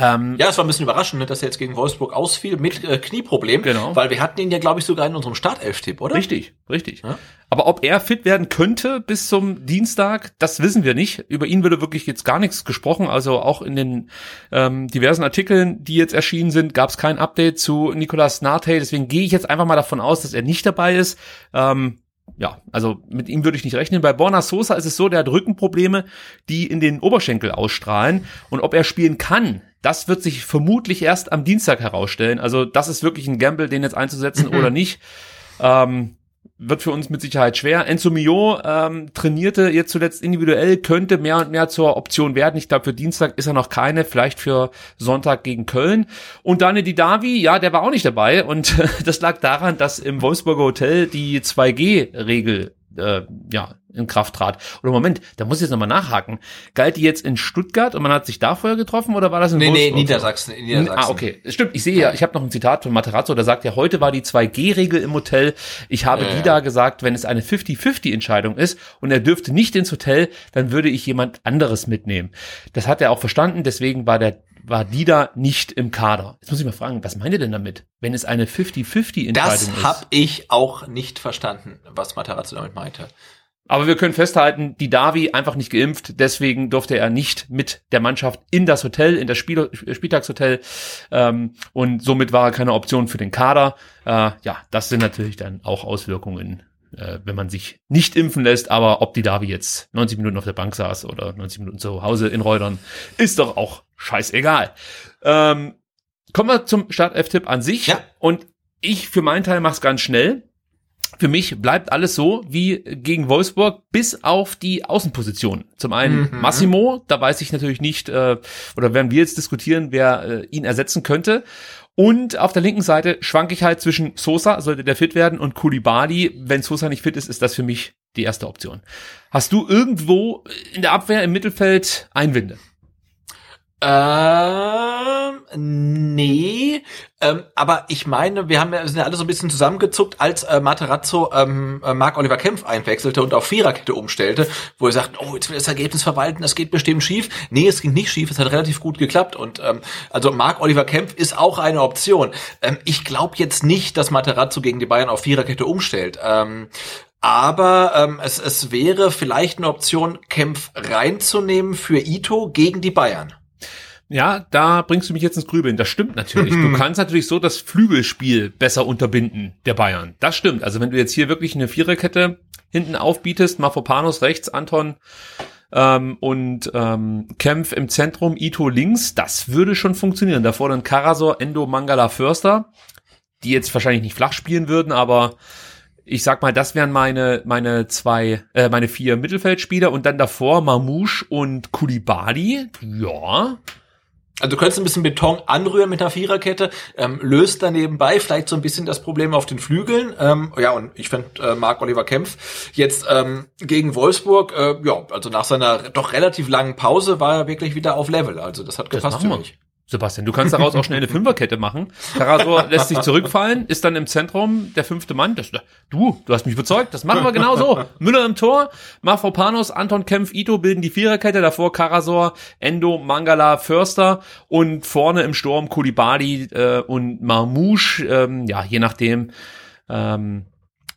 [SPEAKER 2] Ähm, ja, es war ein bisschen überraschend, ne, dass er jetzt gegen Wolfsburg ausfiel mit äh, Knieproblem, genau. weil wir hatten ihn ja, glaube ich, sogar in unserem Startelf-Tipp, oder?
[SPEAKER 1] Richtig, richtig. Ja? Aber ob er fit werden könnte bis zum Dienstag, das wissen wir nicht. Über ihn würde wirklich jetzt gar nichts gesprochen. Also auch in den ähm, diversen Artikeln, die jetzt erschienen sind, gab es kein Update zu Nicolas Nate. Deswegen gehe ich jetzt einfach mal davon aus, dass er nicht dabei ist. Ähm, ja, also mit ihm würde ich nicht rechnen. Bei Borna Sosa ist es so, der hat Rückenprobleme, die in den Oberschenkel ausstrahlen. Und ob er spielen kann, das wird sich vermutlich erst am Dienstag herausstellen. Also das ist wirklich ein Gamble, den jetzt einzusetzen mhm. oder nicht. Ähm, wird für uns mit Sicherheit schwer. Enzo Mio ähm, trainierte jetzt zuletzt individuell, könnte mehr und mehr zur Option werden. Ich glaube, für Dienstag ist er noch keine, vielleicht für Sonntag gegen Köln. Und Daniel Didavi, ja, der war auch nicht dabei. Und das lag daran, dass im Wolfsburger Hotel die 2G-Regel äh, ja, in Kraft trat. Oder Moment, da muss ich jetzt nochmal nachhaken. Galt die jetzt in Stuttgart und man hat sich da vorher getroffen oder war das in
[SPEAKER 2] nee, Wolfsburg? Nee, Niedersachsen, in Niedersachsen.
[SPEAKER 1] Ah, okay. Stimmt, ich sehe ja, ich habe noch ein Zitat von Materazzo, der sagt ja, heute war die 2G-Regel im Hotel. Ich habe ja, die da gesagt, wenn es eine 50-50-Entscheidung ist und er dürfte nicht ins Hotel, dann würde ich jemand anderes mitnehmen. Das hat er auch verstanden, deswegen war der war die da nicht im Kader. Jetzt muss ich mal fragen, was meint ihr denn damit, wenn es eine 50-50-Entscheidung ist?
[SPEAKER 2] Das habe ich auch nicht verstanden, was Materazzo damit meinte.
[SPEAKER 1] Aber wir können festhalten, die Davi einfach nicht geimpft, deswegen durfte er nicht mit der Mannschaft in das Hotel, in das Spiel, Spieltagshotel ähm, und somit war er keine Option für den Kader. Äh, ja, das sind natürlich dann auch Auswirkungen, äh, wenn man sich nicht impfen lässt, aber ob die Davi jetzt 90 Minuten auf der Bank saß oder 90 Minuten zu Hause in Reutern, ist doch auch scheißegal. Ähm, kommen wir zum Start-F-Tipp an sich ja. und ich für meinen Teil mache es ganz schnell für mich bleibt alles so wie gegen Wolfsburg, bis auf die Außenposition. Zum einen mhm. Massimo, da weiß ich natürlich nicht, äh, oder werden wir jetzt diskutieren, wer äh, ihn ersetzen könnte. Und auf der linken Seite schwanke ich halt zwischen Sosa, sollte der fit werden, und Kulibali. Wenn Sosa nicht fit ist, ist das für mich die erste Option. Hast du irgendwo in der Abwehr im Mittelfeld Einwände?
[SPEAKER 2] Ähm, nee, ähm, aber ich meine, wir haben ja, sind ja alle so ein bisschen zusammengezuckt, als äh, Materazzo ähm, äh, Marc Oliver Kempf einwechselte und auf Viererkette umstellte, wo er sagt, oh, jetzt will das Ergebnis verwalten, das geht bestimmt schief. Nee, es ging nicht schief, es hat relativ gut geklappt und ähm, also Marc Oliver Kempf ist auch eine Option. Ähm, ich glaube jetzt nicht, dass Materazzo gegen die Bayern auf Viererkette umstellt. Ähm, aber ähm, es, es wäre vielleicht eine Option, Kempf reinzunehmen für Ito gegen die Bayern.
[SPEAKER 1] Ja, da bringst du mich jetzt ins Grübeln. Das stimmt natürlich. Du kannst natürlich so das Flügelspiel besser unterbinden, der Bayern. Das stimmt. Also wenn du jetzt hier wirklich eine Viererkette hinten aufbietest, Mafopanos rechts, Anton ähm, und ähm, Kempf im Zentrum, Ito links, das würde schon funktionieren. Davor dann Karasor, Endo, Mangala, Förster, die jetzt wahrscheinlich nicht flach spielen würden, aber ich sag mal, das wären meine meine zwei, äh, meine vier Mittelfeldspieler und dann davor Mamouche und Kulibali. Ja,
[SPEAKER 2] also du könntest ein bisschen Beton anrühren mit einer Viererkette, ähm, löst dann nebenbei vielleicht so ein bisschen das Problem auf den Flügeln. Ähm, ja, und ich finde äh, Marc-Oliver Kempf jetzt ähm, gegen Wolfsburg, äh, ja, also nach seiner doch relativ langen Pause war er wirklich wieder auf Level. Also das hat gepasst
[SPEAKER 1] für mich. Sebastian, du kannst daraus auch schnell eine Fünferkette machen. Karasor lässt sich zurückfallen, ist dann im Zentrum der fünfte Mann. Das, du, du hast mich überzeugt, das machen wir genau so. Müller im Tor, Mafropanos, Anton Kempf, Ito bilden die Viererkette, davor Karasor, Endo, Mangala, Förster und vorne im Sturm Kulibali äh, und Marmouche, ähm, ja, je nachdem, ähm,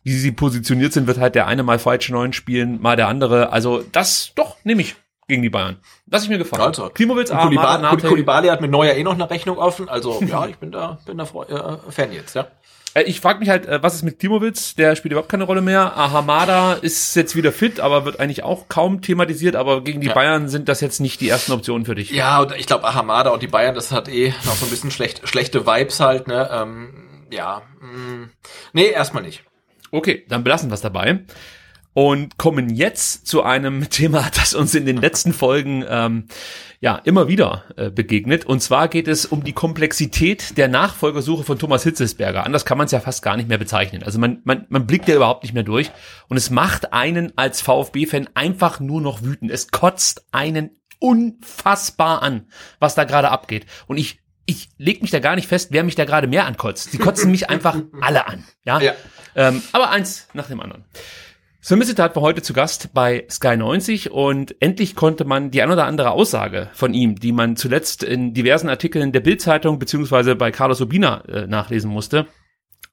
[SPEAKER 1] wie sie positioniert sind, wird halt der eine mal falsche Neun spielen, mal der andere. Also das, doch, nehme ich gegen die Bayern. Lass ich mir gefallen.
[SPEAKER 2] Also, Klimowitz, A, Kulibali, Kulibali hat mit Neuer eh noch eine Rechnung offen. Also ja, ich bin da, bin da äh, Fan jetzt, ja.
[SPEAKER 1] Äh, ich frage mich halt, äh, was ist mit Klimowitz? Der spielt überhaupt keine Rolle mehr. Ahamada ist jetzt wieder fit, aber wird eigentlich auch kaum thematisiert. Aber gegen die ja. Bayern sind das jetzt nicht die ersten Optionen für dich.
[SPEAKER 2] Ja, und ich glaube, Ahamada und die Bayern, das hat eh noch so ein bisschen schlecht, schlechte Vibes halt. Ne? Ähm, ja, mh. Mm. nee, erstmal nicht.
[SPEAKER 1] Okay, dann belassen wir es dabei und kommen jetzt zu einem Thema, das uns in den letzten Folgen ähm, ja immer wieder äh, begegnet. Und zwar geht es um die Komplexität der Nachfolgersuche von Thomas Hitzelsberger. Anders kann man es ja fast gar nicht mehr bezeichnen. Also man, man, man blickt ja überhaupt nicht mehr durch. Und es macht einen als VfB-Fan einfach nur noch wütend. Es kotzt einen unfassbar an, was da gerade abgeht. Und ich ich leg mich da gar nicht fest, wer mich da gerade mehr ankotzt. Die kotzen mich einfach alle an. Ja. ja. Ähm, aber eins nach dem anderen. Sven Missetat war heute zu Gast bei Sky 90 und endlich konnte man die ein oder andere Aussage von ihm, die man zuletzt in diversen Artikeln der Bildzeitung beziehungsweise bei Carlos Urbina äh, nachlesen musste,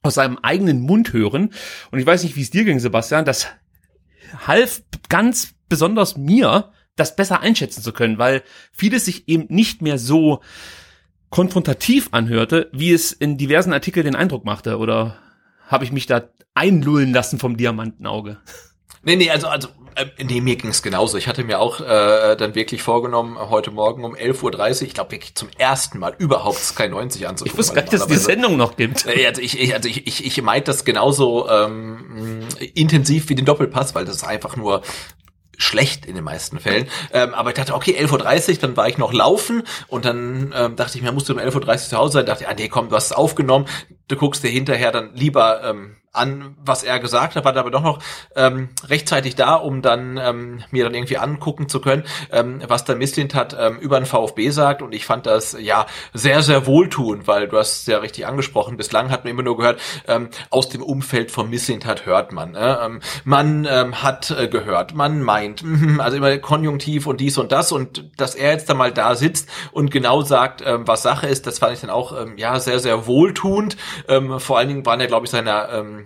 [SPEAKER 1] aus seinem eigenen Mund hören. Und ich weiß nicht, wie es dir ging, Sebastian, das half ganz besonders mir, das besser einschätzen zu können, weil vieles sich eben nicht mehr so konfrontativ anhörte, wie es in diversen Artikeln den Eindruck machte. Oder habe ich mich da einlullen lassen vom Diamantenauge.
[SPEAKER 2] Nee, nee, also, also äh, nee, mir ging's genauso. Ich hatte mir auch äh, dann wirklich vorgenommen, heute Morgen um 11.30 Uhr, ich glaube wirklich zum ersten Mal überhaupt Sky 90 anzugucken.
[SPEAKER 1] Ich wusste gar nicht, dass es die Sendung noch gibt.
[SPEAKER 2] Äh, also ich, ich, also ich, ich, ich meinte das genauso ähm, intensiv wie den Doppelpass, weil das ist einfach nur schlecht in den meisten Fällen. Ähm, aber ich dachte, okay, 11.30 Uhr, dann war ich noch laufen und dann ähm, dachte ich mir, musst du um 11.30 Uhr zu Hause sein. Dachte, ah nee, komm, du hast es aufgenommen. Du guckst dir hinterher dann lieber ähm, an, was er gesagt hat, war aber doch noch ähm, rechtzeitig da, um dann ähm, mir dann irgendwie angucken zu können, ähm, was der Misslint hat ähm, über den VfB sagt. Und ich fand das ja sehr, sehr wohltuend, weil du hast es ja richtig angesprochen. Bislang hat man immer nur gehört, ähm, aus dem Umfeld von Misslint hat hört man. Äh, ähm, man ähm, hat äh, gehört, man meint, mh, also immer Konjunktiv und dies und das. Und dass er jetzt da mal da sitzt und genau sagt, ähm, was Sache ist, das fand ich dann auch ähm, ja sehr, sehr wohltuend. Ähm, vor allen Dingen waren ja, glaube ich, seine ähm,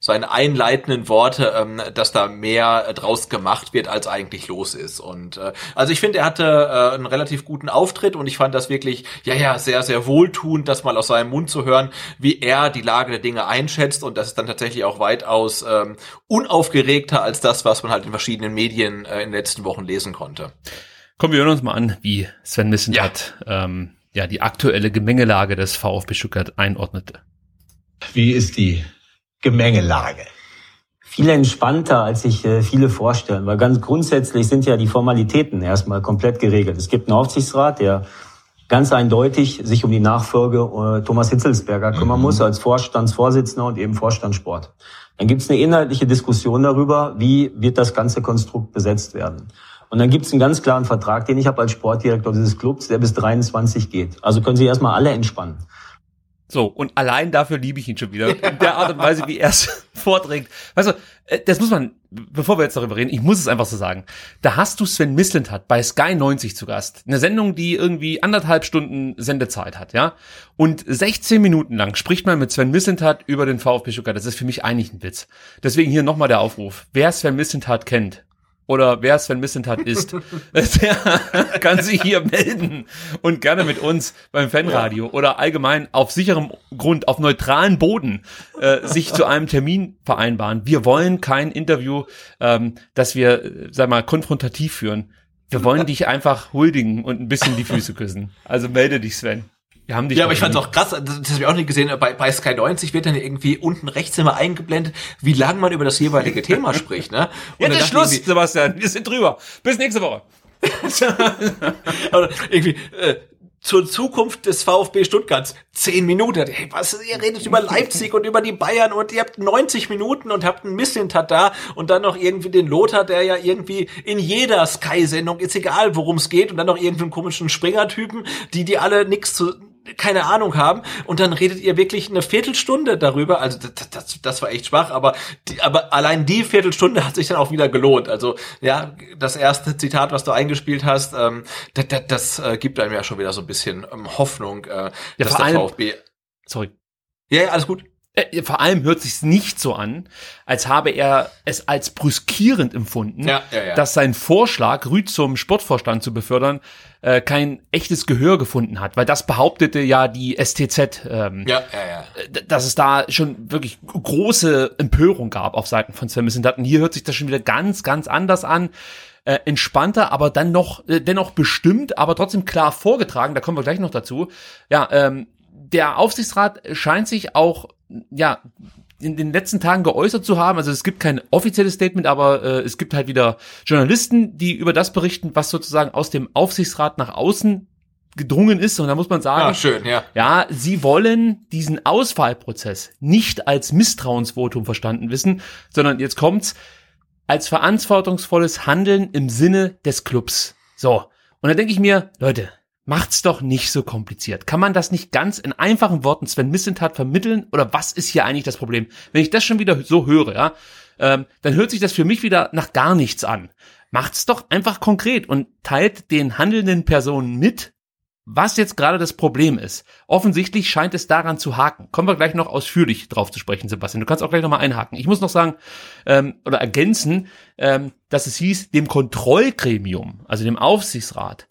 [SPEAKER 2] seine einleitenden Worte, ähm, dass da mehr draus gemacht wird, als eigentlich los ist. Und äh, also ich finde, er hatte äh, einen relativ guten Auftritt und ich fand das wirklich, ja, ja, sehr, sehr wohltuend, das mal aus seinem Mund zu hören, wie er die Lage der Dinge einschätzt. Und das ist dann tatsächlich auch weitaus ähm, unaufgeregter als das, was man halt in verschiedenen Medien äh, in den letzten Wochen lesen konnte.
[SPEAKER 1] Kommen wir hören uns mal an, wie Sven Missen ja. hat ähm, ja die aktuelle Gemengelage des VfB Stuttgart einordnete.
[SPEAKER 4] Wie ist die Gemengelage?
[SPEAKER 5] Viel entspannter, als sich äh, viele vorstellen, weil ganz grundsätzlich sind ja die Formalitäten erstmal komplett geregelt. Es gibt einen Aufsichtsrat, der ganz eindeutig sich um die Nachfolge äh, Thomas Hitzelsberger kümmern mhm. muss als Vorstandsvorsitzender und eben Vorstandssport. Dann gibt es eine inhaltliche Diskussion darüber, wie wird das ganze Konstrukt besetzt werden. Und dann gibt es einen ganz klaren Vertrag, den ich habe als Sportdirektor dieses Clubs, der bis 23 geht. Also können Sie erstmal alle entspannen.
[SPEAKER 1] So, und allein dafür liebe ich ihn schon wieder. In der Art und Weise, wie er es vorträgt. Weißt du, äh, das muss man, bevor wir jetzt darüber reden, ich muss es einfach so sagen. Da hast du Sven Mislintat bei Sky 90 zu Gast. Eine Sendung, die irgendwie anderthalb Stunden Sendezeit hat, ja. Und 16 Minuten lang spricht man mit Sven Mislintat über den VfB Stuttgart. Das ist für mich eigentlich ein Witz. Deswegen hier nochmal der Aufruf. Wer Sven Mislintat kennt, oder wer Sven Missentat ist, der kann sich hier melden und gerne mit uns beim Fanradio ja. oder allgemein auf sicherem Grund, auf neutralen Boden äh, sich zu einem Termin vereinbaren. Wir wollen kein Interview, ähm, das wir, äh, sag mal, konfrontativ führen. Wir wollen dich einfach huldigen und ein bisschen die Füße küssen. Also melde dich, Sven.
[SPEAKER 2] Wir haben dich ja, aber ich fand's auch krass, das, das habe ich auch nicht gesehen, bei, bei Sky 90 wird dann irgendwie unten rechts immer eingeblendet, wie lange man über das jeweilige Thema spricht. Ne?
[SPEAKER 1] Und Jetzt ist Schluss, Sebastian, wir sind drüber. Bis nächste Woche.
[SPEAKER 2] irgendwie, äh, zur Zukunft des VfB Stuttgarts. Zehn Minuten. Hey, was, ihr redet über Leipzig und über die Bayern und ihr habt 90 Minuten und habt ein Missintat da und dann noch irgendwie den Lothar, der ja irgendwie in jeder Sky-Sendung, ist egal, worum es geht, und dann noch irgendwie einen komischen Springer-Typen, die, die alle nichts zu, keine Ahnung haben und dann redet ihr wirklich eine Viertelstunde darüber. Also das, das, das war echt schwach, aber die, aber allein die Viertelstunde hat sich dann auch wieder gelohnt. Also ja, das erste Zitat, was du eingespielt hast, ähm, das, das, das äh, gibt einem ja schon wieder so ein bisschen ähm, Hoffnung, äh, ja, dass der allem, VfB.
[SPEAKER 1] Sorry.
[SPEAKER 2] Ja, ja, alles gut.
[SPEAKER 1] Äh, vor allem hört sich's nicht so an, als habe er es als brüskierend empfunden, ja, ja, ja. dass sein Vorschlag, Rüd zum Sportvorstand zu befördern, äh, kein echtes Gehör gefunden hat, weil das behauptete ja die STZ, ähm, ja, ja, ja. Äh, dass es da schon wirklich große Empörung gab auf Seiten von Sven. Und hier hört sich das schon wieder ganz, ganz anders an. Äh, entspannter, aber dann noch, äh, dennoch bestimmt, aber trotzdem klar vorgetragen, da kommen wir gleich noch dazu. Ja, ähm, der Aufsichtsrat scheint sich auch ja, in den letzten Tagen geäußert zu haben. Also es gibt kein offizielles Statement, aber äh, es gibt halt wieder Journalisten, die über das berichten, was sozusagen aus dem Aufsichtsrat nach außen gedrungen ist. Und da muss man sagen,
[SPEAKER 2] ja, schön, ja.
[SPEAKER 1] ja, sie wollen diesen Auswahlprozess nicht als Misstrauensvotum verstanden wissen, sondern jetzt kommt's als verantwortungsvolles Handeln im Sinne des Clubs. So. Und da denke ich mir, Leute, Macht's doch nicht so kompliziert. Kann man das nicht ganz in einfachen Worten Sven Missentat vermitteln? Oder was ist hier eigentlich das Problem? Wenn ich das schon wieder so höre, ja, ähm, dann hört sich das für mich wieder nach gar nichts an. Macht's doch einfach konkret und teilt den handelnden Personen mit, was jetzt gerade das Problem ist. Offensichtlich scheint es daran zu haken. Kommen wir gleich noch ausführlich drauf zu sprechen, Sebastian. Du kannst auch gleich nochmal einhaken. Ich muss noch sagen ähm, oder ergänzen, ähm, dass es hieß, dem Kontrollgremium, also dem Aufsichtsrat,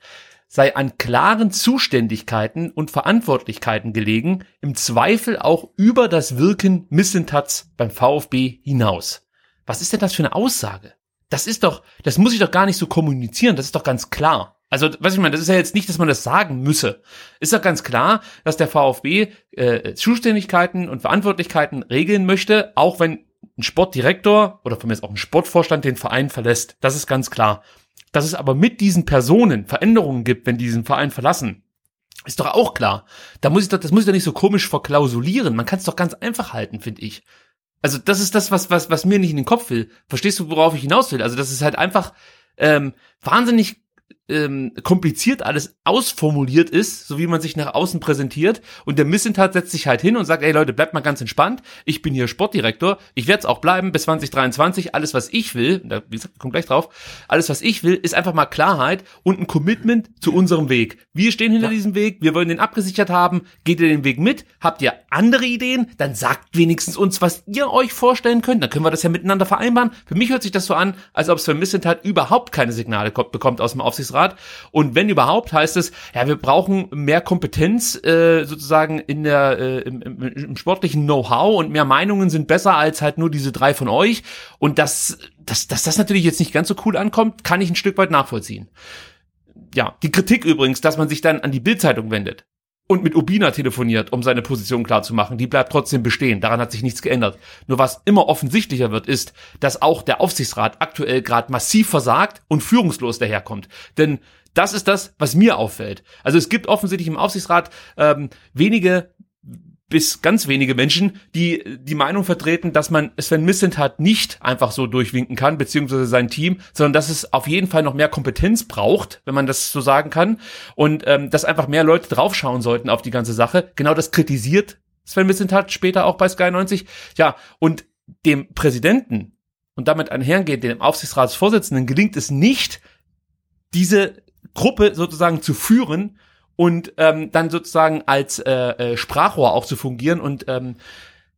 [SPEAKER 1] sei an klaren Zuständigkeiten und Verantwortlichkeiten gelegen, im Zweifel auch über das Wirken Missentats beim VfB hinaus. Was ist denn das für eine Aussage? Das ist doch, das muss ich doch gar nicht so kommunizieren, das ist doch ganz klar. Also, was ich meine, das ist ja jetzt nicht, dass man das sagen müsse. Ist doch ganz klar, dass der VfB äh, Zuständigkeiten und Verantwortlichkeiten regeln möchte, auch wenn ein Sportdirektor oder von mir ist auch ein Sportvorstand den Verein verlässt. Das ist ganz klar. Dass es aber mit diesen Personen Veränderungen gibt, wenn die diesen Verein verlassen, ist doch auch klar. Da muss ich doch, das muss ich doch nicht so komisch verklausulieren. Man kann es doch ganz einfach halten, finde ich. Also das ist das, was, was, was mir nicht in den Kopf will. Verstehst du, worauf ich hinaus will? Also das ist halt einfach ähm, wahnsinnig ähm, kompliziert alles ausformuliert ist, so wie man sich nach außen präsentiert. Und der Missentat setzt sich halt hin und sagt, ey Leute, bleibt mal ganz entspannt. Ich bin hier Sportdirektor. Ich werde es auch bleiben bis 2023. Alles, was ich will, da, wie gesagt, kommt gleich drauf, alles, was ich will, ist einfach mal Klarheit und ein Commitment zu unserem Weg. Wir stehen hinter ja. diesem Weg. Wir wollen den abgesichert haben. Geht ihr den Weg mit? Habt ihr andere Ideen? Dann sagt wenigstens uns, was ihr euch vorstellen könnt. Dann können wir das ja miteinander vereinbaren. Für mich hört sich das so an, als ob es für Missentat überhaupt keine Signale bekommt aus dem Aufsichtsrat Aufsichtsrat. Und wenn überhaupt, heißt es, ja, wir brauchen mehr Kompetenz äh, sozusagen in der äh, im, im, im sportlichen Know-how und mehr Meinungen sind besser als halt nur diese drei von euch. Und das, dass, dass das natürlich jetzt nicht ganz so cool ankommt, kann ich ein Stück weit nachvollziehen. Ja, die Kritik übrigens, dass man sich dann an die Bildzeitung wendet und mit Ubina telefoniert, um seine Position klarzumachen. Die bleibt trotzdem bestehen. Daran hat sich nichts geändert. Nur was immer offensichtlicher wird, ist, dass auch der Aufsichtsrat aktuell gerade massiv versagt und führungslos daherkommt. Denn das ist das, was mir auffällt. Also es gibt offensichtlich im Aufsichtsrat ähm, wenige bis ganz wenige Menschen, die die Meinung vertreten, dass man Sven Missentat nicht einfach so durchwinken kann, beziehungsweise sein Team, sondern dass es auf jeden Fall noch mehr Kompetenz braucht, wenn man das so sagen kann, und ähm, dass einfach mehr Leute draufschauen sollten auf die ganze Sache. Genau das kritisiert Sven Missentat später auch bei Sky 90. Ja, und dem Präsidenten und damit einhergehend dem Aufsichtsratsvorsitzenden gelingt es nicht, diese Gruppe sozusagen zu führen und ähm, dann sozusagen als äh, äh, Sprachrohr auch zu fungieren. Und ähm,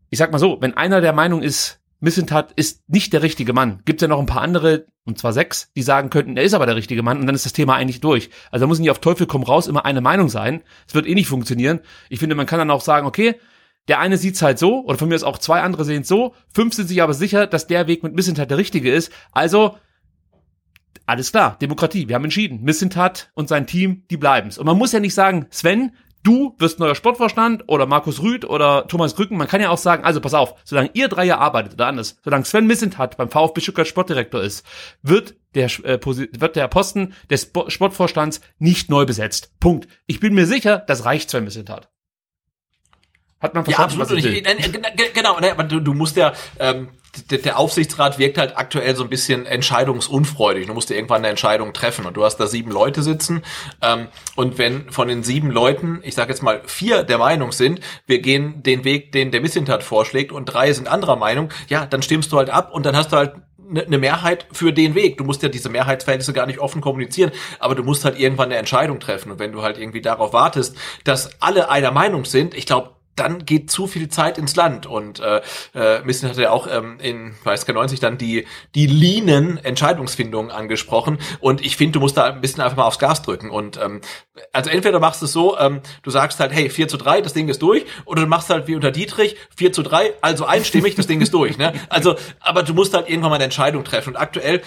[SPEAKER 1] ich sag mal so, wenn einer der Meinung ist, Missentat ist nicht der richtige Mann. Gibt ja noch ein paar andere, und zwar sechs, die sagen könnten, er ist aber der richtige Mann und dann ist das Thema eigentlich durch. Also da muss nicht auf Teufel komm raus immer eine Meinung sein. Es wird eh nicht funktionieren. Ich finde, man kann dann auch sagen, okay, der eine sieht's halt so, oder von mir aus auch zwei andere sehen so, fünf sind sich aber sicher, dass der Weg mit Missentat der richtige ist. Also, alles klar, Demokratie, wir haben entschieden. Missentat und sein Team, die bleiben's. Und man muss ja nicht sagen, Sven, du wirst neuer Sportvorstand oder Markus Rüth oder Thomas Grücken. Man kann ja auch sagen, also pass auf, solange ihr drei hier arbeitet oder anders, solange Sven Missentat beim VfB Stuttgart Sportdirektor ist, wird der, äh, wird der Posten des Sp Sportvorstands nicht neu besetzt. Punkt. Ich bin mir sicher, das reicht Sven Missentat. Hat man verstanden,
[SPEAKER 2] ja, absolut.
[SPEAKER 1] ich
[SPEAKER 2] genau, ne, aber du, du musst ja, ähm, der, der Aufsichtsrat wirkt halt aktuell so ein bisschen entscheidungsunfreudig. Du musst dir irgendwann eine Entscheidung treffen und du hast da sieben Leute sitzen ähm, und wenn von den sieben Leuten, ich sage jetzt mal vier der Meinung sind, wir gehen den Weg, den der Missintat vorschlägt und drei sind anderer Meinung, ja, dann stimmst du halt ab und dann hast du halt eine ne Mehrheit für den Weg. Du musst ja diese Mehrheitsverhältnisse gar nicht offen kommunizieren, aber du musst halt irgendwann eine Entscheidung treffen. Und wenn du halt irgendwie darauf wartest, dass alle einer Meinung sind, ich glaube, dann geht zu viel Zeit ins Land. Und äh, äh, Missen hatte ja auch ähm, in weiß gar 90 dann die die leanen Entscheidungsfindung angesprochen. Und ich finde, du musst da ein bisschen einfach mal aufs Gas drücken. Und ähm, also entweder machst du es so, ähm, du sagst halt, hey, 4 zu 3, das Ding ist durch, oder du machst halt wie unter Dietrich, 4 zu 3, also einstimmig, das Ding ist durch. Ne? Also, aber du musst halt irgendwann mal eine Entscheidung treffen. Und aktuell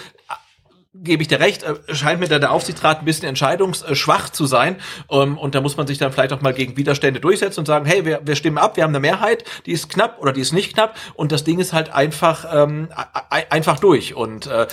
[SPEAKER 2] gebe ich dir recht, äh, scheint mir da der Aufsichtsrat ein bisschen entscheidungsschwach zu sein. Ähm, und da muss man sich dann vielleicht auch mal gegen Widerstände durchsetzen und sagen, hey, wir, wir stimmen ab, wir haben eine Mehrheit, die ist knapp oder die ist nicht knapp. Und das Ding ist halt einfach, ähm, einfach durch. Und äh,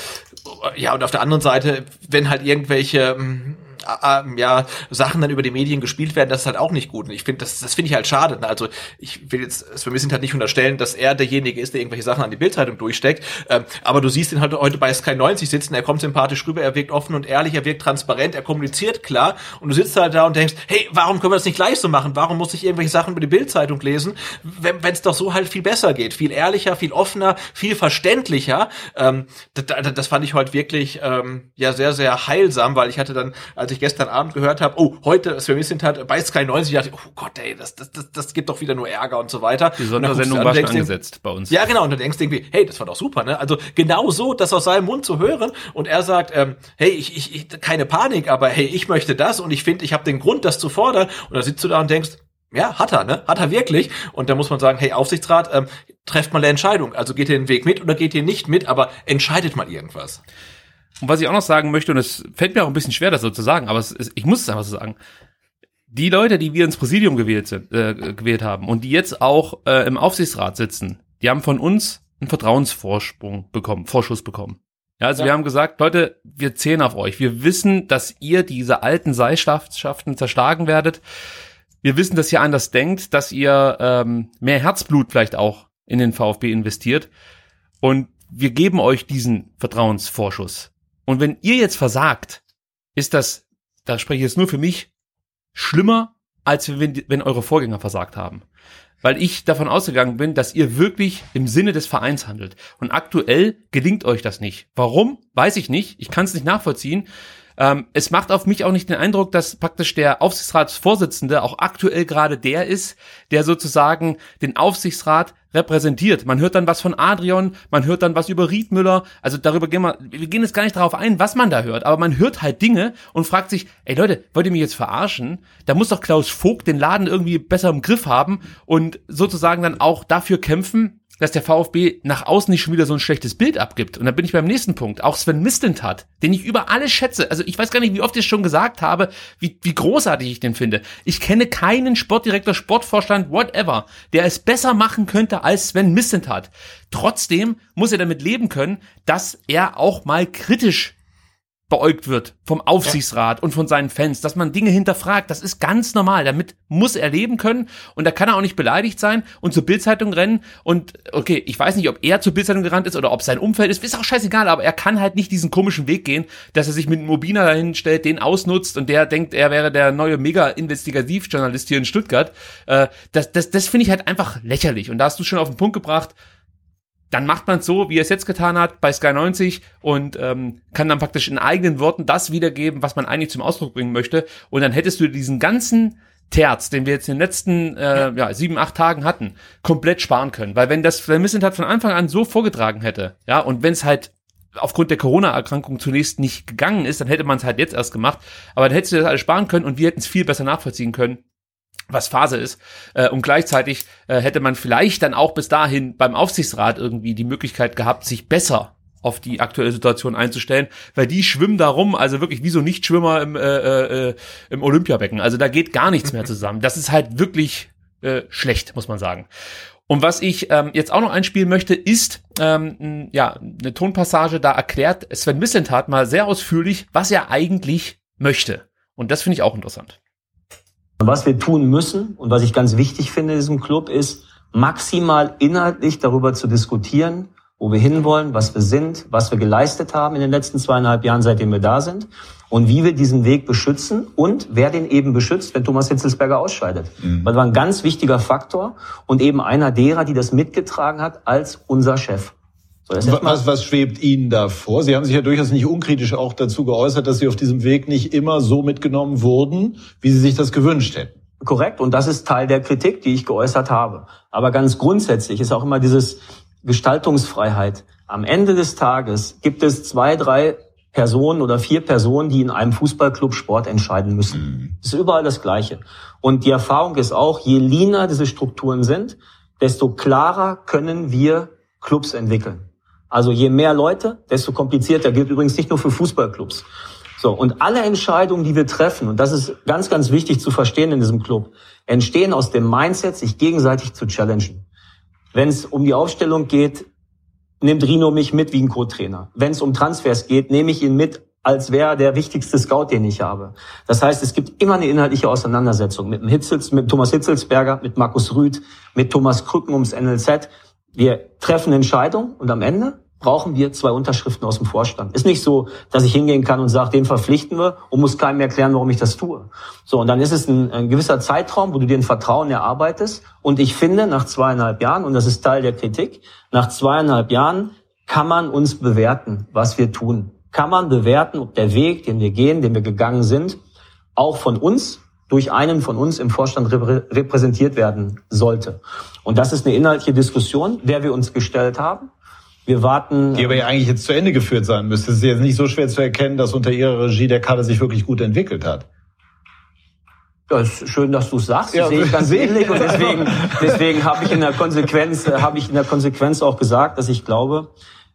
[SPEAKER 2] ja, und auf der anderen Seite, wenn halt irgendwelche ähm, äh, ja, Sachen dann über die Medien gespielt werden, das ist halt auch nicht gut. Und ich finde, das, das finde ich halt schade. Also ich will jetzt, wir sind halt nicht unterstellen, dass er derjenige ist, der irgendwelche Sachen an die Bildzeitung durchsteckt. Ähm, aber du siehst ihn halt heute bei Sky 90 sitzen, er kommt sympathisch rüber, er wirkt offen und ehrlich, er wirkt transparent, er kommuniziert klar. Und du sitzt halt da und denkst, hey, warum können wir das nicht gleich so machen? Warum muss ich irgendwelche Sachen über die Bildzeitung lesen, wenn es doch so halt viel besser geht? Viel ehrlicher, viel offener, viel verständlicher. Ähm, das, das fand ich heute wirklich ähm, ja sehr, sehr heilsam, weil ich hatte dann, als ich ich gestern Abend gehört habe, oh, heute Sven hat bei Sky 90, dachte ich, oh Gott, ey, das, das, das, das gibt doch wieder nur Ärger und so weiter.
[SPEAKER 1] Die Sondersendung war schon angesetzt bei uns.
[SPEAKER 2] Ja, genau, und dann denkst du irgendwie, hey, das war doch super, ne? Also genau so, das aus seinem Mund zu hören und er sagt, ähm, hey, ich, ich, ich, keine Panik, aber hey, ich möchte das und ich finde, ich habe den Grund, das zu fordern. Und dann sitzt du da und denkst, ja, hat er, ne? Hat er wirklich. Und da muss man sagen, hey, Aufsichtsrat, ähm, trefft mal eine Entscheidung. Also geht ihr den Weg mit oder geht ihr nicht mit, aber entscheidet mal irgendwas.
[SPEAKER 1] Und was ich auch noch sagen möchte, und es fällt mir auch ein bisschen schwer, das so zu sagen, aber ist, ich muss es einfach so sagen. Die Leute, die wir ins Präsidium gewählt, sind, äh, gewählt haben und die jetzt auch äh, im Aufsichtsrat sitzen, die haben von uns einen Vertrauensvorsprung bekommen, Vorschuss bekommen. Ja, also ja. wir haben gesagt, Leute, wir zählen auf euch. Wir wissen, dass ihr diese alten Seilschaften zerschlagen werdet. Wir wissen, dass ihr anders denkt, dass ihr ähm, mehr Herzblut vielleicht auch in den VfB investiert. Und wir geben euch diesen Vertrauensvorschuss. Und wenn ihr jetzt versagt, ist das, da spreche ich jetzt nur für mich, schlimmer, als wenn, wenn eure Vorgänger versagt haben. Weil ich davon ausgegangen bin, dass ihr wirklich im Sinne des Vereins handelt. Und aktuell gelingt euch das nicht. Warum? Weiß ich nicht. Ich kann es nicht nachvollziehen. Ähm, es macht auf mich auch nicht den Eindruck, dass praktisch der Aufsichtsratsvorsitzende auch aktuell gerade der ist, der sozusagen den Aufsichtsrat repräsentiert. Man hört dann was von Adrian, man hört dann was über Riedmüller. Also darüber gehen wir, wir gehen jetzt gar nicht darauf ein, was man da hört, aber man hört halt Dinge und fragt sich, ey Leute, wollt ihr mich jetzt verarschen? Da muss doch Klaus Vogt den Laden irgendwie besser im Griff haben und sozusagen dann auch dafür kämpfen, dass der VfB nach außen nicht schon wieder so ein schlechtes Bild abgibt. Und da bin ich beim nächsten Punkt. Auch Sven Mislintat, den ich über alles schätze. Also ich weiß gar nicht, wie oft ich es schon gesagt habe, wie, wie großartig ich den finde. Ich kenne keinen Sportdirektor, Sportvorstand, whatever, der es besser machen könnte als Sven Mislintat. Trotzdem muss er damit leben können, dass er auch mal kritisch beäugt wird vom Aufsichtsrat und von seinen Fans, dass man Dinge hinterfragt. Das ist ganz normal. Damit muss er leben können und da kann er auch nicht beleidigt sein und zur Bildzeitung rennen. Und okay, ich weiß nicht, ob er zur Bildzeitung gerannt ist oder ob sein Umfeld ist, ist auch scheißegal, aber er kann halt nicht diesen komischen Weg gehen, dass er sich mit Mobina dahin stellt, den ausnutzt und der denkt, er wäre der neue mega-Investigativjournalist hier in Stuttgart. Äh, das das, das finde ich halt einfach lächerlich. Und da hast du schon auf den Punkt gebracht, dann macht man es so, wie er es jetzt getan hat bei Sky 90 und ähm, kann dann praktisch in eigenen Worten das wiedergeben, was man eigentlich zum Ausdruck bringen möchte. Und dann hättest du diesen ganzen Terz, den wir jetzt in den letzten äh, ja, sieben, acht Tagen hatten, komplett sparen können. Weil wenn das wenn Missentat von Anfang an so vorgetragen hätte, ja, und wenn es halt aufgrund der Corona-Erkrankung zunächst nicht gegangen ist, dann hätte man es halt jetzt erst gemacht. Aber dann hättest du das alles sparen können und wir hätten es viel besser nachvollziehen können, was Phase ist. Äh, und gleichzeitig äh, hätte man vielleicht dann auch bis dahin beim Aufsichtsrat irgendwie die Möglichkeit gehabt, sich besser auf die aktuelle Situation einzustellen, weil die schwimmen da rum, also wirklich wie so Nichtschwimmer im, äh, äh, im Olympiabecken. Also da geht gar nichts mehr zusammen. Das ist halt wirklich äh, schlecht, muss man sagen. Und was ich ähm, jetzt auch noch einspielen möchte, ist ähm, ja eine Tonpassage, da erklärt Sven Missentat mal sehr ausführlich, was er eigentlich möchte. Und das finde ich auch interessant.
[SPEAKER 5] Was wir tun müssen und was ich ganz wichtig finde in diesem Club ist, maximal inhaltlich darüber zu diskutieren, wo wir hinwollen, was wir sind, was wir geleistet haben in den letzten zweieinhalb Jahren, seitdem wir da sind und wie wir diesen Weg beschützen und wer den eben beschützt, wenn Thomas Hitzelsberger ausscheidet. Mhm. Das war ein ganz wichtiger Faktor und eben einer derer, die das mitgetragen hat als unser Chef.
[SPEAKER 4] So, was, was schwebt Ihnen da vor? Sie haben sich ja durchaus nicht unkritisch auch dazu geäußert, dass Sie auf diesem Weg nicht immer so mitgenommen wurden, wie Sie sich das gewünscht hätten.
[SPEAKER 5] Korrekt. Und das ist Teil der Kritik, die ich geäußert habe. Aber ganz grundsätzlich ist auch immer dieses, Gestaltungsfreiheit. Am Ende des Tages gibt es zwei, drei Personen oder vier Personen, die in einem Fußballclub Sport entscheiden müssen. Mhm. Das ist überall das Gleiche. Und die Erfahrung ist auch, je leaner diese Strukturen sind, desto klarer können wir Clubs entwickeln. Also je mehr Leute, desto komplizierter. Gilt übrigens nicht nur für Fußballclubs. So, und alle Entscheidungen, die wir treffen, und das ist ganz, ganz wichtig zu verstehen in diesem Club, entstehen aus dem Mindset, sich gegenseitig zu challengen. Wenn es um die Aufstellung geht, nimmt Rino mich mit wie ein Co-Trainer. Wenn es um Transfers geht, nehme ich ihn mit, als wäre der wichtigste Scout, den ich habe. Das heißt, es gibt immer eine inhaltliche Auseinandersetzung mit, dem Hitzels, mit Thomas Hitzelsberger, mit Markus Rüth, mit Thomas Krücken ums NLZ. Wir treffen Entscheidungen und am Ende brauchen wir zwei Unterschriften aus dem Vorstand. Ist nicht so, dass ich hingehen kann und sage, den verpflichten wir und muss keinem erklären, warum ich das tue. So, und dann ist es ein, ein gewisser Zeitraum, wo du dir ein Vertrauen erarbeitest. Und ich finde, nach zweieinhalb Jahren, und das ist Teil der Kritik, nach zweieinhalb Jahren kann man uns bewerten, was wir tun. Kann man bewerten, ob der Weg, den wir gehen, den wir gegangen sind, auch von uns durch einen von uns im Vorstand repräsentiert werden sollte. Und das ist eine inhaltliche Diskussion, der wir uns gestellt haben. Wir warten.
[SPEAKER 4] Die aber ja eigentlich jetzt zu Ende geführt sein müsste. Es ist jetzt nicht so schwer zu erkennen, dass unter ihrer Regie der Kader sich wirklich gut entwickelt hat.
[SPEAKER 5] Ja, ist schön, dass du es sagst. Ja, sehe ich ganz ähnlich und deswegen, deswegen habe ich in der Konsequenz, habe ich in der Konsequenz auch gesagt, dass ich glaube,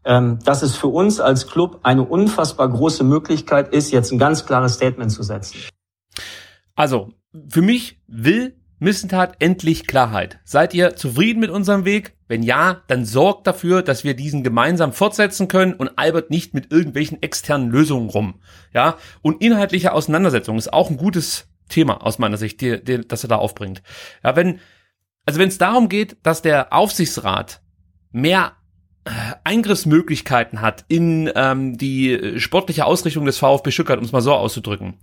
[SPEAKER 5] ähm, dass es für uns als Club eine unfassbar große Möglichkeit ist, jetzt ein ganz klares Statement zu setzen.
[SPEAKER 1] Also für mich will Missentat endlich Klarheit. Seid ihr zufrieden mit unserem Weg? Wenn ja, dann sorgt dafür, dass wir diesen gemeinsam fortsetzen können und albert nicht mit irgendwelchen externen Lösungen rum. Ja, und inhaltliche Auseinandersetzung ist auch ein gutes Thema aus meiner Sicht, die, die, das er da aufbringt. Ja, wenn, also wenn es darum geht, dass der Aufsichtsrat mehr äh, Eingriffsmöglichkeiten hat in ähm, die sportliche Ausrichtung des VfB Stuttgart, um es mal so auszudrücken.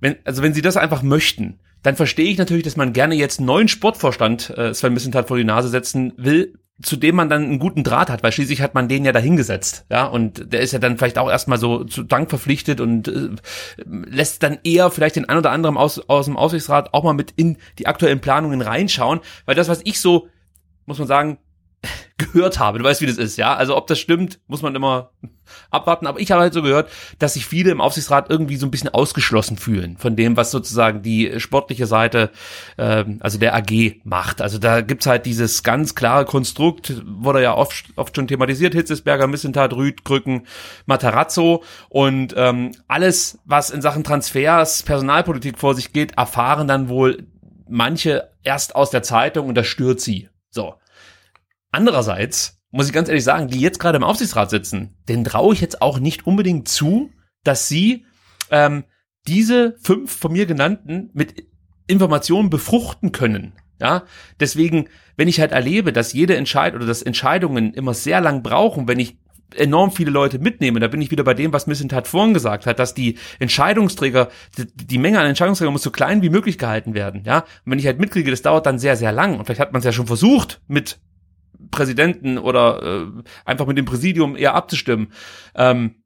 [SPEAKER 1] Wenn, also wenn sie das einfach möchten, dann verstehe ich natürlich, dass man gerne jetzt einen neuen Sportvorstand äh, Sven Missentat vor die Nase setzen will, zu dem man dann einen guten Draht hat, weil schließlich hat man den ja dahingesetzt, ja, und der ist ja dann vielleicht auch erstmal so zu Dank verpflichtet und äh, lässt dann eher vielleicht den ein oder anderen aus, aus dem Aussichtsrat auch mal mit in die aktuellen Planungen reinschauen, weil das, was ich so, muss man sagen, gehört habe. Du weißt, wie das ist, ja. Also ob das stimmt, muss man immer abwarten. Aber ich habe halt so gehört, dass sich viele im Aufsichtsrat irgendwie so ein bisschen ausgeschlossen fühlen von dem, was sozusagen die sportliche Seite, äh, also der AG macht. Also da gibt's halt dieses ganz klare Konstrukt, wurde ja oft, oft schon thematisiert, Hitzesberger, Missentat, Rüd, Krücken, Matarazzo und ähm, alles, was in Sachen Transfers, Personalpolitik vor sich geht, erfahren dann wohl manche erst aus der Zeitung und das stört sie. So. Andererseits muss ich ganz ehrlich sagen, die jetzt gerade im Aufsichtsrat sitzen, den traue ich jetzt auch nicht unbedingt zu, dass sie ähm, diese fünf von mir genannten mit Informationen befruchten können. Ja, deswegen, wenn ich halt erlebe, dass jede Entscheidung oder dass Entscheidungen immer sehr lang brauchen, wenn ich enorm viele Leute mitnehme, da bin ich wieder bei dem, was Missentat vorhin gesagt hat, dass die Entscheidungsträger, die, die Menge an Entscheidungsträgern muss so klein wie möglich gehalten werden, ja. Und wenn ich halt mitkriege, das dauert dann sehr, sehr lang und vielleicht hat man es ja schon versucht mit Präsidenten oder äh, einfach mit dem Präsidium eher abzustimmen. Ähm,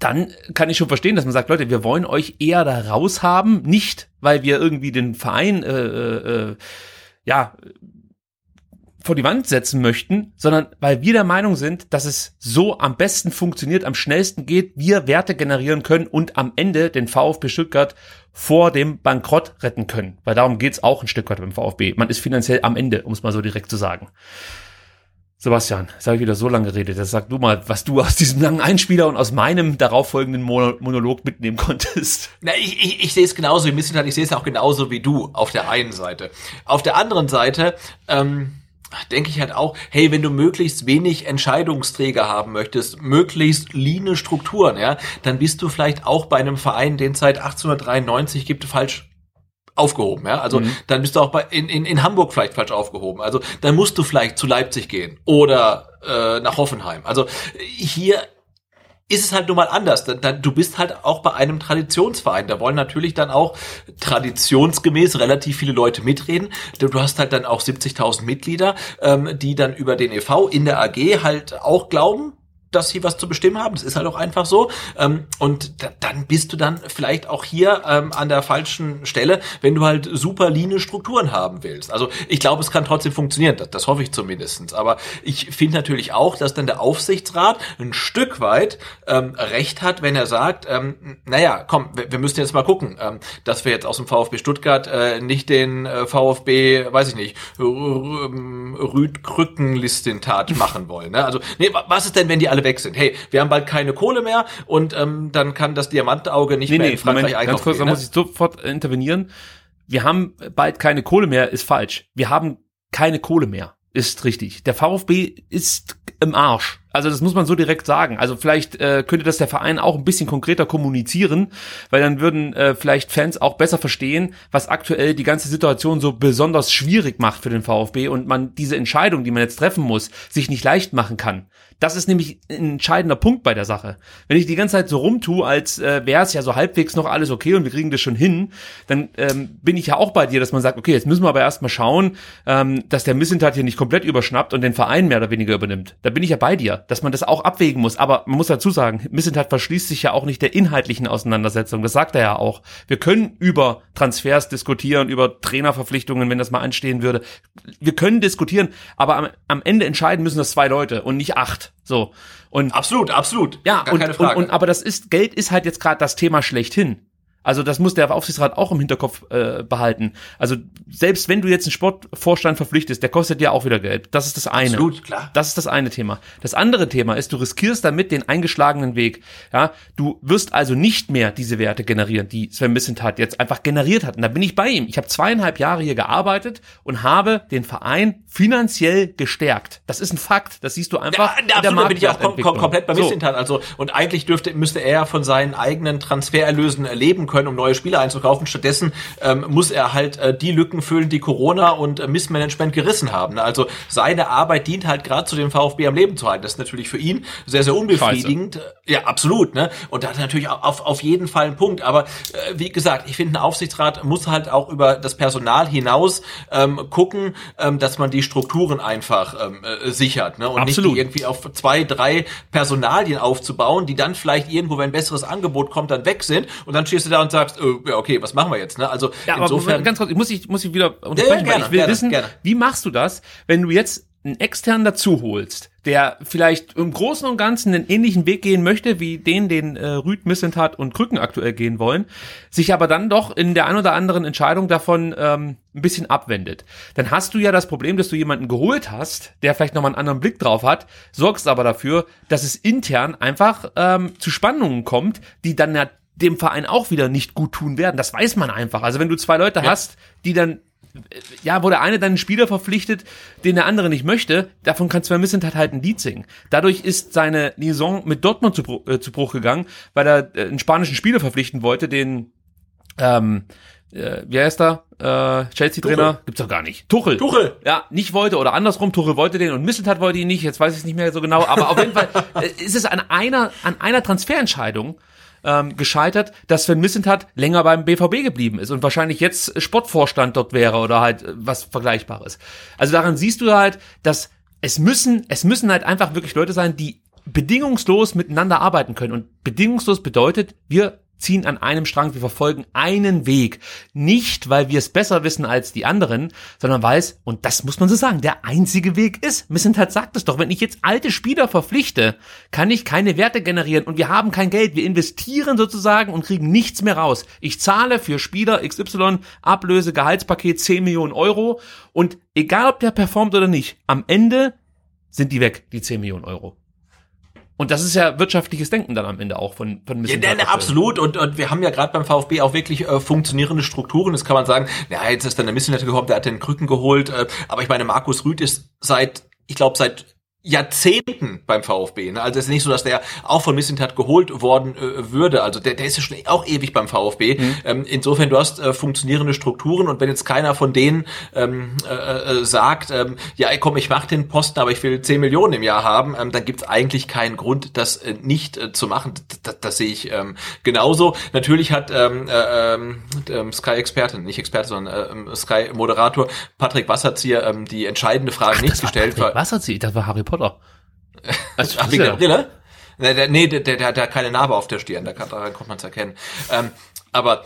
[SPEAKER 1] dann kann ich schon verstehen, dass man sagt, Leute, wir wollen euch eher da raus haben, nicht weil wir irgendwie den Verein äh, äh, äh ja vor die Wand setzen möchten, sondern weil wir der Meinung sind, dass es so am besten funktioniert, am schnellsten geht, wir Werte generieren können und am Ende den VfB Stuttgart vor dem Bankrott retten können. Weil darum geht's auch ein Stück weit beim VfB. Man ist finanziell am Ende, um es mal so direkt zu sagen. Sebastian, jetzt habe ich wieder so lange geredet. Jetzt sag du mal, was du aus diesem langen Einspieler und aus meinem darauffolgenden Monolog mitnehmen konntest.
[SPEAKER 2] Na, ich, ich, ich sehe es genauso wie Missentat, ich sehe es auch genauso wie du auf der einen Seite. Auf der anderen Seite, ähm, denke ich halt auch, hey, wenn du möglichst wenig Entscheidungsträger haben möchtest, möglichst line Strukturen, ja, dann bist du vielleicht auch bei einem Verein, den es seit 1893 gibt, falsch aufgehoben, ja. Also mhm. dann bist du auch bei in, in, in Hamburg vielleicht falsch aufgehoben. Also dann musst du vielleicht zu Leipzig gehen oder äh, nach Hoffenheim. Also hier ist es halt nun mal anders. Du bist halt auch bei einem Traditionsverein. Da wollen natürlich dann auch traditionsgemäß relativ viele Leute mitreden. Du hast halt dann auch 70.000 Mitglieder, ähm, die dann über den EV in der AG halt auch glauben, dass sie was zu bestimmen haben. Das ist halt auch einfach so. Ähm, und da, dann bist du dann vielleicht auch hier ähm, an der falschen Stelle, wenn du halt super line Strukturen haben willst. Also ich glaube, es kann trotzdem funktionieren. Das, das hoffe ich zumindestens. Aber ich finde natürlich auch, dass dann der Aufsichtsrat ein Stück weit ähm, recht hat, wenn er sagt, ähm, naja, komm, wir, wir müssen jetzt mal gucken, ähm, dass wir jetzt aus dem VfB Stuttgart äh, nicht den äh, VfB, weiß ich nicht, Rüd-Krücken-Listentat machen wollen. Ne? Also, nee, was ist denn, wenn die alle weg sind. Hey, wir haben bald keine Kohle mehr und ähm, dann kann das Diamantauge nicht nee, mehr nee, in Frankreich Moment, einkaufen. Ganz kurz,
[SPEAKER 1] gehen,
[SPEAKER 2] da
[SPEAKER 1] muss ich sofort intervenieren. Wir haben bald keine Kohle mehr, ist falsch. Wir haben keine Kohle mehr, ist richtig. Der VfB ist im Arsch. Also das muss man so direkt sagen. Also vielleicht äh, könnte das der Verein auch ein bisschen konkreter kommunizieren, weil dann würden äh, vielleicht Fans auch besser verstehen, was aktuell die ganze Situation so besonders schwierig macht für den VfB und man diese Entscheidung, die man jetzt treffen muss, sich nicht leicht machen kann. Das ist nämlich ein entscheidender Punkt bei der Sache. Wenn ich die ganze Zeit so rumtue, als äh, wäre es ja so halbwegs noch alles okay und wir kriegen das schon hin, dann ähm, bin ich ja auch bei dir, dass man sagt, okay, jetzt müssen wir aber erstmal schauen, ähm, dass der Missentat hier nicht komplett überschnappt und den Verein mehr oder weniger übernimmt. Da bin ich ja bei dir, dass man das auch abwägen muss. Aber man muss dazu sagen, Missentat verschließt sich ja auch nicht der inhaltlichen Auseinandersetzung. Das sagt er ja auch. Wir können über Transfers diskutieren, über Trainerverpflichtungen, wenn das mal anstehen würde. Wir können diskutieren, aber am, am Ende entscheiden müssen das zwei Leute und nicht acht. So. Und
[SPEAKER 2] absolut, absolut.
[SPEAKER 1] Ja, Gar und, keine Frage. Und, und, aber das ist, Geld ist halt jetzt gerade das Thema schlechthin. Also das muss der Aufsichtsrat auch im Hinterkopf äh, behalten. Also selbst wenn du jetzt einen Sportvorstand verpflichtest, der kostet ja auch wieder Geld. Das ist das eine.
[SPEAKER 2] Absolut, klar.
[SPEAKER 1] Das ist das eine Thema. Das andere Thema ist, du riskierst damit den eingeschlagenen Weg. Ja, du wirst also nicht mehr diese Werte generieren, die Sven Missentat jetzt einfach generiert hat. Und da bin ich bei ihm. Ich habe zweieinhalb Jahre hier gearbeitet und habe den Verein finanziell gestärkt. Das ist ein Fakt. Das siehst du einfach.
[SPEAKER 2] Ja, absolut, da bin ich auch kom kom komplett bei Missentat. So. Also und eigentlich dürfte müsste er von seinen eigenen Transfererlösen erleben können können, um neue Spieler einzukaufen. Stattdessen ähm, muss er halt äh, die Lücken füllen, die Corona und äh, Missmanagement gerissen haben. Also seine Arbeit dient halt gerade zu dem VfB am Leben zu halten. Das ist natürlich für ihn sehr, sehr unbefriedigend. Scheiße. Ja, absolut. Ne? Und da hat er natürlich auf, auf jeden Fall einen Punkt. Aber äh, wie gesagt, ich finde, ein Aufsichtsrat muss halt auch über das Personal hinaus ähm, gucken, ähm, dass man die Strukturen einfach ähm, äh, sichert. Ne? Und absolut. nicht irgendwie auf zwei, drei Personalien aufzubauen, die dann vielleicht irgendwo, wenn ein besseres Angebot kommt, dann weg sind. Und dann stehst du da und sagst, äh, ja, okay, was machen wir jetzt? Ne? Also
[SPEAKER 1] ja, insofern. Aber ganz kurz, ich muss ich muss ich wieder unterbrechen, ja, gerne, ich will gerne, wissen, gerne. wie machst du das, wenn du jetzt einen externen dazu holst, der vielleicht im Großen und Ganzen einen ähnlichen Weg gehen möchte, wie den, den äh, Rüd, Missentat und Krücken aktuell gehen wollen, sich aber dann doch in der ein oder anderen Entscheidung davon ähm, ein bisschen abwendet. Dann hast du ja das Problem, dass du jemanden geholt hast, der vielleicht nochmal einen anderen Blick drauf hat, sorgst aber dafür, dass es intern einfach ähm, zu Spannungen kommt, die dann ja dem Verein auch wieder nicht gut tun werden. Das weiß man einfach. Also wenn du zwei Leute ja. hast, die dann ja, wo der eine dann einen Spieler verpflichtet, den der andere nicht möchte, davon kann Sven Missentat halt ein Lied singen. Dadurch ist seine Liaison mit Dortmund zu, äh, zu Bruch gegangen, weil er äh, einen spanischen Spieler verpflichten wollte, den ähm, äh, wie heißt er? Äh, Chelsea-Trainer? Gibt's doch gar nicht. Tuchel.
[SPEAKER 2] Tuchel.
[SPEAKER 1] Ja, nicht wollte oder andersrum, Tuchel wollte den und Misseltat wollte ihn nicht, jetzt weiß ich es nicht mehr so genau, aber auf jeden Fall äh, ist es an einer, an einer Transferentscheidung, ähm, gescheitert, dass Sven Missentat länger beim BVB geblieben ist und wahrscheinlich jetzt Sportvorstand dort wäre oder halt äh, was Vergleichbares. Also daran siehst du halt, dass es müssen, es müssen halt einfach wirklich Leute sein, die bedingungslos miteinander arbeiten können. Und bedingungslos bedeutet, wir ziehen an einem Strang, wir verfolgen einen Weg. Nicht, weil wir es besser wissen als die anderen, sondern weil es, und das muss man so sagen, der einzige Weg ist. Missentat sagt es doch, wenn ich jetzt alte Spieler verpflichte, kann ich keine Werte generieren und wir haben kein Geld. Wir investieren sozusagen und kriegen nichts mehr raus. Ich zahle für Spieler XY Ablöse, Gehaltspaket 10 Millionen Euro und egal ob der performt oder nicht, am Ende sind die weg, die 10 Millionen Euro. Und das ist ja wirtschaftliches Denken dann am Ende auch von von
[SPEAKER 2] ja, ne, ne, absolut und und wir haben ja gerade beim VfB auch wirklich äh, funktionierende Strukturen. Das kann man sagen. Ja, jetzt ist dann der Missionet gekommen, der hat den Krücken geholt. Äh, aber ich meine, Markus Rüth ist seit ich glaube seit Jahrzehnten beim VfB. Ne? Also es ist nicht so, dass der auch von Missintat geholt worden äh, würde. Also der, der ist ja schon auch ewig beim VfB. Mhm. Ähm, insofern, du hast äh, funktionierende Strukturen und wenn jetzt keiner von denen ähm, äh, äh, sagt, ähm, ja komm, ich mache den Posten, aber ich will 10 Millionen im Jahr haben, ähm, dann gibt es eigentlich keinen Grund, das äh, nicht äh, zu machen. Das, das sehe ich ähm, genauso. Natürlich hat ähm, äh, ähm, Sky-Experte, nicht Experte, sondern äh, Sky-Moderator Patrick Wasserzieher ähm, die entscheidende Frage Ach, nicht gestellt.
[SPEAKER 1] Patrick Wasserzieher, das war Harry Potter. Potter.
[SPEAKER 2] Also, Ach, wegen der Brille? Nee, der, der, der, der hat keine Narbe auf der Stirn, da kann, daran kommt man es erkennen. Ähm, aber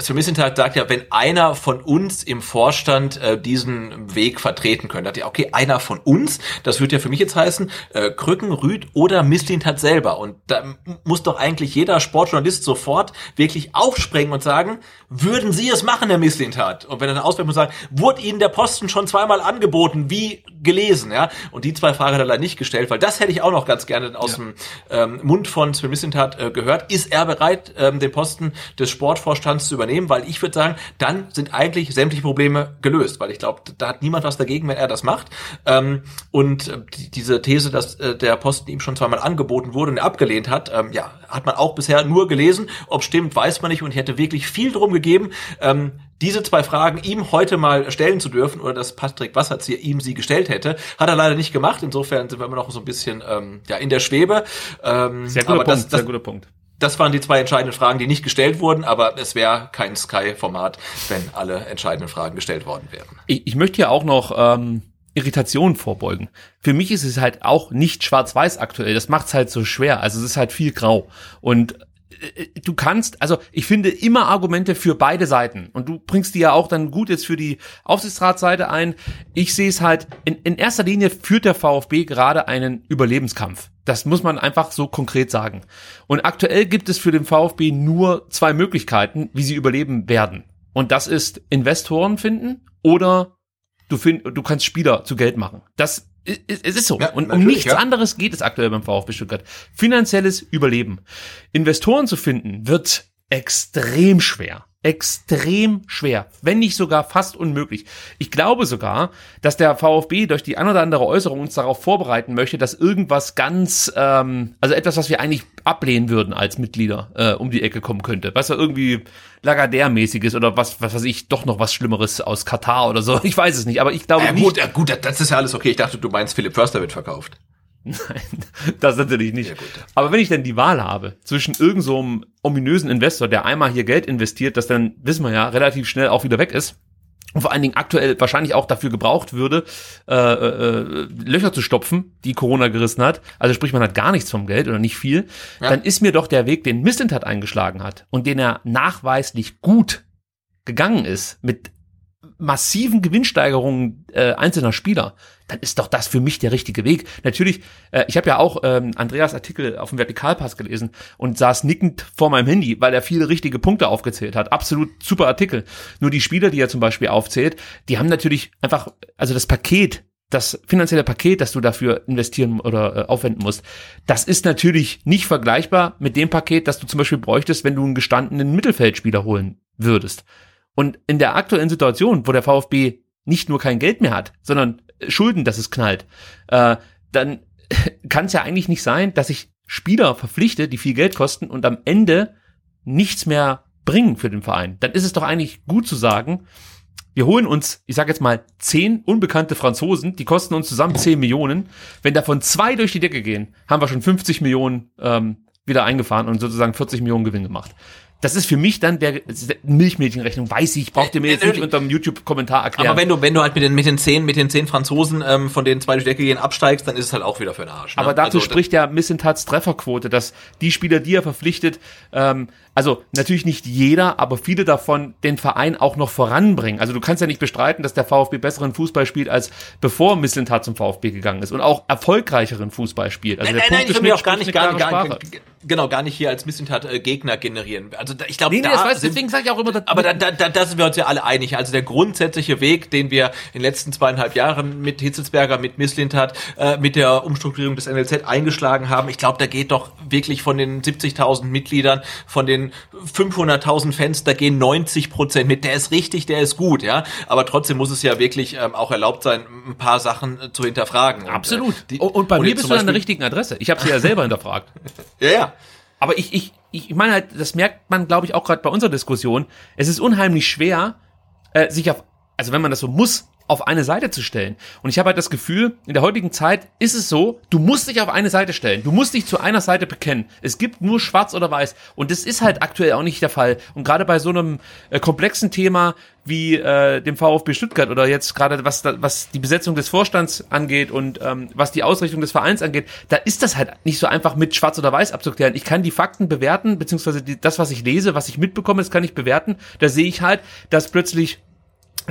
[SPEAKER 2] Sven Missentat sagt ja, wenn einer von uns im Vorstand äh, diesen Weg vertreten könnte, hat ja, okay, einer von uns, das würde ja für mich jetzt heißen, äh, Krücken, Rüd oder Misslintat selber. Und da muss doch eigentlich jeder Sportjournalist sofort wirklich aufspringen und sagen, würden Sie es machen, Herr Misslintat? Und wenn er dann auswählt und sagt, wurde Ihnen der Posten schon zweimal angeboten, wie gelesen, ja? Und die zwei Fragen hat er leider nicht gestellt, weil das hätte ich auch noch ganz gerne aus ja. dem ähm, Mund von Sven Mislintat äh, gehört. Ist er bereit, ähm, den Posten des Sportvorstands zu übernehmen? Übernehmen, weil ich würde sagen, dann sind eigentlich sämtliche Probleme gelöst, weil ich glaube, da hat niemand was dagegen, wenn er das macht. Ähm, und äh, die, diese These, dass äh, der Posten ihm schon zweimal angeboten wurde und er abgelehnt hat, ähm, ja, hat man auch bisher nur gelesen. Ob stimmt, weiß man nicht und ich hätte wirklich viel drum gegeben. Ähm, diese zwei Fragen ihm heute mal stellen zu dürfen oder dass Patrick Wasserzieher ihm sie gestellt hätte, hat er leider nicht gemacht. Insofern sind wir immer noch so ein bisschen ähm, ja in der Schwebe.
[SPEAKER 1] Ähm, sehr guter Punkt. Das, das, sehr guter Punkt
[SPEAKER 2] das waren die zwei entscheidenden Fragen, die nicht gestellt wurden, aber es wäre kein Sky-Format, wenn alle entscheidenden Fragen gestellt worden wären.
[SPEAKER 1] Ich, ich möchte ja auch noch ähm, Irritationen vorbeugen. Für mich ist es halt auch nicht schwarz-weiß aktuell. Das macht es halt so schwer. Also es ist halt viel grau. Und du kannst, also ich finde immer Argumente für beide Seiten und du bringst die ja auch dann gut jetzt für die Aufsichtsratsseite ein. Ich sehe es halt, in, in erster Linie führt der VfB gerade einen Überlebenskampf. Das muss man einfach so konkret sagen. Und aktuell gibt es für den VfB nur zwei Möglichkeiten, wie sie überleben werden. Und das ist Investoren finden oder du, find, du kannst Spieler zu Geld machen. Das es ist so. Ja, und um nichts ja. anderes geht es aktuell beim VfB Stuttgart. Finanzielles Überleben. Investoren zu finden wird extrem schwer extrem schwer, wenn nicht sogar fast unmöglich. Ich glaube sogar, dass der VfB durch die ein oder andere Äußerung uns darauf vorbereiten möchte, dass irgendwas ganz, ähm, also etwas, was wir eigentlich ablehnen würden als Mitglieder, äh, um die Ecke kommen könnte. Was ja irgendwie Lagardère-mäßiges oder was, was weiß ich, doch noch was Schlimmeres aus Katar oder so. Ich weiß es nicht, aber ich glaube nicht.
[SPEAKER 2] Gut, äh, gut, das ist ja alles okay. Ich dachte, du meinst, Philipp Förster wird verkauft.
[SPEAKER 1] Nein, das natürlich nicht. Ja, Aber wenn ich denn die Wahl habe zwischen irgendeinem so ominösen Investor, der einmal hier Geld investiert, das dann, wissen wir ja, relativ schnell auch wieder weg ist, und vor allen Dingen aktuell wahrscheinlich auch dafür gebraucht würde, äh, äh, Löcher zu stopfen, die Corona gerissen hat, also sprich man hat gar nichts vom Geld oder nicht viel, ja. dann ist mir doch der Weg, den Mislintat eingeschlagen hat und den er nachweislich gut gegangen ist, mit massiven Gewinnsteigerungen äh, einzelner Spieler, dann ist doch das für mich der richtige Weg. Natürlich, äh, ich habe ja auch ähm, Andreas Artikel auf dem Vertikalpass gelesen und saß nickend vor meinem Handy, weil er viele richtige Punkte aufgezählt hat. Absolut super Artikel. Nur die Spieler, die er zum Beispiel aufzählt, die haben natürlich einfach, also das Paket, das finanzielle Paket, das du dafür investieren oder äh, aufwenden musst, das ist natürlich nicht vergleichbar mit dem Paket, das du zum Beispiel bräuchtest, wenn du einen gestandenen Mittelfeldspieler holen würdest. Und in der aktuellen Situation, wo der VfB nicht nur kein Geld mehr hat, sondern Schulden, dass es knallt, äh, dann kann es ja eigentlich nicht sein, dass ich Spieler verpflichte, die viel Geld kosten und am Ende nichts mehr bringen für den Verein. Dann ist es doch eigentlich gut zu sagen, wir holen uns, ich sage jetzt mal, zehn unbekannte Franzosen, die kosten uns zusammen zehn Millionen. Wenn davon zwei durch die Decke gehen, haben wir schon 50 Millionen ähm, wieder eingefahren und sozusagen 40 Millionen Gewinn gemacht Das ist für mich dann der Milchmädchenrechnung, weiß ich, braucht ihr mir jetzt nicht
[SPEAKER 2] Natürlich.
[SPEAKER 1] unter dem YouTube-Kommentar erklären.
[SPEAKER 2] Aber wenn du, wenn du halt mit den, mit den zehn, mit den zehn Franzosen, ähm, von denen zwei durch die Decke gehen, absteigst, dann ist es halt auch wieder für den Arsch. Ne?
[SPEAKER 1] Aber dazu
[SPEAKER 2] Also,
[SPEAKER 1] spricht ja Missentats Trefferquote, dass die Spieler, die er verpflichtet, ähm, also natürlich nicht jeder, aber viele davon den Verein auch noch voranbringen. Also du kannst ja nicht bestreiten, dass der VfB besseren Fußball spielt, als bevor Missentat zum VfB gegangen ist und auch erfolgreicheren Fußball spielt. Also
[SPEAKER 2] Nein,
[SPEAKER 1] der
[SPEAKER 2] nein, nein, ich will mir auch gar nicht, gar, gar,
[SPEAKER 1] Sprache.
[SPEAKER 2] genau, gar nicht hier als Missentat äh, Gegner generieren. Also da, ich glaube,
[SPEAKER 1] Nee, nee,
[SPEAKER 2] da
[SPEAKER 1] das weiß,
[SPEAKER 2] sind-
[SPEAKER 1] deswegen sage ich auch immer, dass-
[SPEAKER 2] aber da, da, da, da sind wir uns ja alle einig. Also der grundsätzliche Weg, den wir in den letzten zweieinhalb Jahren mit Hitzelsberger, mit Misslintat, äh, mit der Umstrukturierung des NLZ eingeschlagen haben, ich glaube, da geht doch wirklich von den 70.000 Mitgliedern, von den 500.000 Fans, da gehen 90 Prozent mit. Der ist richtig, der ist gut, ja. Aber trotzdem muss es ja wirklich ähm, auch erlaubt sein, ein paar Sachen äh, zu hinterfragen. Und,
[SPEAKER 1] Absolut.
[SPEAKER 2] äh, die-
[SPEAKER 1] und, und bei
[SPEAKER 2] und
[SPEAKER 1] mir bist du an der richtigen Adresse. Ich habe sie ja selber hinterfragt.
[SPEAKER 2] Ja, ja.
[SPEAKER 1] Aber ich, ich, ich meine halt, das merkt man, glaube ich, auch gerade bei unserer Diskussion. Es ist unheimlich schwer, äh, sich auf, also wenn man das so muss, auf eine Seite zu stellen. Und ich habe halt das Gefühl, in der heutigen Zeit ist es so, du musst dich auf eine Seite stellen. Du musst dich zu einer Seite bekennen. Es gibt nur schwarz oder weiß. Und das ist halt aktuell auch nicht der Fall. Und gerade bei so einem äh, komplexen Thema wie äh, dem VfB Stuttgart oder jetzt gerade was, was die Besetzung des Vorstands angeht und ähm, was die Ausrichtung des Vereins angeht, da ist das halt nicht so einfach mit schwarz oder weiß abzuklären. Ich kann die Fakten bewerten, beziehungsweise die, das, was ich lese, was ich mitbekomme, das kann ich bewerten. Da sehe ich halt, dass plötzlich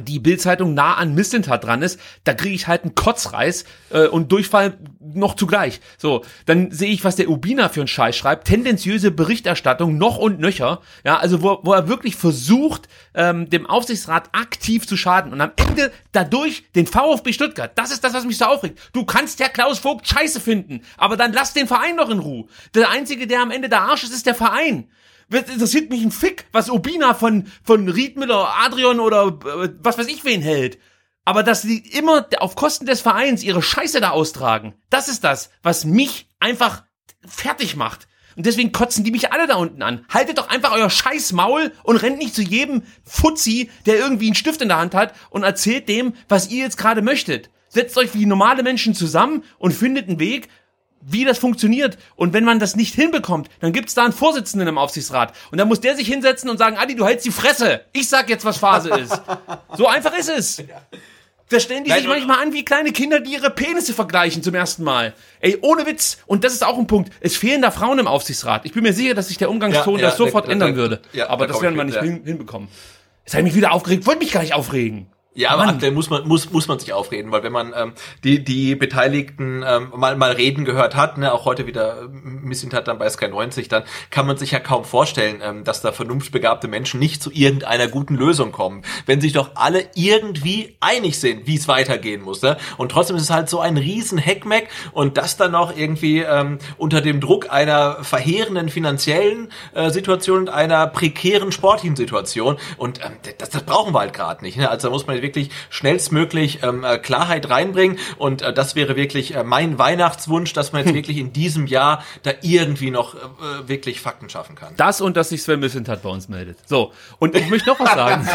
[SPEAKER 1] die Bildzeitung nah an Missentat dran ist, da kriege ich halt einen Kotzreiß äh, und Durchfall noch zugleich. So, dann sehe ich, was der Ubina für einen Scheiß schreibt, tendenziöse Berichterstattung noch und nöcher, ja, also wo, wo er wirklich versucht, ähm, dem Aufsichtsrat aktiv zu schaden und am Ende dadurch den VfB Stuttgart, das ist das, was mich so aufregt. Du kannst ja Klaus Vogt scheiße finden, aber dann lass den Verein doch in Ruhe. Der Einzige, der am Ende der Arsch ist, ist der Verein. Interessiert mich ein Fick, was Obina von, von Riedmüller, Adrian oder äh, was weiß ich wen hält. Aber dass sie immer auf Kosten des Vereins ihre Scheiße da austragen, das ist das, was mich einfach fertig macht. Und deswegen kotzen die mich alle da unten an. Haltet doch einfach euer scheiß Maul und rennt nicht zu jedem Fuzzi, der irgendwie einen Stift in der Hand hat und erzählt dem, was ihr jetzt gerade möchtet. Setzt euch wie normale Menschen zusammen und findet einen Weg, wie das funktioniert. Und wenn man das nicht hinbekommt, dann gibt's da einen Vorsitzenden im Aufsichtsrat. Und dann muss der sich hinsetzen und sagen, Adi, du hältst die Fresse. Ich sag jetzt, was Phase ist. So einfach ist es. Da stellen die
[SPEAKER 2] Nein,
[SPEAKER 1] sich manchmal an wie kleine Kinder, die ihre Penisse vergleichen zum ersten Mal. Ey, ohne Witz. Und das ist auch ein Punkt. Es fehlen da Frauen im Aufsichtsrat. Ich bin mir sicher, dass sich der Umgangston
[SPEAKER 2] Ja, ja,
[SPEAKER 1] das sofort
[SPEAKER 2] da- da-
[SPEAKER 1] ändern würde.
[SPEAKER 2] ja,
[SPEAKER 1] Aber
[SPEAKER 2] da
[SPEAKER 1] das werden wir nicht hin, hinbekommen. Jetzt habe ich mich wieder aufgeregt. Wollte mich gar nicht aufregen.
[SPEAKER 2] Ja, aber
[SPEAKER 1] Mann.
[SPEAKER 2] aktuell muss man muss muss man sich aufreden, weil wenn man ähm, die die Beteiligten ähm, mal mal reden gehört hat, ne, auch heute wieder ähm, Missint hat dann bei Sky 90, dann kann man sich ja kaum vorstellen, ähm, dass da vernunftbegabte Menschen nicht zu irgendeiner guten Lösung kommen, wenn sich doch alle irgendwie einig sind, wie es weitergehen muss. Ne? Und trotzdem ist es halt so ein riesen Heckmeck und das dann noch irgendwie ähm, unter dem Druck einer verheerenden finanziellen äh, Situation und einer prekären sportlichen Situation und ähm, das, das brauchen wir halt gerade nicht. Ne? Also da muss man wirklich schnellstmöglich ähm, äh, Klarheit reinbringen und äh, das wäre wirklich äh, mein Weihnachtswunsch, dass man jetzt wirklich in diesem Jahr da irgendwie noch äh, wirklich Fakten schaffen kann.
[SPEAKER 1] Das und dass sich Sven Missentat bei uns meldet. So, und ich möchte noch was sagen.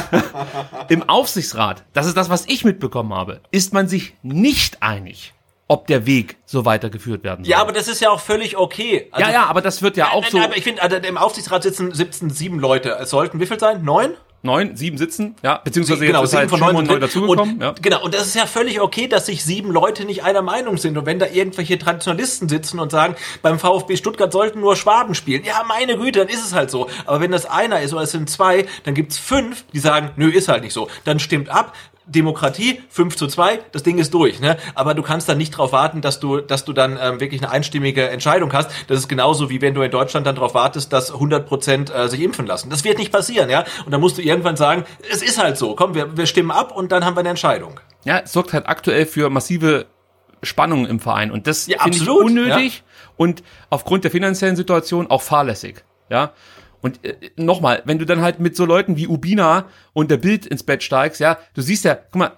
[SPEAKER 1] Im Aufsichtsrat, das ist das, was ich mitbekommen habe, ist man sich nicht einig, ob der Weg so weitergeführt werden soll.
[SPEAKER 2] Ja, aber das ist ja auch völlig okay. Also-
[SPEAKER 1] ja, ja, aber das wird ja auch
[SPEAKER 2] Nein,
[SPEAKER 1] so
[SPEAKER 2] nein, aber ich finde, also im Aufsichtsrat sitzen, sitzen sieben Leute. Es sollten wie viel sein? Neun?
[SPEAKER 1] Neun, sieben sitzen, ja, beziehungsweise
[SPEAKER 2] genau,
[SPEAKER 1] jetzt ist
[SPEAKER 2] sieben
[SPEAKER 1] halt
[SPEAKER 2] von neun
[SPEAKER 1] neu
[SPEAKER 2] sind drin.
[SPEAKER 1] dazugekommen.
[SPEAKER 2] Und,
[SPEAKER 1] Ja.
[SPEAKER 2] Genau, und das ist ja völlig okay, dass sich sieben Leute nicht einer Meinung sind. Und wenn da irgendwelche Traditionalisten sitzen und sagen, beim VfB Stuttgart sollten nur Schwaben spielen, ja, meine Güte, dann ist es halt so. Aber wenn das einer ist oder es sind zwei, dann gibt's fünf, die sagen, nö, ist halt nicht so. Dann stimmt ab. Demokratie, 5 zu 2, das Ding ist durch, ne? Aber du kannst dann nicht darauf warten, dass du, dass du dann ähm, wirklich eine einstimmige Entscheidung hast. Das ist genauso wie wenn du in Deutschland dann darauf wartest, dass 100 Prozent äh, sich impfen lassen. Das wird nicht passieren, ja? Und dann musst du irgendwann sagen, es ist halt so, komm, wir, wir stimmen ab und dann haben wir eine Entscheidung.
[SPEAKER 1] ja, es sorgt halt aktuell für massive Spannungen im Verein und das
[SPEAKER 2] Ja,
[SPEAKER 1] finde ich unnötig und aufgrund der finanziellen Situation auch fahrlässig, ja. Und äh, nochmal, wenn du dann halt mit so Leuten wie Ubina und der Bild ins Bett steigst, ja, du siehst ja, guck mal,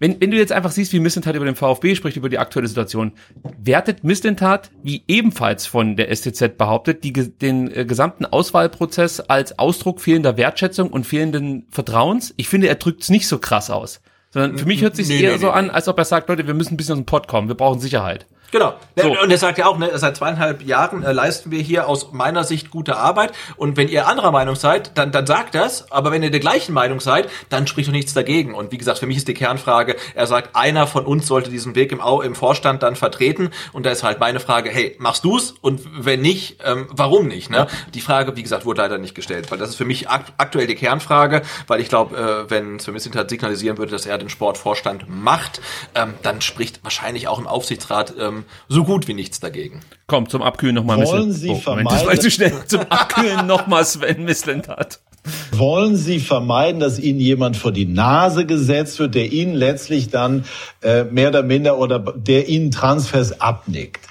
[SPEAKER 1] wenn, wenn du jetzt einfach siehst, wie Mislintat über den VfB spricht, über die aktuelle Situation, wertet Mislintat, wie ebenfalls von der STZ behauptet, die, den äh, gesamten Auswahlprozess als Ausdruck fehlender Wertschätzung und fehlenden Vertrauens? Ich finde, er drückt es nicht so krass aus. Sondern für mich hört sich
[SPEAKER 2] Nee,
[SPEAKER 1] eher
[SPEAKER 2] nee,
[SPEAKER 1] so
[SPEAKER 2] nee,
[SPEAKER 1] an, als ob er sagt, Leute, wir müssen ein bisschen aus dem Pott kommen, wir brauchen Sicherheit.
[SPEAKER 2] Genau.
[SPEAKER 1] So.
[SPEAKER 2] Und er sagt ja auch, ne, seit zweieinhalb Jahren äh, leisten wir hier aus meiner Sicht gute Arbeit. Und wenn ihr anderer Meinung seid, dann, dann sagt das. Aber wenn ihr der gleichen Meinung seid, dann spricht doch nichts dagegen. Und wie gesagt, für mich ist die Kernfrage, er sagt, einer von uns sollte diesen Weg im, Au- im Vorstand dann vertreten. Und da ist halt meine Frage, hey, machst du's? Und wenn nicht, ähm, warum nicht? Ne? Die Frage, wie gesagt, wurde leider nicht gestellt. Weil das ist für mich ak aktuell die Kernfrage. Weil ich glaube, äh, wenn Sven Mislintat signalisieren würde, dass er den Sportvorstand macht, ähm, dann spricht wahrscheinlich auch im Aufsichtsrat ähm, so gut wie nichts dagegen.
[SPEAKER 1] Komm, zum Abkühlen nochmal ein
[SPEAKER 4] Wollen. Sie
[SPEAKER 1] oh, Moment, das war
[SPEAKER 4] vermeiden-
[SPEAKER 1] zu schnell. Zum Abkühlen nochmal Sven Mislintat.
[SPEAKER 4] Wollen Sie vermeiden, dass Ihnen jemand vor die Nase gesetzt wird, der Ihnen letztlich dann äh, mehr oder minder oder der Ihnen Transfers abnickt?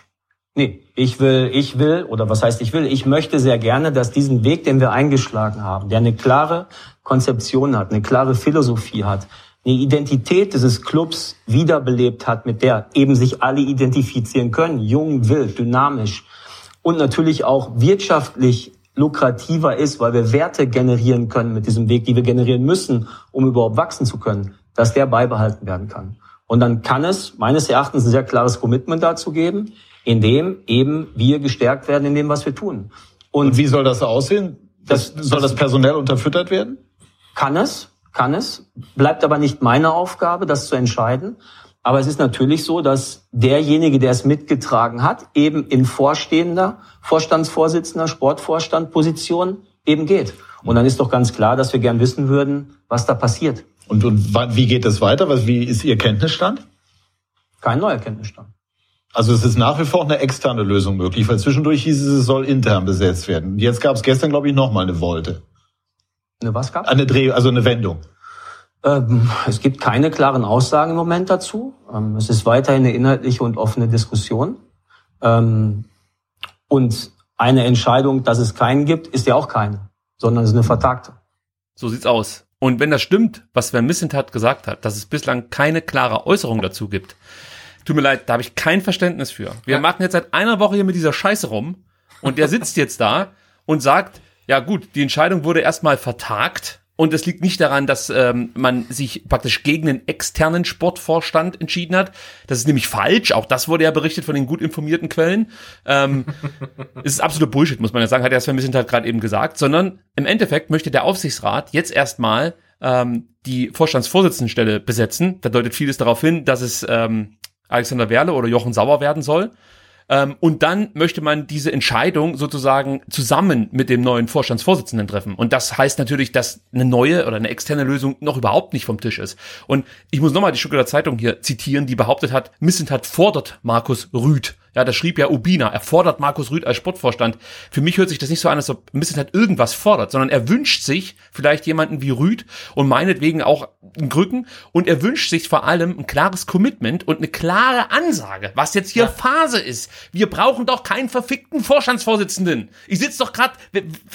[SPEAKER 5] Nee, ich will, ich will, oder was heißt ich will, ich möchte sehr gerne, dass diesen Weg, den wir eingeschlagen haben, der eine klare Konzeption hat, eine klare Philosophie hat, eine Identität dieses Clubs wiederbelebt hat, mit der eben sich alle identifizieren können, jung, wild, dynamisch und natürlich auch wirtschaftlich lukrativer ist, weil wir Werte generieren können mit diesem Weg, die wir generieren müssen, um überhaupt wachsen zu können, dass der beibehalten werden kann. Und dann kann es meines Erachtens ein sehr klares Commitment dazu geben, in dem eben wir gestärkt werden in dem, was wir tun.
[SPEAKER 4] Und wie soll das aussehen? Das, soll das personell unterfüttert werden?
[SPEAKER 5] Kann es, kann es, bleibt aber nicht meine Aufgabe, das zu entscheiden. Aber es ist natürlich so, dass derjenige, der es mitgetragen hat, eben in vorstehender, Vorstandsvorsitzender, Sportvorstandposition eben geht. Und dann ist doch ganz klar, dass wir gern wissen würden, was da passiert.
[SPEAKER 4] Und, und wie geht es weiter? Was, wie ist Ihr Kenntnisstand?
[SPEAKER 5] Kein neuer Kenntnisstand.
[SPEAKER 4] Also es ist nach wie vor eine externe Lösung möglich, weil zwischendurch hieß es, es soll intern besetzt werden. Jetzt gab es gestern, glaube ich, nochmal eine Wolte.
[SPEAKER 5] Eine was gab?
[SPEAKER 4] Eine Dreh, also eine Wendung.
[SPEAKER 5] Ähm, es gibt keine klaren Aussagen im Moment dazu. Ähm, es ist weiterhin eine inhaltliche und offene Diskussion. Ähm, und eine Entscheidung, dass es keinen gibt, ist ja auch keine, sondern es ist eine vertagte.
[SPEAKER 1] So sieht's aus. Und wenn das stimmt, was Sven Missentat gesagt hat, dass es bislang keine klare Äußerung dazu gibt, tut mir leid, da habe ich kein Verständnis für. Wir
[SPEAKER 2] Ja.
[SPEAKER 1] machen jetzt seit einer Woche hier mit dieser Scheiße rum und der sitzt jetzt da und sagt, ja gut, die Entscheidung wurde erstmal vertagt und es liegt nicht daran, dass ähm, man sich praktisch gegen den externen Sportvorstand entschieden hat. Das ist nämlich falsch. Auch das wurde ja berichtet von den gut informierten Quellen. Ähm, es ist absolut Bullshit, muss man ja sagen, hat der Sven Missentat gerade eben gesagt, sondern im Endeffekt möchte der Aufsichtsrat jetzt erstmal ähm, die Vorstandsvorsitzendenstelle besetzen. Da deutet vieles darauf hin, dass es ähm, Alexander Werle oder Jochen Sauer werden soll. Ähm, und dann möchte man diese Entscheidung sozusagen zusammen mit dem neuen Vorstandsvorsitzenden treffen. Und das heißt natürlich, dass eine neue oder eine externe Lösung noch überhaupt nicht vom Tisch ist. Und ich muss nochmal die Stuttgarter Zeitung hier zitieren, die behauptet hat, Missentat fordert Markus Rüth. Ja, das schrieb ja Ubina. Er fordert Markus Rüth als Sportvorstand. Für mich hört sich das nicht so an, als ob Missentat irgendwas fordert, sondern er wünscht sich vielleicht jemanden wie Rüth und meinetwegen auch einen Krücken. Und er wünscht sich vor allem ein klares Commitment und eine klare Ansage, was jetzt hier Phase ist. Wir brauchen doch keinen verfickten Vorstandsvorsitzenden. Ich sitze doch gerade,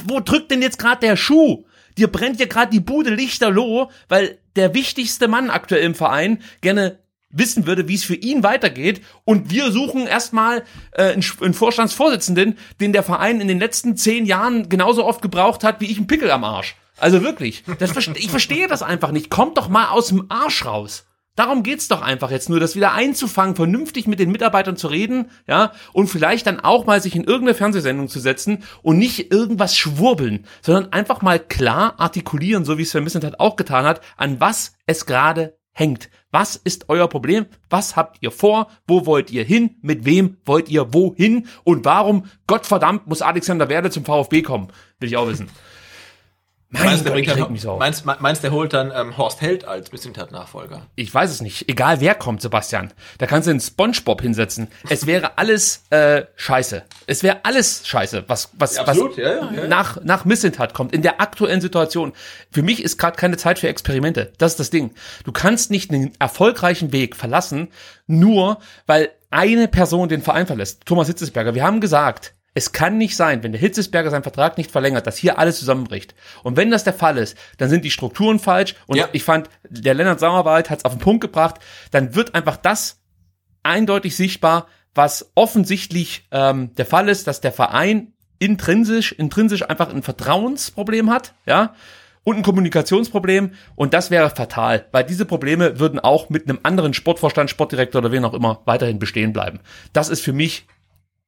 [SPEAKER 1] wo drückt denn jetzt gerade der Schuh? Dir brennt ja gerade die Bude lichterloh, weil der wichtigste Mann aktuell im Verein gerne wissen würde, wie es für ihn weitergeht. Und wir suchen erstmal äh, einen, einen Vorstandsvorsitzenden, den der Verein in den letzten zehn Jahren genauso oft gebraucht hat, wie ich einen Pickel am Arsch. Also wirklich, das, ich verstehe das einfach nicht. Kommt doch mal aus dem Arsch raus. Darum geht's doch einfach jetzt nur, das wieder einzufangen, vernünftig mit den Mitarbeitern zu reden, ja, und vielleicht dann auch mal sich in irgendeine Fernsehsendung zu setzen und nicht irgendwas schwurbeln, sondern einfach mal klar artikulieren, so wie es Sven Missentat auch getan hat, an was es gerade hängt. Was ist euer Problem? Was habt ihr vor? Wo wollt ihr hin? Mit wem wollt ihr wohin? Und warum, Gottverdammt, muss Alexander Werle zum VfB kommen? Will ich auch wissen. Mein
[SPEAKER 2] Meinst, der,
[SPEAKER 1] Gott,
[SPEAKER 2] dann,
[SPEAKER 1] mich so auf.
[SPEAKER 2] meinst, meinst, der holt dann ähm, Horst Held als Mislintat-Nachfolger?
[SPEAKER 1] Ich weiß es nicht. Egal wer kommt, Sebastian. Da kannst du einen Spongebob hinsetzen. Es wäre alles äh, scheiße. Es wäre alles scheiße, was, was,
[SPEAKER 2] Ja, absolut.
[SPEAKER 1] was
[SPEAKER 2] Ja, ja,
[SPEAKER 1] nach, nach Missentat kommt, in der aktuellen Situation. Für mich ist gerade keine Zeit für Experimente. Das ist das Ding. Du kannst nicht einen erfolgreichen Weg verlassen, nur weil eine Person den Verein verlässt. Thomas Hitzesberger. Wir haben gesagt, es kann nicht sein, wenn der Hitzesberger seinen Vertrag nicht verlängert, dass hier alles zusammenbricht. Und wenn das der Fall ist, dann sind die Strukturen falsch. Und
[SPEAKER 2] Ja.
[SPEAKER 1] ich fand, der Lennart Sauerwald hat es auf den Punkt gebracht. Dann wird einfach das eindeutig sichtbar, was offensichtlich ähm, der Fall ist, dass der Verein intrinsisch, intrinsisch einfach ein Vertrauensproblem hat, ja. und ein Kommunikationsproblem und das wäre fatal, weil diese Probleme würden auch mit einem anderen Sportvorstand, Sportdirektor oder wen auch immer weiterhin bestehen bleiben. Das ist für mich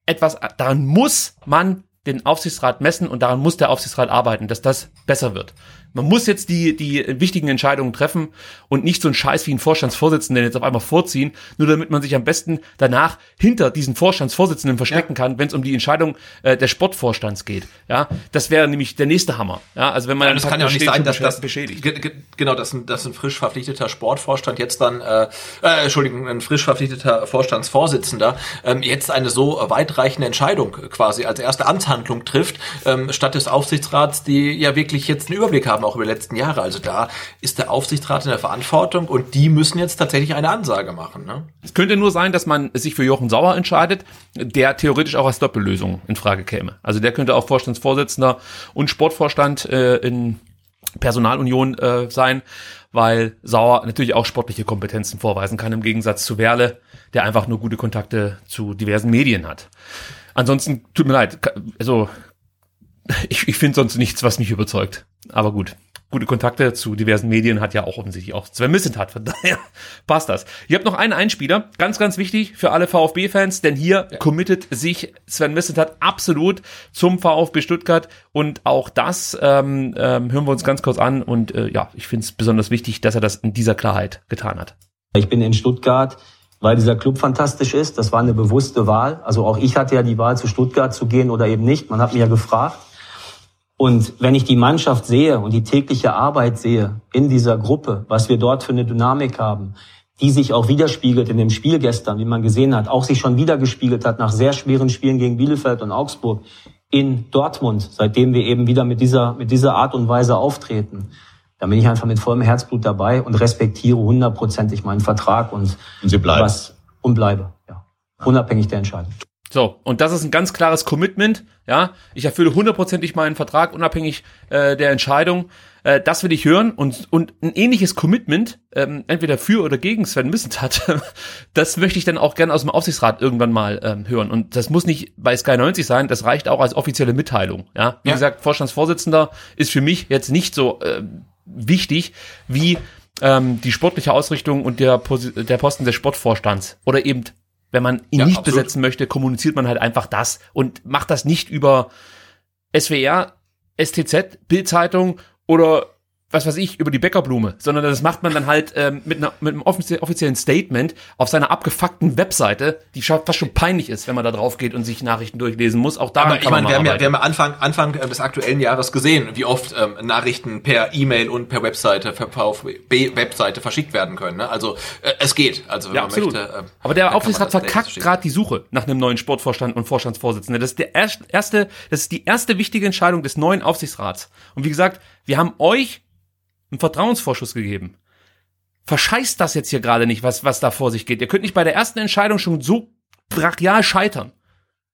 [SPEAKER 1] etwas, daran muss man den Aufsichtsrat messen und daran muss der Aufsichtsrat arbeiten, dass das besser wird. Man muss jetzt die, die wichtigen Entscheidungen treffen und nicht so einen Scheiß wie einen Vorstandsvorsitzenden jetzt auf einmal vorziehen, nur damit man sich am besten danach hinter diesen Vorstandsvorsitzenden verstecken ja. kann, wenn es um die Entscheidung äh, des Sportvorstands geht. Ja, das wäre nämlich der nächste Hammer. Ja, also wenn man
[SPEAKER 2] ja, das kann ja auch nicht sein, dass das beschädigt. Genau, dass ein, dass ein frisch verpflichteter Sportvorstand jetzt dann, äh, äh, Entschuldigung, ein frisch verpflichteter Vorstandsvorsitzender ähm, jetzt eine so weitreichende Entscheidung quasi als erste Amtshandlung trifft, ähm, statt des Aufsichtsrats, die ja wirklich jetzt einen Überblick haben auch über die letzten Jahre. Also da ist der Aufsichtsrat in der Verantwortung und die müssen jetzt tatsächlich eine Ansage machen. Ne?
[SPEAKER 1] Es könnte nur sein, dass man sich für Jochen Sauer entscheidet, der theoretisch auch als Doppellösung in Frage käme. Also der könnte auch Vorstandsvorsitzender und Sportvorstand äh, in Personalunion äh, sein, weil Sauer natürlich auch sportliche Kompetenzen vorweisen kann, im Gegensatz zu Werle, der einfach nur gute Kontakte zu diversen Medien hat. Ansonsten tut mir leid, also ich, ich finde sonst nichts, was mich überzeugt. Aber gut. Gute Kontakte zu diversen Medien hat ja auch offensichtlich auch Sven Missentat. Von daher passt das. Ihr habt noch einen Einspieler. Ganz, ganz wichtig für alle VfB-Fans, denn hier ja. committet sich Sven Missentat absolut zum VfB Stuttgart. Und auch das ähm, ähm, hören wir uns ganz kurz an. Und äh, ja, ich finde es besonders wichtig, dass er das in dieser Klarheit getan hat.
[SPEAKER 5] Ich bin in Stuttgart weil dieser Club fantastisch ist. Das war eine bewusste Wahl. Also auch ich hatte ja die Wahl, zu Stuttgart zu gehen oder eben nicht. Man hat mir ja gefragt. Und wenn ich die Mannschaft sehe und die tägliche Arbeit sehe in dieser Gruppe, was wir dort für eine Dynamik haben, die sich auch widerspiegelt in dem Spiel gestern, wie man gesehen hat, auch sich schon wieder gespiegelt hat nach sehr schweren Spielen gegen Bielefeld und Augsburg in Dortmund, seitdem wir eben wieder mit dieser, mit dieser Art und Weise auftreten. Da bin ich einfach mit vollem Herzblut dabei und respektiere hundertprozentig meinen Vertrag und,
[SPEAKER 2] und Sie bleiben.
[SPEAKER 5] was und bleibe, ja, unabhängig der Entscheidung.
[SPEAKER 1] So, und das ist ein ganz klares Commitment. Ja, ich erfülle hundertprozentig meinen Vertrag, unabhängig äh, der Entscheidung. Äh, das will ich hören und und ein ähnliches Commitment, ähm, entweder für oder gegen Sven Missentat, das möchte ich dann auch gerne aus dem Aufsichtsrat irgendwann mal ähm, hören. Und das muss nicht bei Sky 90 sein, das reicht auch als offizielle Mitteilung. Ja, wie ja. gesagt, Vorstandsvorsitzender ist für mich jetzt nicht so äh, wichtig wie ähm, die sportliche Ausrichtung und der, Pos der Posten des Sportvorstands oder eben wenn man ihn ja, nicht absolut. besetzen möchte, kommuniziert man halt einfach das und macht das nicht über SWR, STZ, Bildzeitung oder was weiß ich, über die Bäckerblume, sondern das macht man dann halt ähm, mit, einer, mit einem offiziellen Statement auf seiner abgefuckten Webseite, die fast schon peinlich ist, wenn man da drauf geht und sich Nachrichten durchlesen muss. Auch da
[SPEAKER 2] Aber ich meine, wir, haben ja, wir haben ja Anfang, Anfang äh, des aktuellen Jahres gesehen, wie oft ähm, Nachrichten per E-Mail und per Webseite, per VfB-Webseite verschickt werden können. Ne? Also äh, es geht. Also wenn
[SPEAKER 1] ja, man absolut. möchte. Äh, Aber der Aufsichtsrat verkackt gerade die Suche nach einem neuen Sportvorstand und Vorstandsvorsitzenden. Das ist der erste, das ist die erste wichtige Entscheidung des neuen Aufsichtsrats. Und wie gesagt, wir haben euch einen Vertrauensvorschuss gegeben. Verscheißt das jetzt hier gerade nicht, was, was da vor sich geht. Ihr könnt nicht bei der ersten Entscheidung schon so brachial scheitern.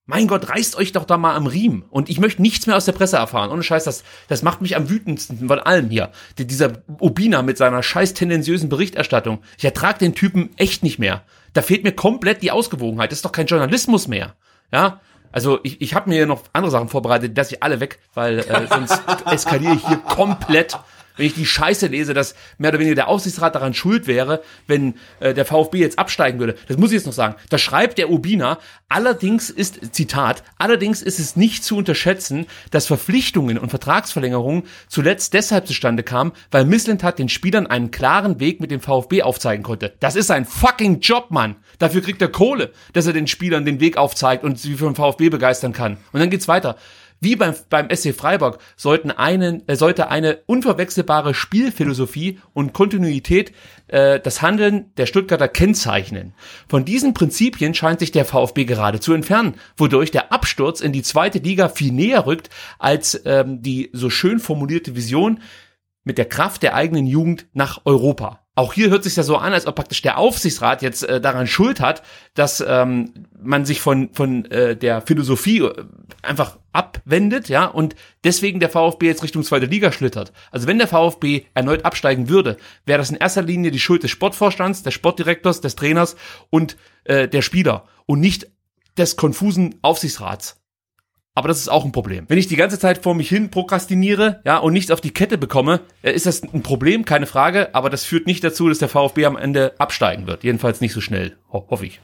[SPEAKER 1] Mein Gott, reißt euch doch da mal am Riemen. Und ich möchte nichts mehr aus der Presse erfahren. Ohne Scheiß, das, das macht mich am wütendsten von allem hier. Die, dieser Obina mit seiner scheiß tendenziösen Berichterstattung. Ich ertrage den Typen echt nicht mehr. Da fehlt mir komplett die Ausgewogenheit. Das ist doch kein Journalismus mehr. Ja, also ich, ich habe mir hier noch andere Sachen vorbereitet, dass ich alle weg, weil äh, sonst eskaliere ich hier komplett wenn ich die Scheiße lese, dass mehr oder weniger der Aufsichtsrat daran schuld wäre, wenn äh, der VfB jetzt absteigen würde. Das muss ich jetzt noch sagen. Da schreibt der Ubina, allerdings ist, Zitat, allerdings ist es nicht zu unterschätzen, dass Verpflichtungen und Vertragsverlängerungen zuletzt deshalb zustande kamen, weil Misslintat den Spielern einen klaren Weg mit dem VfB aufzeigen konnte. Das ist ein fucking Job, Mann. Dafür kriegt er Kohle, dass er den Spielern den Weg aufzeigt und sie für den VfB begeistern kann. Und dann geht's weiter. Wie beim, beim SC Freiburg sollten einen, äh, sollte eine unverwechselbare Spielphilosophie und Kontinuität äh, das Handeln der Stuttgarter kennzeichnen. Von diesen Prinzipien scheint sich der VfB gerade zu entfernen, wodurch der Absturz in die zweite Liga viel näher rückt als ähm, die so schön formulierte Vision mit der Kraft der eigenen Jugend nach Europa. Auch hier hört sich ja so an, als ob praktisch der Aufsichtsrat jetzt äh, daran schuld hat, dass ähm, man sich von von äh, der Philosophie äh, einfach abwendet, ja, und deswegen der VfB jetzt Richtung zweite Liga schlittert. Also wenn der VfB erneut absteigen würde, wäre das in erster Linie die Schuld des Sportvorstands, des Sportdirektors, des Trainers und äh, der Spieler und nicht des konfusen Aufsichtsrats. Aber das ist auch ein Problem. Wenn ich die ganze Zeit vor mich hin prokrastiniere, ja, und nichts auf die Kette bekomme, äh, ist das ein Problem, keine Frage, aber das führt nicht dazu, dass der VfB am Ende absteigen wird. Jedenfalls nicht so schnell, ho hoffe ich.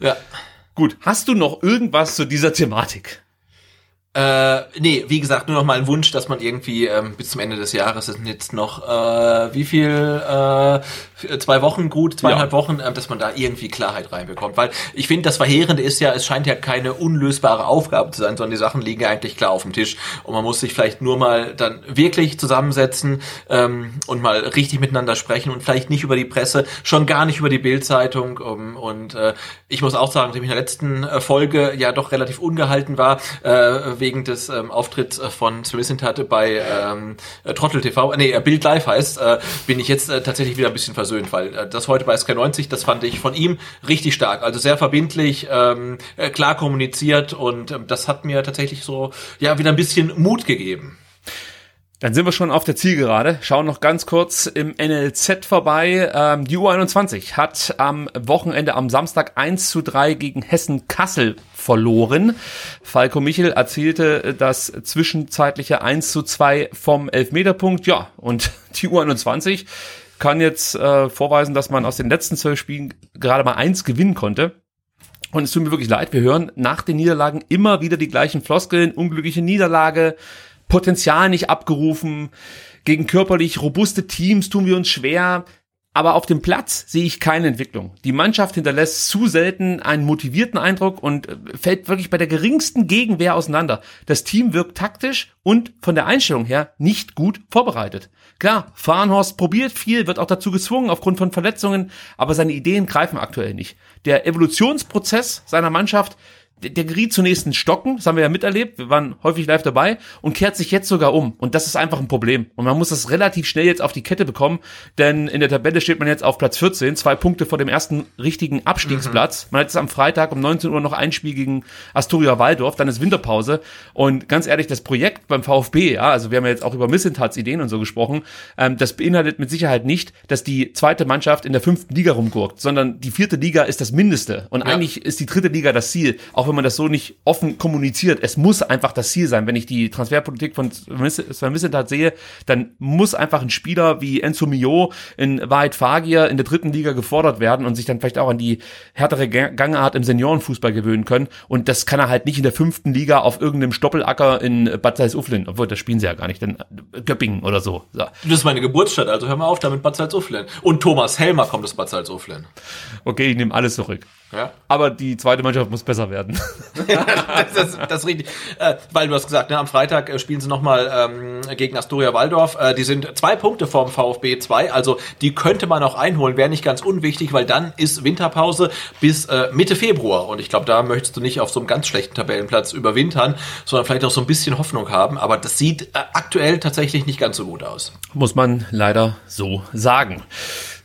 [SPEAKER 2] Ja.
[SPEAKER 1] Gut, hast du noch irgendwas zu dieser Thematik?
[SPEAKER 2] Äh, nee, wie gesagt, nur noch mal ein Wunsch, dass man irgendwie ähm, bis zum Ende des Jahres das sind jetzt noch äh, wie viel äh, zwei Wochen gut, zweieinhalb
[SPEAKER 1] Ja.
[SPEAKER 2] Wochen, äh, dass man da irgendwie Klarheit reinbekommt. Weil ich finde, das Verheerende ist ja, es scheint ja keine unlösbare Aufgabe zu sein, sondern die Sachen liegen ja eigentlich klar auf dem Tisch. Und man muss sich vielleicht nur mal dann wirklich zusammensetzen ähm, und mal richtig miteinander sprechen und vielleicht nicht über die Presse, schon gar nicht über die Bildzeitung. Um, und äh, ich muss auch sagen, nachdem ich in der letzten äh, Folge ja doch relativ ungehalten war, äh, wegen des ähm, Auftritts äh, von Sven Mislintat bei ähm, äh, Trottel TV, äh, nee, äh, Bild Live heißt, äh, bin ich jetzt äh, tatsächlich wieder ein bisschen versöhnt, weil äh, das heute bei SK90, das fand ich von ihm richtig stark, also sehr verbindlich, ähm, äh, klar kommuniziert und ähm, das hat mir tatsächlich so ja wieder ein bisschen Mut gegeben.
[SPEAKER 1] Dann sind wir schon auf der Zielgerade. Schauen noch ganz kurz im NLZ vorbei. Ähm, die U21 hat am Wochenende am Samstag 1 zu 3 gegen Hessen-Kassel verloren. Falco Michel erzielte das zwischenzeitliche 1 zu 2 vom Elfmeterpunkt. Ja, und die U21 kann jetzt äh, vorweisen, dass man aus den letzten zwölf Spielen gerade mal eins gewinnen konnte. Und es tut mir wirklich leid, wir hören nach den Niederlagen immer wieder die gleichen Floskeln, unglückliche Niederlage, Potenzial nicht abgerufen, gegen körperlich robuste Teams tun wir uns schwer, aber auf dem Platz sehe ich keine Entwicklung. Die Mannschaft hinterlässt zu selten einen motivierten Eindruck und äh, fällt wirklich bei der geringsten Gegenwehr auseinander. Das Team wirkt taktisch und von der Einstellung her nicht gut vorbereitet. Klar, Fahrenhorst probiert viel, wird auch dazu gezwungen aufgrund von Verletzungen, aber seine Ideen greifen aktuell nicht. Der Evolutionsprozess seiner Mannschaft der, geriet zunächst in Stocken, das haben wir ja miterlebt, wir waren häufig live dabei und kehrt sich jetzt sogar um. Und das ist einfach ein Problem. Und man muss das relativ schnell jetzt auf die Kette bekommen, denn in der Tabelle steht man jetzt auf Platz 14, zwei Punkte vor dem ersten richtigen Abstiegsplatz. Man hat jetzt am Freitag um 19 Uhr noch ein Spiel gegen Asturia Waldorf, dann ist Winterpause. Und ganz ehrlich, das Projekt beim VfB, ja, also wir haben ja jetzt auch über Missentats Ideen und so gesprochen, ähm, das beinhaltet mit Sicherheit nicht, dass die zweite Mannschaft in der fünften Liga rumgurkt, sondern die vierte Liga ist das Mindeste. Und eigentlich ist die dritte Liga das Ziel, auch wenn man das so nicht offen kommuniziert. Es muss einfach das Ziel sein. Wenn ich die Transferpolitik von Sven Missentat sehe, dann muss einfach ein Spieler wie Enzo Mio in Wahrheit Fagier in der dritten Liga gefordert werden und sich dann vielleicht auch an die härtere Ga- Gangart im Seniorenfußball gewöhnen können. Und das kann er halt nicht in der fünften Liga auf irgendeinem Stoppelacker in Bad Salzuflen, obwohl das spielen sie ja gar nicht, denn Göppingen oder so. so.
[SPEAKER 2] Das ist meine Geburtsstadt, also hör mal auf damit Bad Salzuflen. Und Thomas Helmer kommt aus Bad Salzuflen.
[SPEAKER 1] Okay, ich nehme alles zurück.
[SPEAKER 2] Ja.
[SPEAKER 1] Aber die zweite Mannschaft muss besser werden.
[SPEAKER 2] das, das, das ist richtig. Äh, weil du hast gesagt, ne, am Freitag äh, spielen sie nochmal ähm, gegen Asturia Waldorf. Äh, die sind zwei Punkte vom VfB 2, also die könnte man auch einholen, wäre nicht ganz unwichtig, weil dann ist Winterpause bis äh, Mitte Februar. Und ich glaube, da möchtest du nicht auf so einem ganz schlechten Tabellenplatz überwintern, sondern vielleicht auch so ein bisschen Hoffnung haben. Aber das sieht äh, aktuell tatsächlich nicht ganz so gut aus.
[SPEAKER 1] Muss man leider so sagen.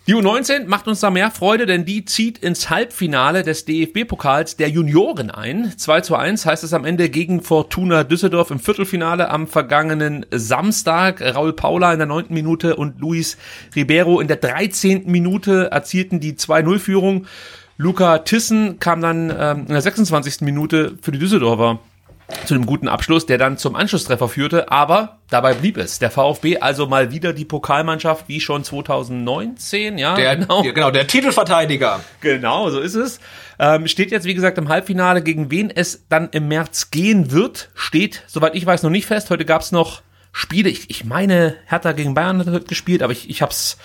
[SPEAKER 1] Die U19 macht uns da mehr Freude, denn die zieht ins Halbfinale des DFB-Pokals der Junioren ein. 2 zu 1 heißt es am Ende gegen Fortuna Düsseldorf im Viertelfinale am vergangenen Samstag. Raul Paula in der neunten Minute und Luis Ribeiro in der 13. Minute erzielten die 2-0-Führung. Luca Tissen kam dann ähm, in der 26. Minute für die Düsseldorfer zu einem guten Abschluss, der dann zum Anschlusstreffer führte, aber dabei blieb es. Der VfB also mal wieder die Pokalmannschaft wie schon 2019, ja,
[SPEAKER 2] Der,
[SPEAKER 1] genau.
[SPEAKER 2] ja, genau, der Titelverteidiger.
[SPEAKER 1] Genau, so ist es. Ähm, steht jetzt, wie gesagt, im Halbfinale. Gegen wen es dann im März gehen wird, steht, soweit ich weiß, noch nicht fest. Heute gab's noch Spiele. Ich, ich meine, Hertha gegen Bayern hat heute gespielt, aber ich, ich hab's,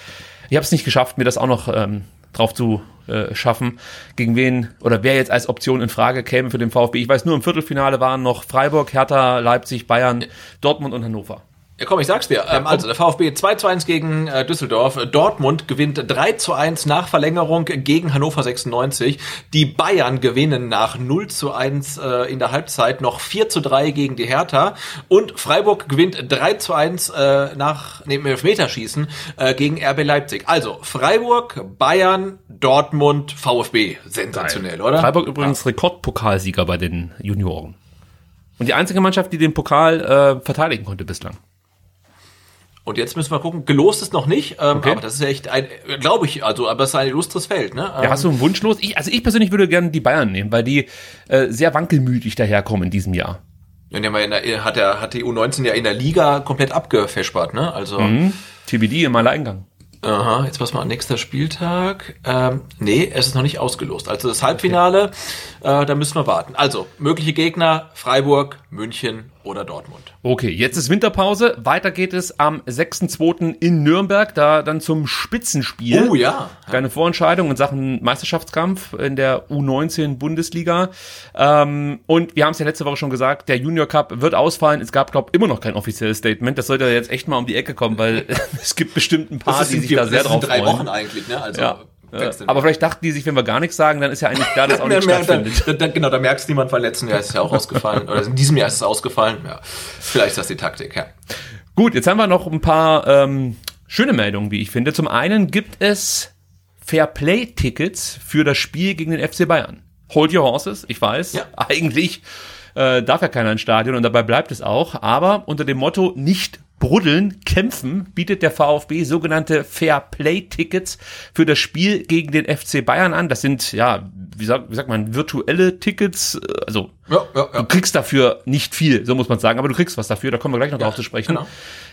[SPEAKER 1] ich hab's nicht geschafft, mir das auch noch ähm, drauf zu äh, schaffen, gegen wen oder wer jetzt als Option in Frage käme für den VfB. Ich weiß nur, im Viertelfinale waren noch Freiburg, Hertha, Leipzig, Bayern, Dortmund und Hannover.
[SPEAKER 2] Ja, komm, ich sag's dir. Ähm, also der VfB 2 zu 1 gegen äh, Düsseldorf. Dortmund gewinnt 3 zu 1 nach Verlängerung gegen Hannover 96. Die Bayern gewinnen nach 0 zu 1 äh, in der Halbzeit noch 4 zu 3 gegen die Hertha. Und Freiburg gewinnt 3 zu 1 äh, nach neben Elfmeterschießen äh, gegen RB Leipzig. Also Freiburg, Bayern, Dortmund, VfB. Sensationell, oder?
[SPEAKER 1] Freiburg übrigens Rekordpokalsieger bei den Junioren. Und die einzige Mannschaft, die den Pokal äh, verteidigen konnte bislang.
[SPEAKER 2] Und jetzt müssen wir gucken. Gelost ist noch nicht, ähm,
[SPEAKER 1] Okay.
[SPEAKER 2] aber das ist ja echt ein, glaube ich, also, aber es ist ein illustres Feld, ne?
[SPEAKER 1] Ja, hast du einen Wunsch los? Ich, also ich persönlich würde gerne die Bayern nehmen, weil die äh, sehr wankelmütig daherkommen in diesem Jahr.
[SPEAKER 2] Ja, in der, hat, der, hat die U19 ja in der Liga komplett abgefespert, ne? Also.
[SPEAKER 1] Mhm. TBD im Alleingang.
[SPEAKER 2] Aha, jetzt pass mal, nächster Spieltag. Ähm, nee, es ist noch nicht ausgelost. Also das Halbfinale, äh, da müssen wir warten. Also, mögliche Gegner, Freiburg, München oder Dortmund.
[SPEAKER 1] Okay, jetzt ist Winterpause. Weiter geht es am 6.2. in Nürnberg, da dann zum Spitzenspiel.
[SPEAKER 2] Oh ja.
[SPEAKER 1] Keine Vorentscheidung in Sachen Meisterschaftskampf in der U19 Bundesliga. Ähm, und wir haben es ja letzte Woche schon gesagt, der Junior Cup wird ausfallen. Es gab, glaube immer noch kein offizielles Statement. Das sollte jetzt echt mal um die Ecke kommen, weil es gibt bestimmt ein paar, die sich da sehr
[SPEAKER 2] das
[SPEAKER 1] drauf
[SPEAKER 2] sind drei
[SPEAKER 1] freuen.
[SPEAKER 2] Wochen eigentlich, ne? Also,
[SPEAKER 1] Ja. Äh, Aber vielleicht dachten die sich, wenn wir gar nichts sagen, dann ist ja eigentlich klar, dass auch nicht
[SPEAKER 2] Ja, dann,
[SPEAKER 1] stattfindet.
[SPEAKER 2] dann, dann, genau, da merkst du niemand, weil letzten Jahr ist es ja auch ausgefallen. Oder in diesem Jahr ist es ausgefallen. Ja, vielleicht ist das die Taktik, ja.
[SPEAKER 1] Gut, jetzt haben wir noch ein paar ähm, schöne Meldungen, wie ich finde. Zum einen gibt es Fairplay-Tickets für das Spiel gegen den FC Bayern. Hold your horses, ich weiß.
[SPEAKER 2] Ja.
[SPEAKER 1] Eigentlich äh, darf ja keiner ins Stadion und dabei bleibt es auch. Aber unter dem Motto nicht bruddeln, kämpfen, bietet der VfB sogenannte Fairplay-Tickets für das Spiel gegen den FC Bayern an. Das sind, ja, wie sagt, wie sagt man, virtuelle Tickets, äh, also
[SPEAKER 2] Ja, ja,
[SPEAKER 1] Du
[SPEAKER 2] ja.
[SPEAKER 1] kriegst dafür nicht viel, so muss man sagen, aber du kriegst was dafür, da kommen wir gleich noch drauf zu sprechen.
[SPEAKER 2] genau.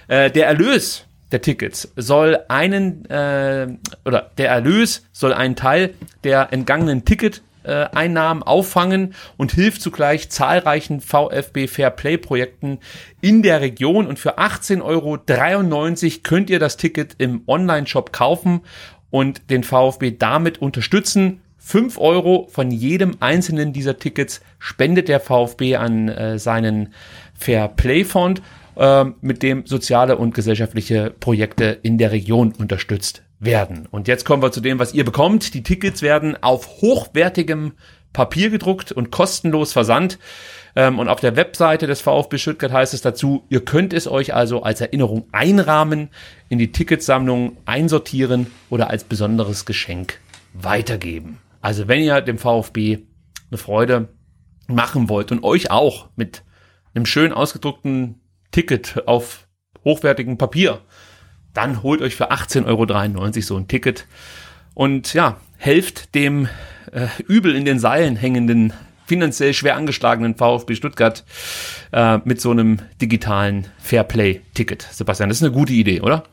[SPEAKER 1] Äh, der Erlös der Tickets soll einen, äh, oder der Erlös soll einen Teil der entgangenen Ticket Einnahmen auffangen und hilft zugleich zahlreichen VfB Fairplay Projekten in der Region und für 18,93 Euro könnt ihr das Ticket im Online-Shop kaufen und den VfB damit unterstützen. 5 Euro von jedem einzelnen dieser Tickets spendet der VfB an äh, seinen Fair Play Fond, äh, mit dem soziale und gesellschaftliche Projekte in der Region unterstützt werden. Und jetzt kommen wir zu dem, was ihr bekommt. Die Tickets werden auf hochwertigem Papier gedruckt und kostenlos versandt. Ähm, und auf der Webseite des VfB Stuttgart heißt es dazu, ihr könnt es euch also als Erinnerung einrahmen, in die Ticketsammlung einsortieren oder als besonderes Geschenk weitergeben. Also wenn ihr dem VfB eine Freude machen wollt und euch auch mit einem schön ausgedruckten Ticket auf hochwertigem Papier, dann holt euch für 18,93 Euro so ein Ticket und ja, helft dem äh, übel in den Seilen hängenden, finanziell schwer angeschlagenen VfB Stuttgart äh, mit so einem digitalen Fairplay-Ticket. Sebastian, das ist eine gute Idee, oder?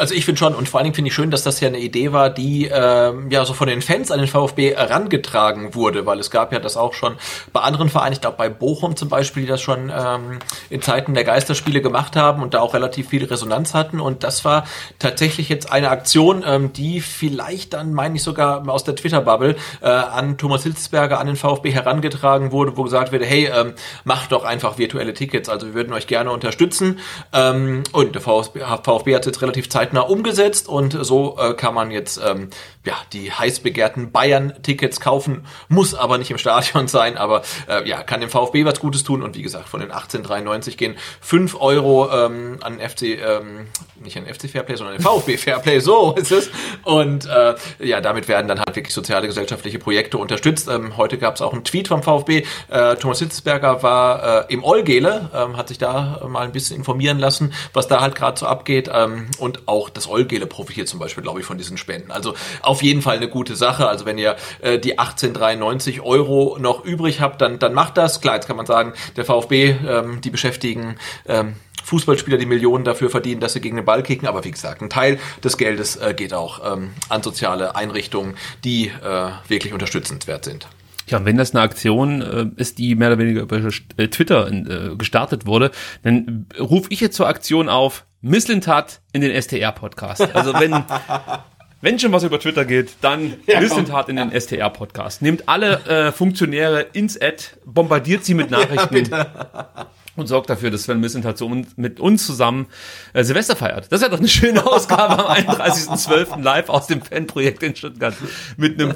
[SPEAKER 2] Also ich finde schon, und vor allen Dingen finde ich schön, dass das ja eine Idee war, die ähm, ja so von den Fans an den VfB herangetragen wurde, weil es gab ja das auch schon bei anderen Vereinen, ich glaube bei Bochum zum Beispiel, die das schon ähm, in Zeiten der Geisterspiele gemacht haben und da auch relativ viel Resonanz hatten. Und das war tatsächlich jetzt eine Aktion, ähm, die vielleicht dann, meine ich sogar aus der Twitter-Bubble, äh, an Thomas Hitzberger, an den VfB herangetragen wurde, wo gesagt wurde, hey, ähm, macht doch einfach virtuelle Tickets, also wir würden euch gerne unterstützen. Ähm, und der VfB, VfB hat jetzt relativ zeitnah umgesetzt und so äh, kann man jetzt ähm, ja die heiß begehrten Bayern-Tickets kaufen, muss aber nicht im Stadion sein, aber äh, ja, kann dem VfB was Gutes tun und wie gesagt, von den 18,93 gehen 5 Euro ähm, an FC, ähm, nicht an FC Fairplay, sondern an den VfB Fairplay, so ist es. Und äh, ja, damit werden dann halt wirklich soziale, gesellschaftliche Projekte unterstützt. Ähm, heute gab es auch einen Tweet vom VfB. Äh, Thomas Hitzberger war äh, im Olgele, ähm, hat sich da mal ein bisschen informieren lassen, was da halt gerade so abgeht. Ähm, und auch das Olgele profitiert zum Beispiel, glaube ich, von diesen Spenden. Also auf jeden Fall eine gute Sache. Also wenn ihr äh, die 18,93 Euro noch übrig habt, dann, dann macht das. Klar, jetzt kann man sagen, der VfB, ähm, die beschäftigen ähm, Fußballspieler, die Millionen dafür verdienen, dass sie gegen den Ball kicken. Aber wie gesagt, ein Teil des Geldes äh, geht auch ähm, an soziale Einrichtungen, die äh, wirklich unterstützenswert sind.
[SPEAKER 1] Ja, und wenn das eine Aktion äh, ist, die mehr oder weniger über äh, Twitter äh, gestartet wurde, dann rufe ich jetzt zur Aktion auf, Misslintat in den STR-Podcast. Also wenn, wenn schon was über Twitter geht, dann ja, Misslintat in den STR-Podcast. Nehmt alle äh, Funktionäre ins Ad, bombardiert sie mit Nachrichten. Ja, und sorgt dafür, dass Sven Missentat so mit uns zusammen äh, Silvester feiert. Das ist ja doch eine schöne Ausgabe am 31.12. live aus dem Fanprojekt in Stuttgart mit einem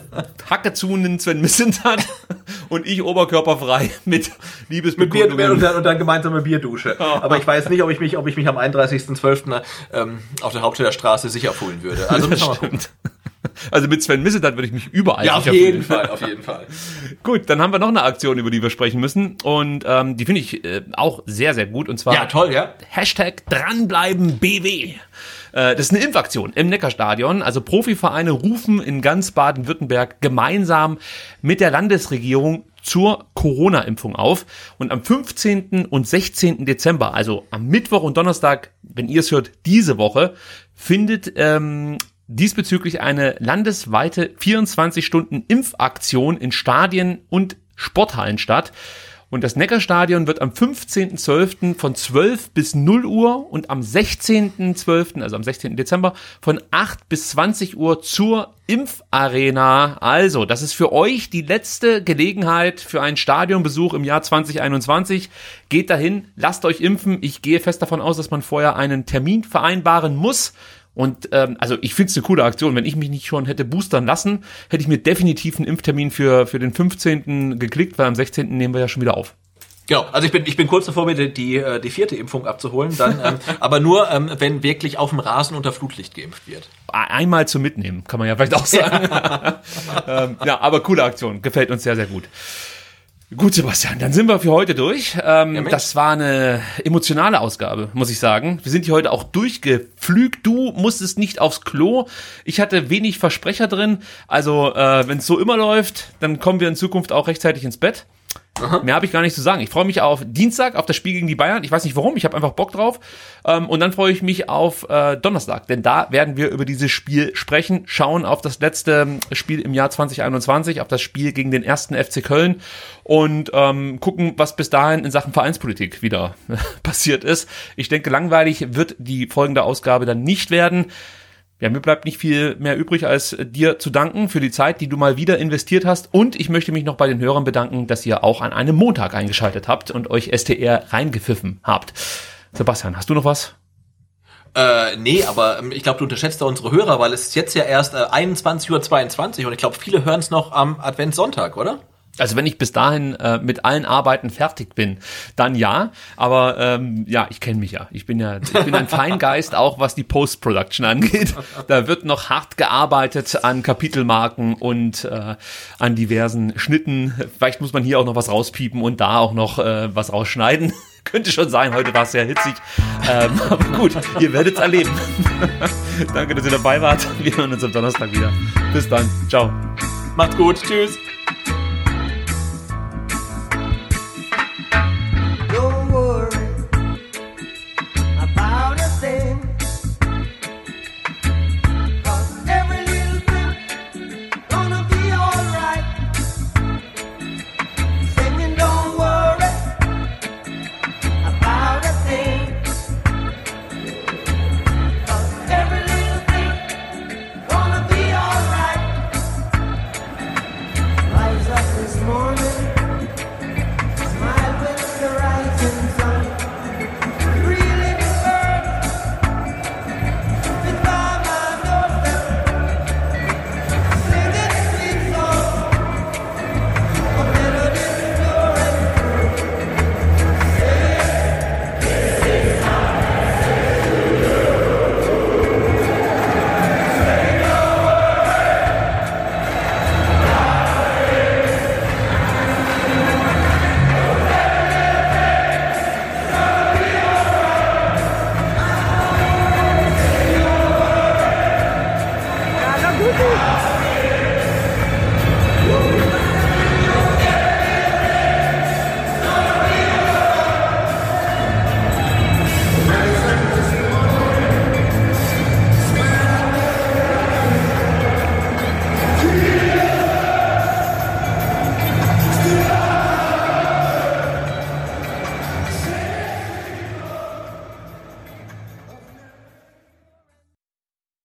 [SPEAKER 1] hackezunen Sven Missentat und ich oberkörperfrei mit Liebesbekundungen.
[SPEAKER 2] Mit Bier und dann, und dann gemeinsame Bierdusche. Aber ich weiß nicht, ob ich mich, ob ich mich am 31.12. Ähm, auf der Hauptstädter Straße sicher fühlen würde. Also
[SPEAKER 1] das stimmt. Also mit Sven Missentat würde ich mich überall
[SPEAKER 2] Ja, auf jeden Fall, auf jeden Fall.
[SPEAKER 1] Gut, dann haben wir noch eine Aktion, über die wir sprechen müssen. Und ähm, die finde ich äh, auch sehr, sehr gut. Und zwar
[SPEAKER 2] ja, toll, ja.
[SPEAKER 1] Hashtag dranbleiben BW. Äh, das ist eine Impfaktion im Neckarstadion. Also Profivereine rufen in ganz Baden-Württemberg gemeinsam mit der Landesregierung zur Corona-Impfung auf. Und am 15. und 16. Dezember, also am Mittwoch und Donnerstag, wenn ihr es hört, diese Woche, findet ähm, diesbezüglich eine landesweite 24-Stunden-Impfaktion in Stadien und Sporthallen statt. Und das Neckarstadion wird am 15.12. von 12 bis 0 Uhr und am 16.12., also am 16. Dezember, von 8 bis 20 Uhr zur Impfarena. Also, das ist für euch die letzte Gelegenheit für einen Stadionbesuch im Jahr 2021. Geht dahin, lasst euch impfen. Ich gehe fest davon aus, dass man vorher einen Termin vereinbaren muss. Und ähm, also ich finde es eine coole Aktion. Wenn ich mich nicht schon hätte boostern lassen, hätte ich mir definitiv einen Impftermin für, für den 15. geklickt, weil am 16. nehmen wir ja schon wieder auf.
[SPEAKER 2] Genau, also ich bin, ich bin kurz davor, mir die, die, äh, die vierte Impfung abzuholen, dann, ähm, aber nur, ähm, wenn wirklich auf dem Rasen unter Flutlicht geimpft wird.
[SPEAKER 1] Einmal zum Mitnehmen, kann man ja vielleicht auch sagen. ähm, ja, aber coole Aktion, gefällt uns sehr, sehr gut. Gut, Sebastian, dann sind wir für heute durch. Ähm, ja, das war eine emotionale Ausgabe, muss ich sagen. Wir sind hier heute auch durchgepflügt. Du musstest nicht aufs Klo. Ich hatte wenig Versprecher drin. Also, äh, wenn es so immer läuft, dann kommen wir in Zukunft auch rechtzeitig ins Bett. Aha. Mehr habe ich gar nicht zu sagen. Ich freue mich auf Dienstag, auf das Spiel gegen die Bayern. Ich weiß nicht warum, ich habe einfach Bock drauf. Ähm, und dann freue ich mich auf äh, Donnerstag, denn da werden wir über dieses Spiel sprechen, schauen auf das letzte Spiel im Jahr 2021, auf das Spiel gegen den ersten FC Köln und ähm, gucken, was bis dahin in Sachen Vereinspolitik wieder passiert ist. Ich denke, langweilig wird die folgende Ausgabe dann nicht werden. Ja, mir bleibt nicht viel mehr übrig, als dir zu danken für die Zeit, die du mal wieder investiert hast. Und ich möchte mich noch bei den Hörern bedanken, dass ihr auch an einem Montag eingeschaltet habt und euch STR reingepfiffen habt. Sebastian, hast du noch was?
[SPEAKER 2] Äh, nee, aber ähm, ich glaube, du unterschätzt da unsere Hörer, weil es ist jetzt ja erst äh, 21.22 Uhr und ich glaube, viele hören es noch am Adventssonntag, oder?
[SPEAKER 1] Also wenn ich bis dahin äh, mit allen Arbeiten fertig bin, dann ja. Aber ähm, ja, ich kenne mich ja. Ich bin ja, ich bin ein Feingeist, auch was die Post-Production angeht. Da wird noch hart gearbeitet an Kapitelmarken und äh, an diversen Schnitten. Vielleicht muss man hier auch noch was rauspiepen und da auch noch äh, was rausschneiden. Könnte schon sein, heute war es sehr hitzig. Ähm, aber gut, ihr werdet es erleben. Danke, dass ihr dabei wart. Wir hören uns am Donnerstag wieder. Bis dann. Ciao.
[SPEAKER 2] Macht's gut. Tschüss.